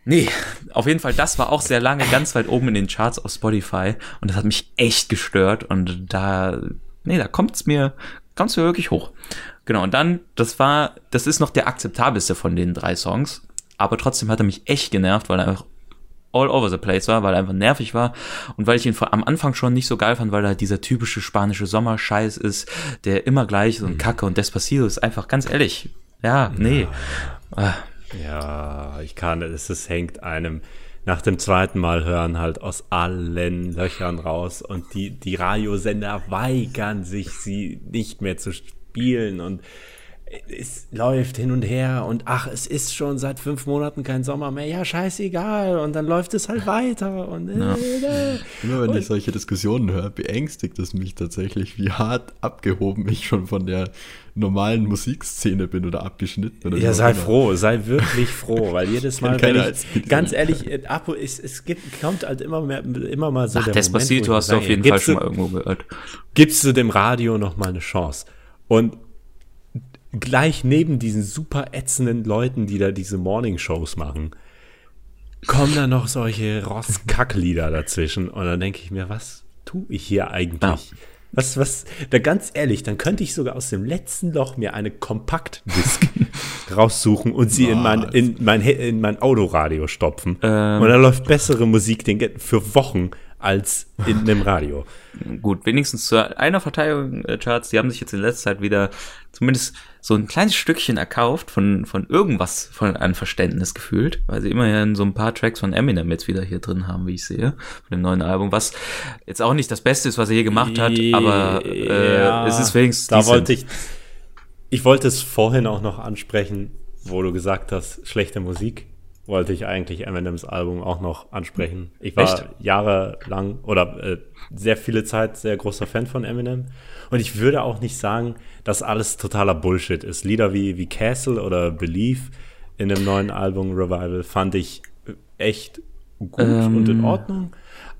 Speaker 2: nee, auf jeden Fall, das war auch sehr lange ganz weit oben in den Charts auf Spotify und das hat mich echt gestört und da, nee, da kommt's mir, kommt's mir wirklich hoch. Genau, und dann, das war, das ist noch der akzeptabelste von den drei Songs, aber trotzdem hat er mich echt genervt, weil er einfach all over the place war, weil er einfach nervig war und weil ich ihn vor, am Anfang schon nicht so geil fand, weil er halt dieser typische spanische Sommerscheiß ist, der immer gleich ist und
Speaker 1: Mhm.
Speaker 2: Kacke und Despacito ist einfach ganz ehrlich. Ja, nee. Ah,
Speaker 1: Ja, ich kann, es, es hängt einem nach dem zweiten Mal hören halt aus allen Löchern raus und die, die Radiosender weigern sich, sie nicht mehr zu spielen und es läuft hin und her und ach, es ist schon seit fünf Monaten kein Sommer mehr, ja, scheißegal und dann läuft es halt weiter und äh, äh.
Speaker 5: Immer wenn ich solche Diskussionen höre, beängstigt es mich tatsächlich, wie hart abgehoben ich schon von der normalen Musikszene bin oder abgeschnitten. Oder
Speaker 1: Ja, sei
Speaker 5: immer.
Speaker 1: froh, sei wirklich froh, weil jedes Mal, wenn ich, ganz ehrlich, äh, ab, es, es gibt, kommt halt immer mehr, immer mal so
Speaker 2: Ach,
Speaker 1: der
Speaker 2: Despacito
Speaker 1: Moment,
Speaker 2: hast du auf jeden Fall schon mal irgendwo gehört.
Speaker 1: gibst du dem Radio noch mal eine Chance. Und gleich neben diesen super ätzenden Leuten, die da diese Morning-Shows machen, kommen da noch solche Ross-Kack-Lieder dazwischen. Und dann denke ich mir, was tue ich hier eigentlich? Was, was, da ganz ehrlich, dann könnte ich sogar aus dem letzten Loch mir eine Kompaktdisk raussuchen und sie in mein, in mein, in mein Autoradio stopfen.
Speaker 2: Ähm.
Speaker 1: und dann läuft bessere Musik den, für Wochen als in einem Radio.
Speaker 2: Gut, wenigstens zu einer Verteidigung äh, Charts, die haben sich jetzt in letzter Zeit wieder zumindest so ein kleines Stückchen erkauft von, von irgendwas von einem Verständnis gefühlt, weil sie immerhin so ein paar Tracks von Eminem jetzt wieder hier drin haben, wie ich sehe, von dem neuen Album, was jetzt auch nicht das Beste ist, was er je gemacht hat, aber äh,
Speaker 1: Ja,
Speaker 2: es ist wenigstens
Speaker 1: Da
Speaker 2: decent.
Speaker 1: wollte ich. Ich wollte es vorhin auch noch ansprechen, wo du gesagt hast, schlechte Musik. Wollte ich eigentlich Eminems Album auch noch ansprechen. Ich war
Speaker 2: Echt?
Speaker 1: jahrelang oder äh, sehr viele Zeit sehr großer Fan von Eminem. Und ich würde auch nicht sagen, dass alles totaler Bullshit ist. Lieder wie, wie Castle oder Believe in dem neuen Album Revival fand ich echt gut
Speaker 2: Ähm.
Speaker 1: und in Ordnung.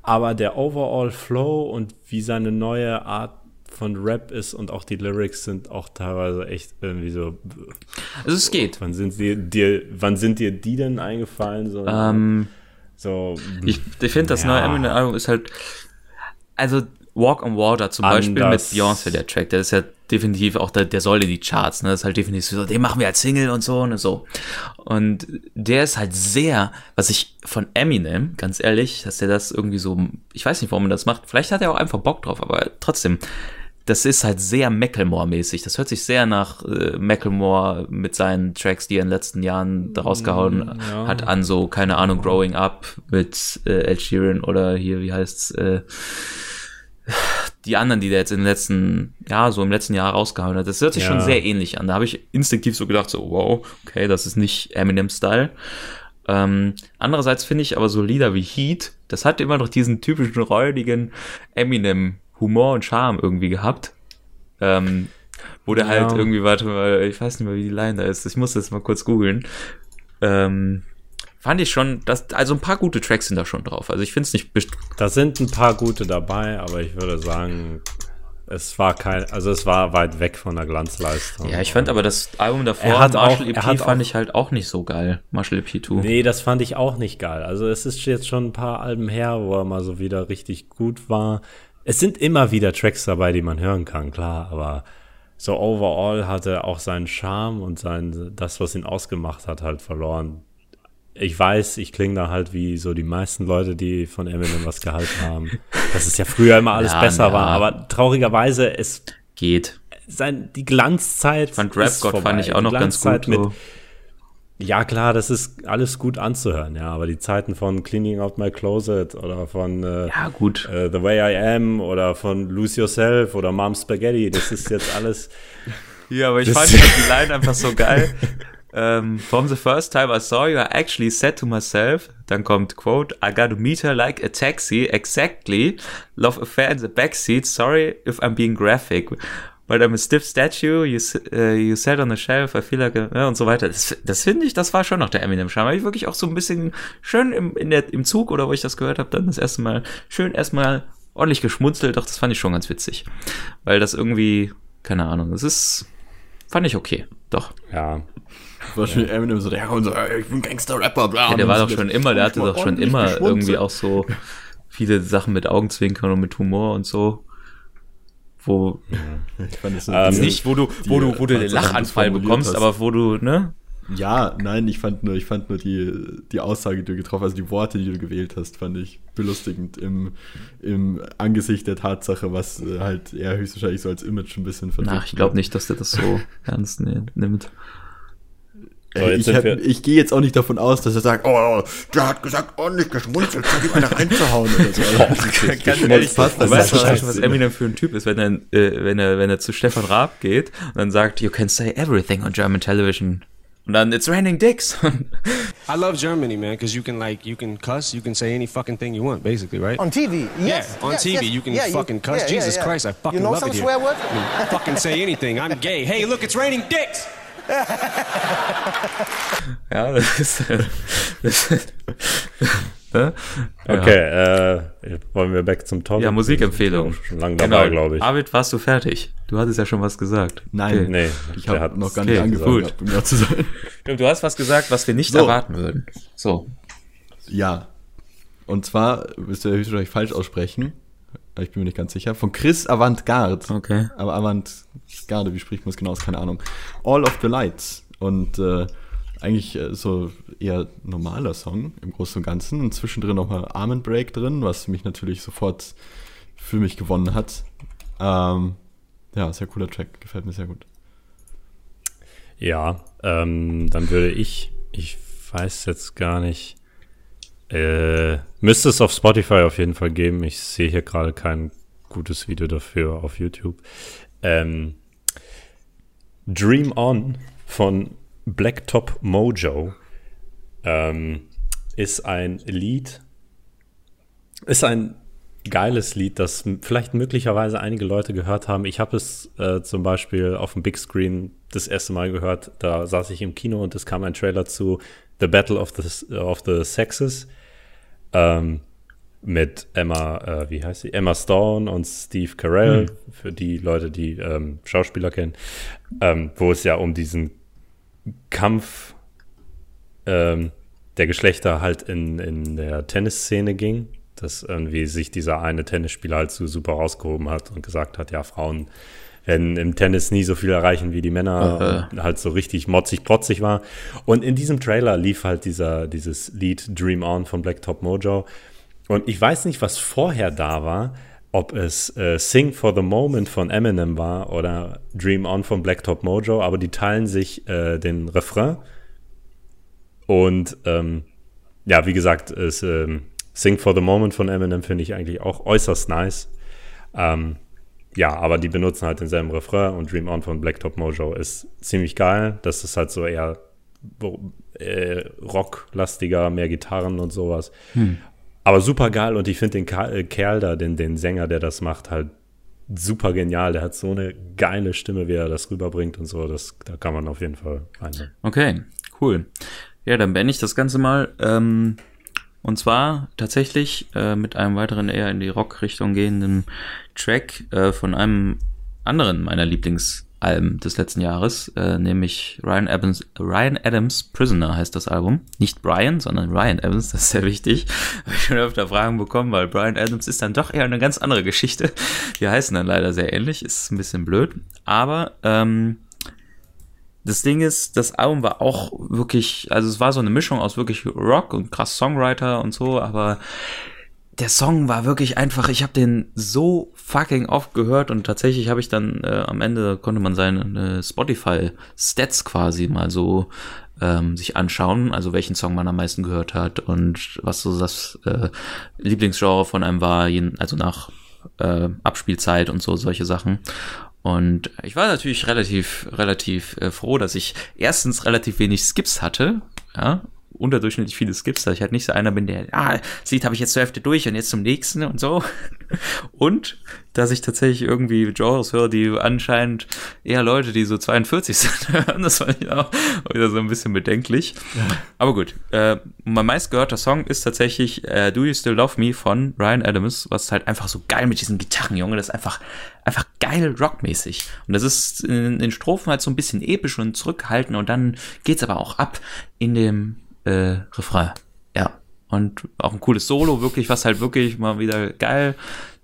Speaker 1: Aber der Overall Flow und wie seine neue Art von Rap ist und auch die Lyrics sind auch teilweise echt irgendwie so.
Speaker 2: Also es geht.
Speaker 1: Wann sind dir, dir wann sind dir die denn eingefallen? So,
Speaker 2: Ähm,
Speaker 1: so
Speaker 2: ich ich finde, das
Speaker 1: Ja.
Speaker 2: neue Eminem-Album ist halt, also Walk on Water zum Beispiel
Speaker 1: Anders.
Speaker 2: mit Beyoncé, der Track, der ist ja definitiv auch, der, der soll in die Charts, ne, das ist halt definitiv so, den machen wir als Single und so und so. Und der ist halt sehr, was ich von Eminem, ganz ehrlich, dass der das irgendwie so, ich weiß nicht, warum er das macht, vielleicht hat er auch einfach Bock drauf, aber trotzdem, das ist halt sehr Macklemore-mäßig. Das hört sich sehr nach äh, Macklemore mit seinen Tracks, die er in den letzten Jahren da rausgehauen hat, an so, keine Ahnung, Growing Up mit äh, Ed Sheeran oder hier, wie heißt's, äh, die anderen, die der jetzt im letzten, ja, so im letzten Jahr rausgehauen hat. Das hört sich
Speaker 1: Ja.
Speaker 2: schon sehr ähnlich an. Da habe ich instinktiv so gedacht, so, wow, okay, das ist nicht Eminem-Style. Ähm, andererseits finde ich aber so Lieder wie Heat, das hat immer noch diesen typischen räudigen Eminem-Humor und Charme irgendwie gehabt. Ähm, wo der
Speaker 1: Ja.
Speaker 2: halt irgendwie, warte mal, ich weiß nicht mehr, wie die Line da ist. Ich muss das mal kurz googeln. Ähm, fand ich schon, dass, also ein paar gute Tracks sind da schon drauf. Also ich finde es nicht
Speaker 1: Da sind ein paar gute dabei, aber ich würde sagen, es war kein, also es war weit weg von der Glanzleistung.
Speaker 2: Ja, ich fand aber das Album davor,
Speaker 1: Er hat auch-
Speaker 2: Marshall EP,
Speaker 1: er hat
Speaker 2: fand
Speaker 1: auch-
Speaker 2: ich halt auch nicht so geil. Marshall EP 2.
Speaker 1: Nee, das fand ich auch nicht geil. Also es ist jetzt schon ein paar Alben her, wo er mal so wieder richtig gut war. Es sind immer wieder Tracks dabei, die man hören kann, klar, aber so overall hat er auch seinen Charme und sein, das, was ihn ausgemacht hat, halt verloren. Ich weiß, ich klinge da halt wie so die meisten Leute, die von Eminem was gehalten haben. Dass es ja früher immer alles
Speaker 2: Ja,
Speaker 1: besser
Speaker 2: ja.
Speaker 1: war, aber traurigerweise, es
Speaker 2: Geht.
Speaker 1: sein, die Glanzzeit.
Speaker 2: Fand Rap God fand ich auch noch ganz gut.
Speaker 1: Mit,
Speaker 2: So.
Speaker 1: Ja, klar, das ist alles gut anzuhören, ja, aber die Zeiten von Cleaning Out My Closet oder von äh,
Speaker 2: Ja, gut.
Speaker 1: äh, The Way I Am oder von Lose Yourself oder Mom Spaghetti, das ist jetzt alles.
Speaker 2: Ja, aber ich fand die Line einfach so geil. Um, from the first time I saw you, I actually said to myself, dann kommt Quote, I gotta meet her like a taxi, exactly, love affair in the backseat, sorry if I'm being graphic, but I'm a stiff statue, you, uh, you sat on the shelf, I feel like a, ja, und so weiter. Das, das finde ich, das war schon noch der Eminem-Charme. Hab ich wirklich auch so ein bisschen schön im, in der, im Zug oder wo ich das gehört habe, dann das erste Mal schön erstmal ordentlich geschmunzelt, doch das fand ich schon ganz witzig. Weil das irgendwie, keine Ahnung, es ist, fand ich okay. Doch.
Speaker 1: Ja.
Speaker 5: War schon Eminem so, der kommt so, ey, ich bin Gangster-Rapper, bla.
Speaker 2: Ja, der
Speaker 5: Und
Speaker 2: war doch schon immer, der hatte
Speaker 5: mal
Speaker 2: doch schon immer irgendwie auch so viele Sachen mit Augenzwinkern und mit Humor und so. Wo,
Speaker 5: Ich fand so
Speaker 1: Ähm,
Speaker 2: nicht, wo du, wo du, wo du den
Speaker 5: Tatsache,
Speaker 2: Lachanfall
Speaker 5: es
Speaker 2: bekommst,
Speaker 5: formuliert
Speaker 2: aber wo du, ne?
Speaker 5: Ja, nein, ich fand nur, ich fand nur die, die Aussage, die du getroffen hast, also die Worte, die du gewählt hast, fand ich belustigend im, im Angesicht der Tatsache, was äh, halt er höchstwahrscheinlich so als Image ein bisschen verdrückt.
Speaker 2: Ach, ich glaube nicht, dass der das so ernst ne- nimmt.
Speaker 1: So,
Speaker 5: ich ich gehe jetzt auch nicht davon aus, dass er sagt, oh, der hat gesagt, ordentlich geschmunzelt, sag ihm eine reinzuhauen oder so.
Speaker 2: Ganz
Speaker 5: ehrlich, passt
Speaker 2: du
Speaker 5: das
Speaker 2: weißt schon, was Eminem für ein Typ ist, wenn er, äh, wenn er, wenn er zu Stefan Raab geht und dann sagt, you can say everything on German television. Und dann, it's raining dicks.
Speaker 9: I love Germany, man, because you can like you can cuss, you can say any fucking thing you want, basically, right?
Speaker 10: On TV, yes.
Speaker 9: yeah, on
Speaker 10: yes,
Speaker 9: TV
Speaker 10: yes.
Speaker 9: you can
Speaker 10: Yeah, you-
Speaker 9: fucking cuss.
Speaker 10: yeah,
Speaker 9: Jesus
Speaker 10: yeah.
Speaker 9: Christ, I fucking
Speaker 10: You know
Speaker 9: love
Speaker 10: some
Speaker 9: it here.
Speaker 10: swear words?
Speaker 9: I mean, fucking say anything. I'm gay. Hey, look, it's raining dicks.
Speaker 2: ja, das ist, äh, das, ne? Ja.
Speaker 1: Okay, äh, wollen wir back zum Topic?
Speaker 2: Ja, Musikempfehlung.
Speaker 1: Schon lange dabei, glaube ich.
Speaker 2: Arvid, warst du fertig? Du hattest ja schon was gesagt.
Speaker 5: Nein,
Speaker 2: Okay.
Speaker 1: Nee,
Speaker 5: ich habe noch gar nicht
Speaker 2: okay,
Speaker 5: angefangen,
Speaker 2: gut.
Speaker 5: um ja zu sein.
Speaker 2: Du hast was gesagt, was wir nicht
Speaker 5: So.
Speaker 2: erwarten würden. So.
Speaker 5: Ja. Und zwar, wirst du höchstwahrscheinlich falsch aussprechen, ich bin mir nicht ganz sicher, von Chris Avantgarde.
Speaker 2: Okay.
Speaker 5: Aber Avantgarde, wie spricht man es genau, ist keine Ahnung. All of the Lights. Und äh, eigentlich äh, so eher normaler Song im Großen und Ganzen. Und zwischendrin nochmal Arm Break drin, was mich natürlich sofort für mich gewonnen hat. Ähm, ja, sehr cooler Track, gefällt mir sehr gut.
Speaker 1: Ja, ähm, dann würde ich, ich weiß jetzt gar nicht, äh, müsste es auf Spotify auf jeden Fall geben. Ich sehe hier gerade kein gutes Video dafür auf YouTube. Ähm, Dream On von Blacktop Mojo ähm, ist ein Lied, ist ein geiles Lied, das vielleicht möglicherweise einige Leute gehört haben. Ich habe es äh, zum Beispiel auf dem Big Screen das erste Mal gehört. Da saß ich im Kino und es kam ein Trailer zu The Battle of the, of the Sexes ähm, mit Emma, äh, wie heißt sie? Emma Stone und Steve Carell, für die Leute, die ähm, Schauspieler kennen, ähm, wo es ja um diesen Kampf ähm, der Geschlechter halt in, in der Tennisszene ging, dass irgendwie sich dieser eine Tennisspieler halt so super rausgehoben hat und gesagt hat, ja, Frauen werden im Tennis nie so viel erreichen wie die Männer und halt so richtig motzig protzig war. Und in diesem Trailer lief halt dieser, dieses Lied Dream On von Blacktop Mojo. Und ich weiß nicht, was vorher da war, ob es äh, Sing for the Moment von Eminem war oder Dream On von Blacktop Mojo, aber die teilen sich äh, den Refrain. Und ähm, ja, wie gesagt, ist, ähm, Sing for the Moment von Eminem finde ich eigentlich auch äußerst nice. Ähm, ja, aber die benutzen halt denselben Refrain und Dream On von Blacktop Mojo ist ziemlich geil. Das ist halt so eher äh, rocklastiger, mehr Gitarren und sowas. Aber super geil und ich finde den äh, Kerl da, den, den Sänger, der das macht, halt super genial. Der hat so eine geile Stimme, wie er das rüberbringt und so. Das, da kann man auf jeden Fall reinhören.
Speaker 2: Okay, cool. Ja, dann beende ich das Ganze mal. Ähm, und zwar tatsächlich äh, mit einem weiteren eher in die Rock-Richtung gehenden Track äh, von einem anderen meiner Lieblingsalben des letzten Jahres, äh, nämlich Ryan Adams, Ryan Adams Prisoner heißt das Album. Nicht Brian, sondern Ryan Adams, das ist sehr wichtig. Habe ich schon öfter Fragen bekommen, weil Brian Adams ist dann doch eher eine ganz andere Geschichte. Die heißen dann leider sehr ähnlich, ist ein bisschen blöd. Aber ähm, das Ding ist, das Album war auch wirklich, also es war so eine Mischung aus wirklich Rock und krass Songwriter und so, aber der Song war wirklich einfach, ich habe den so fucking oft gehört und tatsächlich habe ich dann äh, am Ende konnte man seine äh, Spotify Stats quasi mal so ähm, sich anschauen, also welchen Song man am meisten gehört hat und was so das äh, Lieblingsgenre von einem war, also nach äh, Abspielzeit und so solche Sachen. Und ich war natürlich relativ, relativ äh, froh, dass ich erstens relativ wenig Skips hatte, ja, unterdurchschnittlich viele Skips, dass ich halt nicht so einer bin, der, ah, das Lied habe ich jetzt zur Hälfte durch und jetzt zum nächsten und so. Und dass ich tatsächlich irgendwie Genres höre, die anscheinend eher Leute, die so 42 sind, hören. Das fand ich auch wieder so ein bisschen bedenklich. Aber gut, äh, mein meistgehörter Song ist tatsächlich äh, Do You Still Love Me von Ryan Adams, was halt einfach so geil mit diesen Gitarren, Junge, das ist einfach, einfach geil rockmäßig. Und das ist in den Strophen halt so ein bisschen episch und zurückhaltend und dann geht's aber auch ab in dem äh, Refrain. Ja. Und auch ein cooles Solo, wirklich, was halt wirklich mal wieder geil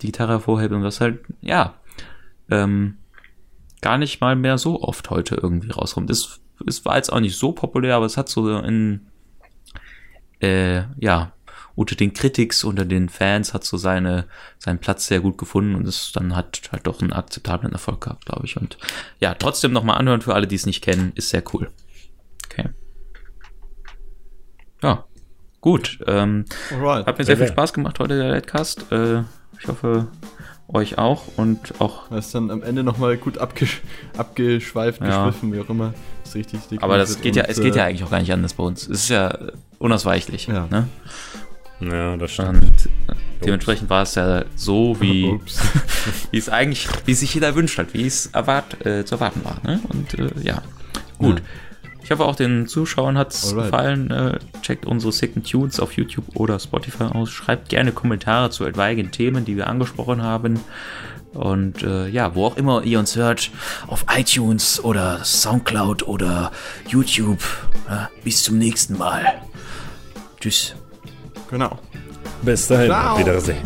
Speaker 2: die Gitarre hervorhebt und was halt, ja, ähm, gar nicht mal mehr so oft heute irgendwie rauskommt. Es, es war jetzt auch nicht so populär, aber es hat so in, äh, ja, unter den Critics, unter den Fans hat so seine, seinen Platz sehr gut gefunden und es dann hat halt doch einen akzeptablen Erfolg gehabt, glaube ich. Und ja, trotzdem nochmal anhören für alle, die es nicht kennen, ist sehr cool. Okay. Ja, gut. Ähm,
Speaker 5: Alright.
Speaker 2: hat mir sehr viel Spaß gemacht heute, der Lightcast. Äh, ich hoffe, euch auch und auch.
Speaker 5: Das ist dann am Ende nochmal gut abgesch abgeschweift,
Speaker 2: Ja.
Speaker 5: geschliffen, wie auch immer. Das ist richtig dick.
Speaker 2: Aber das geht ja, es geht ja
Speaker 5: äh,
Speaker 2: eigentlich auch gar nicht anders bei uns. Es ist ja unausweichlich.
Speaker 5: Ja.
Speaker 2: Ne?
Speaker 1: Ja, das stimmt.
Speaker 2: Und dementsprechend war es ja so, wie, wie es eigentlich, wie sich jeder wünscht hat, wie es erwart, äh, zu erwarten war. Ne? Und äh, ja, gut. Ich hoffe auch den Zuschauern hat es gefallen. Äh, checkt unsere Sicken Tunes auf YouTube oder Spotify aus. Schreibt gerne Kommentare zu etwaigen Themen, die wir angesprochen haben. Und äh, ja, wo auch immer ihr uns hört, auf iTunes oder Soundcloud oder YouTube. Ja, bis zum nächsten Mal. Tschüss.
Speaker 5: Genau.
Speaker 6: Bis dahin,
Speaker 5: Ciao.
Speaker 6: auf Wiedersehen.